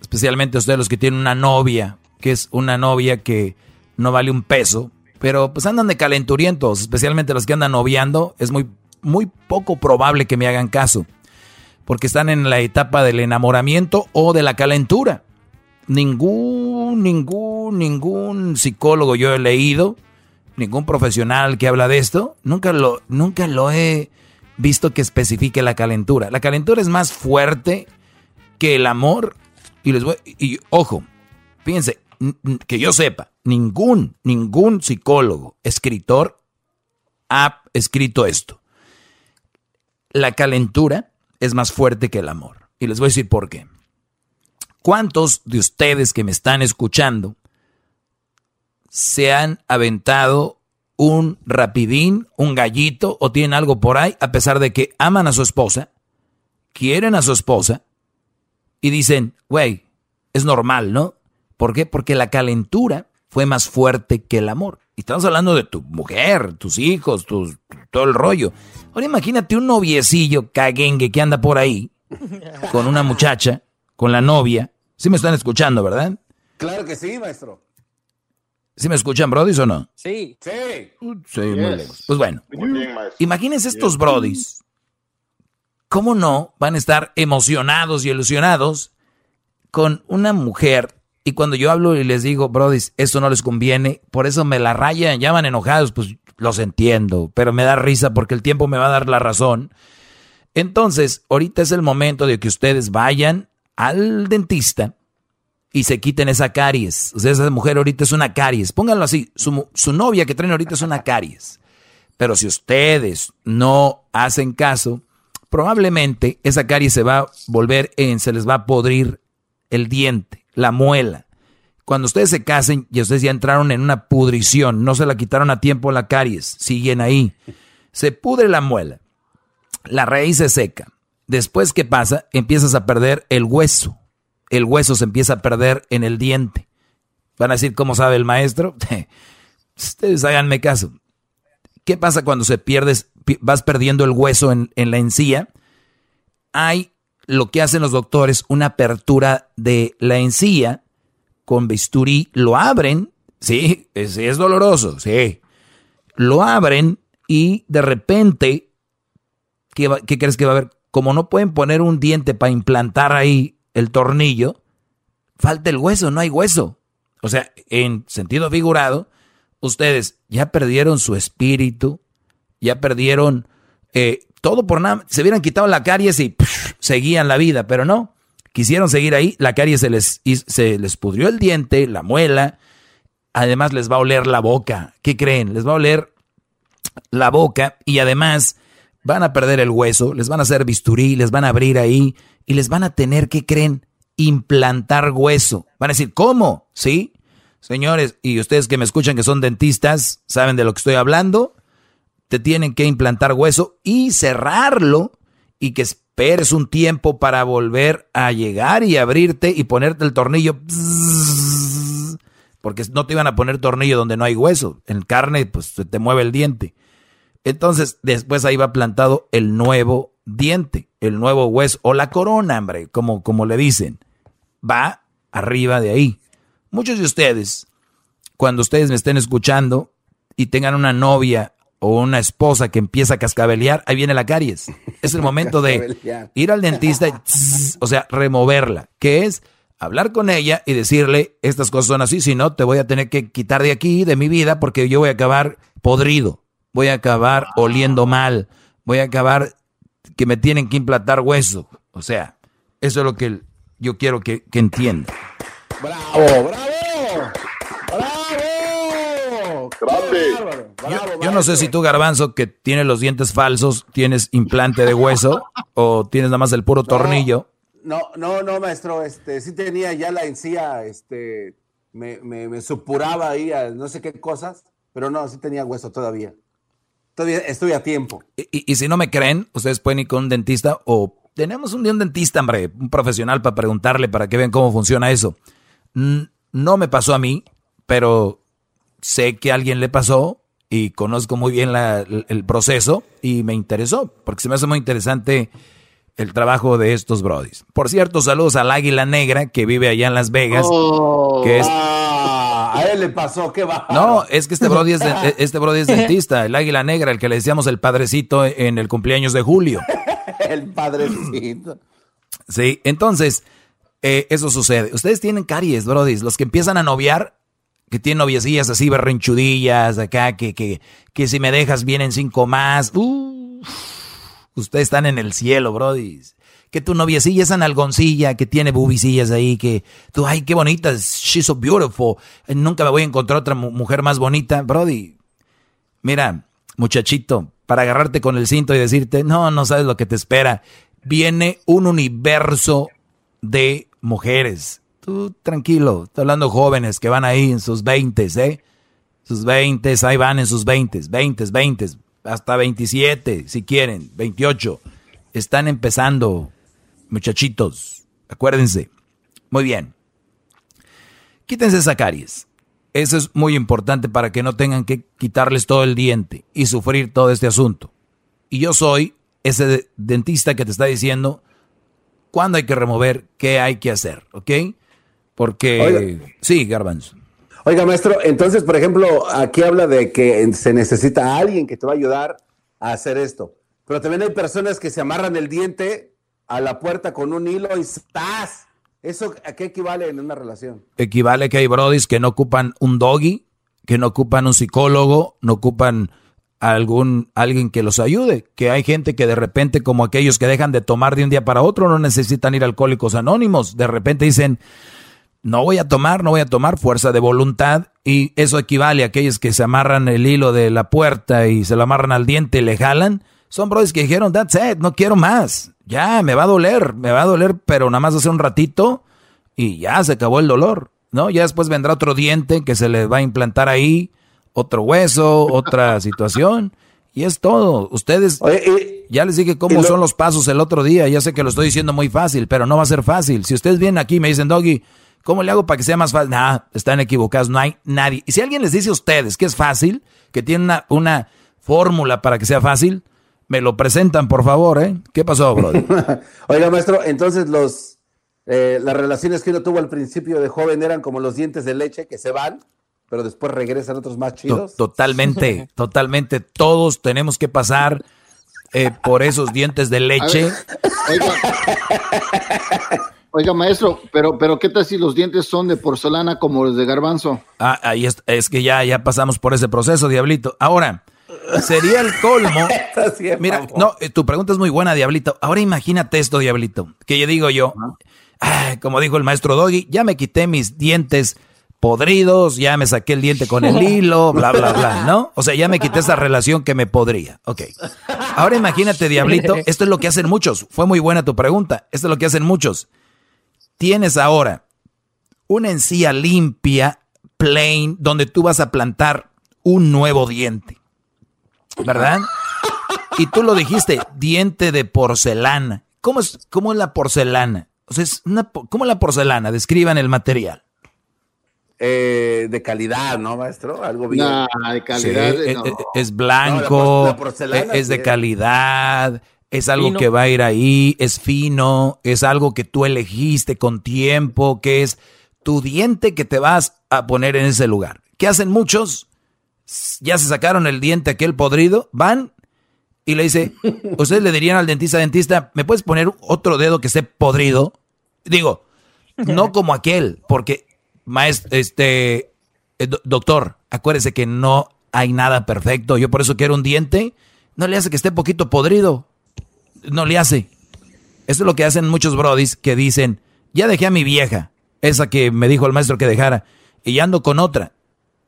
especialmente ustedes los que tienen una novia, que es una novia que no vale un peso, pero pues andan de calenturientos, especialmente los que andan noviando, es muy, muy poco probable que me hagan caso, porque están en la etapa del enamoramiento o de la calentura. Ningún, ningún, ningún psicólogo yo he leído ningún profesional que habla de esto, nunca lo, nunca lo he visto que especifique la calentura. La calentura es más fuerte que el amor. Y y ojo, fíjense, que yo sepa, ningún, ningún psicólogo, escritor ha escrito esto. La calentura es más fuerte que el amor. Y les voy a decir por qué. ¿Cuántos de ustedes que me están escuchando se han aventado un rapidín, un gallito o tienen algo por ahí, a pesar de que aman a su esposa, quieren a su esposa y dicen, güey, es normal, ¿no? ¿Por qué? Porque la calentura fue más fuerte que el amor. Y estamos hablando de tu mujer, tus hijos, tus, todo el rollo. Ahora imagínate un noviecillo caguengue que anda por ahí con una muchacha, con la novia. Sí me están escuchando, ¿verdad? Claro que sí, maestro. ¿Sí me escuchan, brodis, o no? Sí. Sí. Sí, muy lejos. Pues bueno, Muy bien, imagínense estos brodis. ¿Cómo no van a estar emocionados y ilusionados con una mujer? Y cuando yo hablo y les digo, brodis, esto no les conviene, por eso me la rayan, llaman enojados, pues los entiendo, pero me da risa porque el tiempo me va a dar la razón. Entonces, ahorita es el momento de que ustedes vayan al dentista y se quiten esa caries. O esa mujer ahorita es una caries. Pónganlo así, su, su novia que traen ahorita es una caries. Pero si ustedes no hacen caso, probablemente esa caries se va a volver en, se les va a podrir el diente, la muela. Cuando ustedes se casen y ustedes ya entraron en una pudrición, no se la quitaron a tiempo la caries, siguen ahí. Se pudre la muela, la raíz se seca. Después, ¿qué pasa? Empiezas a perder el hueso. El hueso se empieza a perder en el diente. Van a decir, ¿cómo sabe el maestro? Ustedes háganme caso. ¿Qué pasa cuando se pierdes, pi- vas perdiendo el hueso en, en la encía? Hay lo que hacen los doctores, una apertura de la encía con bisturí, lo abren, sí, es, doloroso, sí. Lo abren y de repente, ¿qué, va- qué crees que va a haber? Como no pueden poner un diente para implantar ahí el tornillo, falta el hueso, no hay hueso. O sea, en sentido figurado, ustedes ya perdieron su espíritu, ya perdieron eh, todo por nada. Se hubieran quitado la caries y seguían la vida, pero no. Quisieron seguir ahí, la caries se les, se les pudrió el diente, la muela. Además les va a oler la boca. ¿Qué creen? Les va a oler la boca y además van a perder el hueso, les van a hacer bisturí, les van a abrir ahí y les van a tener, ¿qué creen? Implantar hueso. Van a decir, ¿cómo? ¿Sí? Señores, y ustedes que me escuchan que son dentistas, saben de lo que estoy hablando. te tienen que implantar hueso y cerrarlo y que esperes un tiempo para volver a llegar y abrirte y ponerte el tornillo. Porque no te iban a poner tornillo donde no hay hueso. En carne, pues se te mueve el diente. Entonces, después ahí va plantado el nuevo diente, el nuevo hueso, o la corona, hombre, como, como le dicen. Va arriba de ahí. Muchos de ustedes, cuando ustedes me estén escuchando y tengan una novia o una esposa que empieza a cascabelear, ahí viene la caries. Es el momento de ir al dentista y, o sea, removerla, que es hablar con ella y decirle, estas cosas son así, si no, te voy a tener que quitar de aquí, de mi vida, porque yo voy a acabar podrido, voy a acabar oliendo mal, voy a acabar que me tienen que implantar hueso. O sea, eso es lo que yo quiero que, que entienda. ¡Bravo, bravo! Yo, no sé si tú, Garbanzo, que tienes los dientes falsos, tienes implante de hueso o tienes nada más el puro tornillo. No, no, no, maestro, este, sí tenía ya la encía, este, me, me, supuraba ahí a no sé qué cosas, pero no, sí tenía hueso todavía. Todavía estoy a tiempo. Y, si no me creen, ustedes pueden ir con un dentista o tenemos un, un dentista, hombre, un profesional para preguntarle para que vean cómo funciona eso. No me pasó a mí, pero sé que a alguien le pasó y conozco muy bien el proceso y me interesó, porque se me hace muy interesante el trabajo de estos brodis. Por cierto, saludos al Águila Negra que vive allá en Las Vegas. Oh, que es... Ah, a él le pasó, ¿qué va? No, es que este brody es, este brody es dentista, el Águila Negra, el que le decíamos el padrecito en el cumpleaños de julio. el padrecito. Sí, entonces, eh, eso sucede. Ustedes tienen caries, brodis. Los que empiezan a noviar, que tienen noviecillas así berrinchudillas, acá, que, que, que si me dejas vienen cinco más. ustedes están en el cielo, brody. Que tu noviecilla es analgoncilla, que tiene bubicillas ahí, que tú, ay, qué bonita, she's so beautiful. Nunca me voy a encontrar otra mujer más bonita, brody. Mira, muchachito, para agarrarte con el cinto y decirte, no, no sabes lo que te espera. Viene un universo de mujeres Tranquilo, estoy hablando jóvenes que van ahí en sus 20, ¿eh? Sus 20, ahí van en sus 20, 20, 20, hasta 27, si quieren, 28. Están empezando, muchachitos, acuérdense. Muy bien. Quítense esa caries. Eso es muy importante para que no tengan que quitarles todo el diente y sufrir todo este asunto. Y yo soy ese dentista que te está diciendo cuándo hay que remover, qué hay que hacer, ¿ok? Porque, sí, Garbanzo. Oiga, maestro, entonces, por ejemplo, aquí habla de que se necesita alguien que te va a ayudar a hacer esto. Pero también hay personas que se amarran el diente a la puerta con un hilo y ¡estás! ¿Eso a qué equivale en una relación? Equivale que hay brodis que no ocupan un doggy, que no ocupan un psicólogo, no ocupan algún alguien que los ayude, que hay gente que de repente como aquellos que dejan de tomar de un día para otro no necesitan ir a alcohólicos anónimos, de repente dicen, no voy a tomar, no voy a tomar fuerza de voluntad y eso equivale a aquellos que se amarran el hilo de la puerta y se lo amarran al diente y le jalan. Son brothers que dijeron, that's it, no quiero más. Ya, me va a doler, me va a doler, pero nada más hace un ratito y ya se acabó el dolor, ¿no? Ya después vendrá otro diente que se le va a implantar ahí, otro hueso, otra situación. Y es todo. Ustedes, ya les dije cómo son los pasos el otro día. Ya sé que lo estoy diciendo muy fácil, pero no va a ser fácil. Si ustedes vienen aquí y me dicen, Doggy, ¿Cómo le hago para que sea más fácil? Nah, están equivocados, no hay nadie. Y si alguien les dice a ustedes que es fácil, que tiene una, una fórmula para que sea fácil, me lo presentan, por favor, ¿eh? ¿Qué pasó, brother? Oiga, maestro, entonces los eh, las relaciones que uno tuvo al principio de joven eran como los dientes de leche que se van, pero después regresan otros más chidos. Totalmente, totalmente. Todos tenemos que pasar eh, por esos dientes de leche. Oiga. Oiga, maestro, pero, pero ¿qué tal si los dientes son de porcelana como los de garbanzo? Ah, ahí es, es que ya, ya pasamos por ese proceso, Diablito. Ahora, sería el colmo. Mira, no, eh, tu pregunta es muy buena, Diablito. Ahora imagínate esto, Diablito. Que yo digo yo, como dijo el maestro Doggy, ya me quité mis dientes podridos, ya me saqué el diente con el hilo, bla, bla, bla, ¿no? O sea, ya me quité esa relación que me podría. Ok. Ahora imagínate, Diablito, esto es lo que hacen muchos. Fue muy buena tu pregunta. Esto es lo que hacen muchos tienes ahora una encía limpia, plain, donde tú vas a plantar un nuevo diente. ¿verdad? Y tú lo dijiste, diente de porcelana. ¿Cómo es, cómo es la porcelana? O sea, es una, ¿cómo es la porcelana? Describan el material. Eh, de calidad, ¿no, maestro? Algo bien. Nah, de calidad. Sí, no. es, es blanco, No, la por- la porcelana, es de calidad, es algo Fino. que va a ir ahí, es fino, es algo que tú elegiste con tiempo, que es tu diente que te vas a poner en ese lugar. ¿Qué hacen muchos? Ya se sacaron el diente aquel podrido, van y le dice, ustedes le dirían al dentista, dentista, ¿me puedes poner otro dedo que esté podrido? Digo, no como aquel, porque maestro, este, eh, do- doctor, acuérdese que no hay nada perfecto. Yo por eso quiero un diente, no le hace que esté poquito podrido, no le hace. Eso es lo que hacen muchos brodis que dicen, ya dejé a mi vieja, esa que me dijo el maestro que dejara, y ya ando con otra.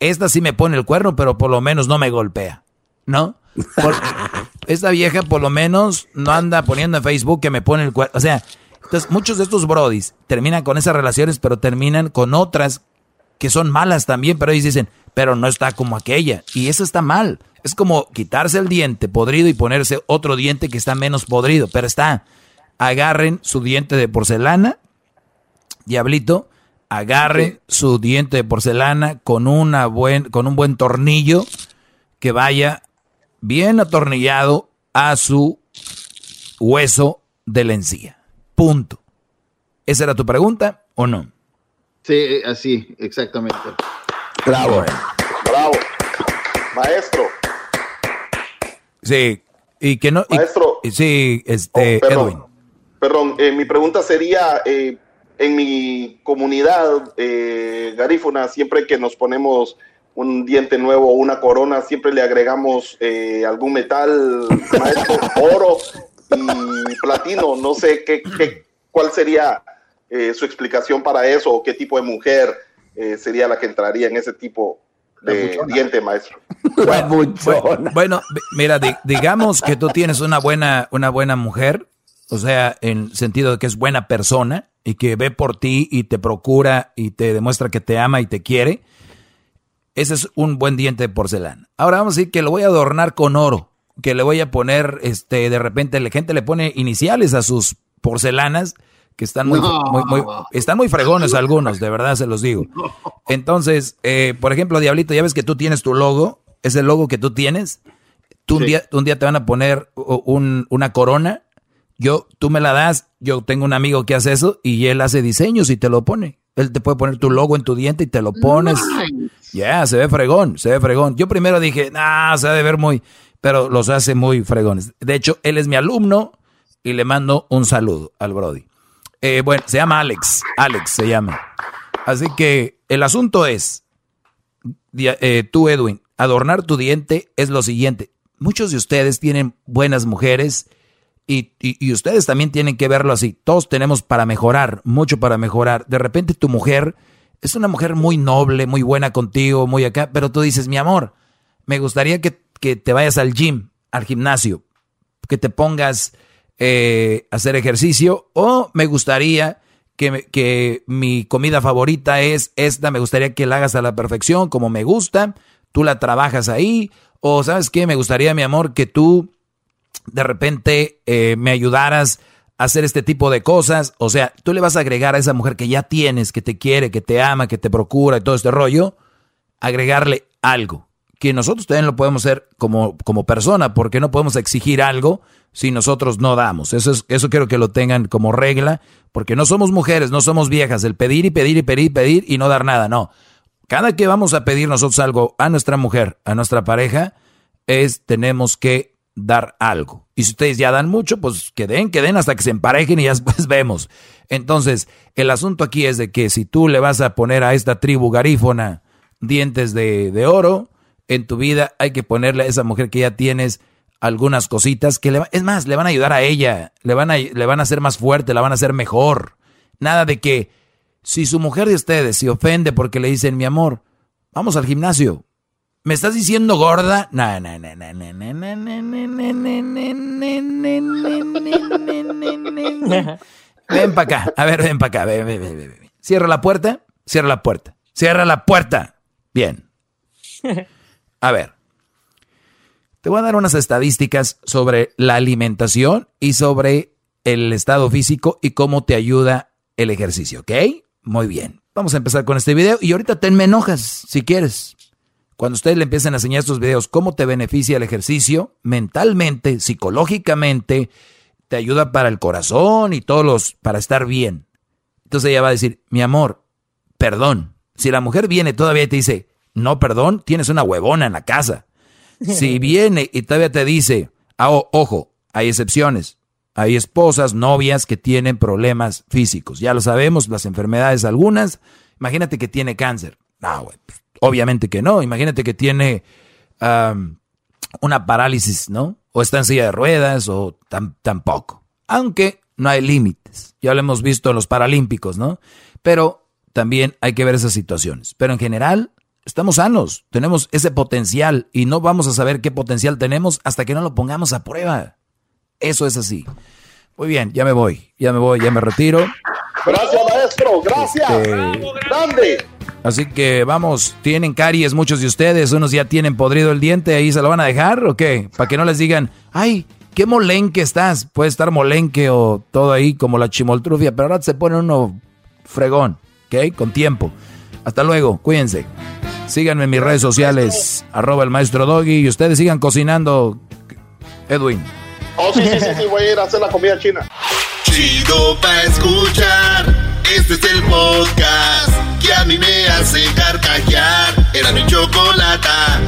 Esta sí me pone el cuerno, pero por lo menos no me golpea, ¿no? Por- esta vieja por lo menos no anda poniendo en Facebook que me pone el cuerno. O sea, entonces muchos de estos brodis terminan con esas relaciones, pero terminan con otras que son malas también, pero ellos dicen, pero no está como aquella. Y eso está mal. Es como quitarse el diente podrido y ponerse otro diente que está menos podrido, pero está. Agarren su diente de porcelana, diablito, agarren su diente de porcelana con, una buen, con un buen tornillo que vaya bien atornillado a su hueso de la encía. Punto. ¿Esa era tu pregunta o no? Sí, así, exactamente. Bravo. Bravo. Maestro, Sí, y que no. Maestro. y sí, este, Oh, perdón. Edwin. perdón, eh, mi pregunta sería, eh, en mi comunidad eh, garífuna, siempre que nos ponemos un diente nuevo o una corona, siempre le agregamos eh, algún metal, maestro, oro y platino. No sé qué, qué- cuál sería eh, su explicación para eso o qué tipo de mujer eh, sería la que entraría en ese tipo de diente, maestro. Bueno, bueno, vi- mira, di- digamos que tú tienes una buena, una buena mujer, o sea, en sentido de que es buena persona y que ve por ti y te procura y te demuestra que te ama y te quiere. Ese es un buen diente de porcelana. Ahora vamos a decir que lo voy a adornar con oro, que le voy a poner, este, de repente la gente le pone iniciales a sus porcelanas que están muy, No. muy- muy- están muy fregones algunos, de verdad se los digo. Entonces, eh, por ejemplo, Diablito, ya ves que tú tienes tu logo, ese logo que tú tienes, tú un, día, un día te van a poner un- una corona, yo, tú me la das, yo tengo un amigo que hace eso y él hace diseños y te lo pone. Él te puede poner tu logo en tu diente y te lo pones. Ya, se ve fregón, se ve fregón. Yo primero dije, nah, se ha de ver muy, pero los hace muy fregones. De hecho, él es mi alumno y le mando un saludo al Brody. Eh, bueno, se llama Alex, Alex se llama. Así que el asunto es, eh, tú Edwin, adornar tu diente es lo siguiente. Muchos de ustedes tienen buenas mujeres y, y- y ustedes también tienen que verlo así. Todos tenemos para mejorar, mucho para mejorar. De repente tu mujer es una mujer muy noble, muy buena contigo, muy acá, pero tú dices, mi amor, me gustaría que, que te vayas al gym, al gimnasio, que te pongas eh, hacer ejercicio o me gustaría que, que mi comida favorita es esta, me gustaría que la hagas a la perfección como me gusta, tú la trabajas ahí o sabes qué, me gustaría mi amor que tú de repente eh, me ayudaras a hacer este tipo de cosas, o sea, tú le vas a agregar a esa mujer que ya tienes, que te quiere, que te ama, que te procura y todo este rollo, agregarle algo que nosotros también lo podemos hacer como, como persona, porque no podemos exigir algo si nosotros no damos. Eso, es, eso quiero que lo tengan como regla, porque no somos mujeres, no somos viejas, el pedir y pedir y pedir y pedir y no dar nada, no. Cada que vamos a pedir nosotros algo a nuestra mujer, a nuestra pareja, es tenemos que dar algo. Y si ustedes ya dan mucho, pues que den, que den hasta que se emparejen y ya después vemos. Entonces, el asunto aquí es de que si tú le vas a poner a esta tribu garífona dientes de, de oro, en tu vida hay que ponerle a esa mujer que ya tienes algunas cositas que le es más, le van a ayudar a ella, le van a, le van a hacer más fuerte, la van a hacer mejor. Nada de que si su mujer de ustedes se ofende porque le dicen, mi amor, vamos al gimnasio, ¿me estás diciendo gorda? No, no, no, no, no, no, no, no, no. Ven para acá, a ver, ven para acá, ven, ven, ven, ven. Cierra la puerta, cierra la puerta, cierra la puerta. Bien. A ver. Te voy a dar unas estadísticas sobre la alimentación y sobre el estado físico y cómo te ayuda el ejercicio, ¿ok? Muy bien. Vamos a empezar con este video y ahorita te me enojas si quieres. Cuando ustedes le empiecen a enseñar estos videos, cómo te beneficia el ejercicio mentalmente, psicológicamente, te ayuda para el corazón y todos los, para estar bien. Entonces ella va a decir, mi amor, perdón. Si la mujer viene todavía y te dice, no, perdón, tienes una huevona en la casa. Si viene y todavía te dice, ah, ojo, hay excepciones. Hay esposas, novias que tienen problemas físicos. Ya lo sabemos, las enfermedades algunas. Imagínate que tiene cáncer. No, güey, pues, obviamente que no. Imagínate que tiene una parálisis, ¿no? O está en silla de ruedas o tampoco. Aunque no hay límites. Ya lo hemos visto en los Paralímpicos, ¿no? Pero también hay que ver esas situaciones. Pero en general, estamos sanos, tenemos ese potencial y no vamos a saber qué potencial tenemos hasta que no lo pongamos a prueba. Eso es así. Muy bien, ya me voy, ya me voy, ya me retiro. Gracias, maestro, gracias. Este, Grande. Así que vamos, tienen caries muchos de ustedes, unos ya tienen podrido el diente, ahí se lo van a dejar o qué? Para que no les digan, ay, qué molenque estás. Puede estar molenque o todo ahí como la chimoltrufia, pero ahora se pone uno fregón, ¿ok? Con tiempo. Hasta luego, cuídense. Síganme en mis redes sociales, arroba el maestro Doggy, y ustedes sigan cocinando, Edwin. Oh, sí, sí, sí, sí, voy a ir a hacer la comida china. Chido pa' escuchar, este es el podcast que a mí me hace carcajear. Era mi chocolata.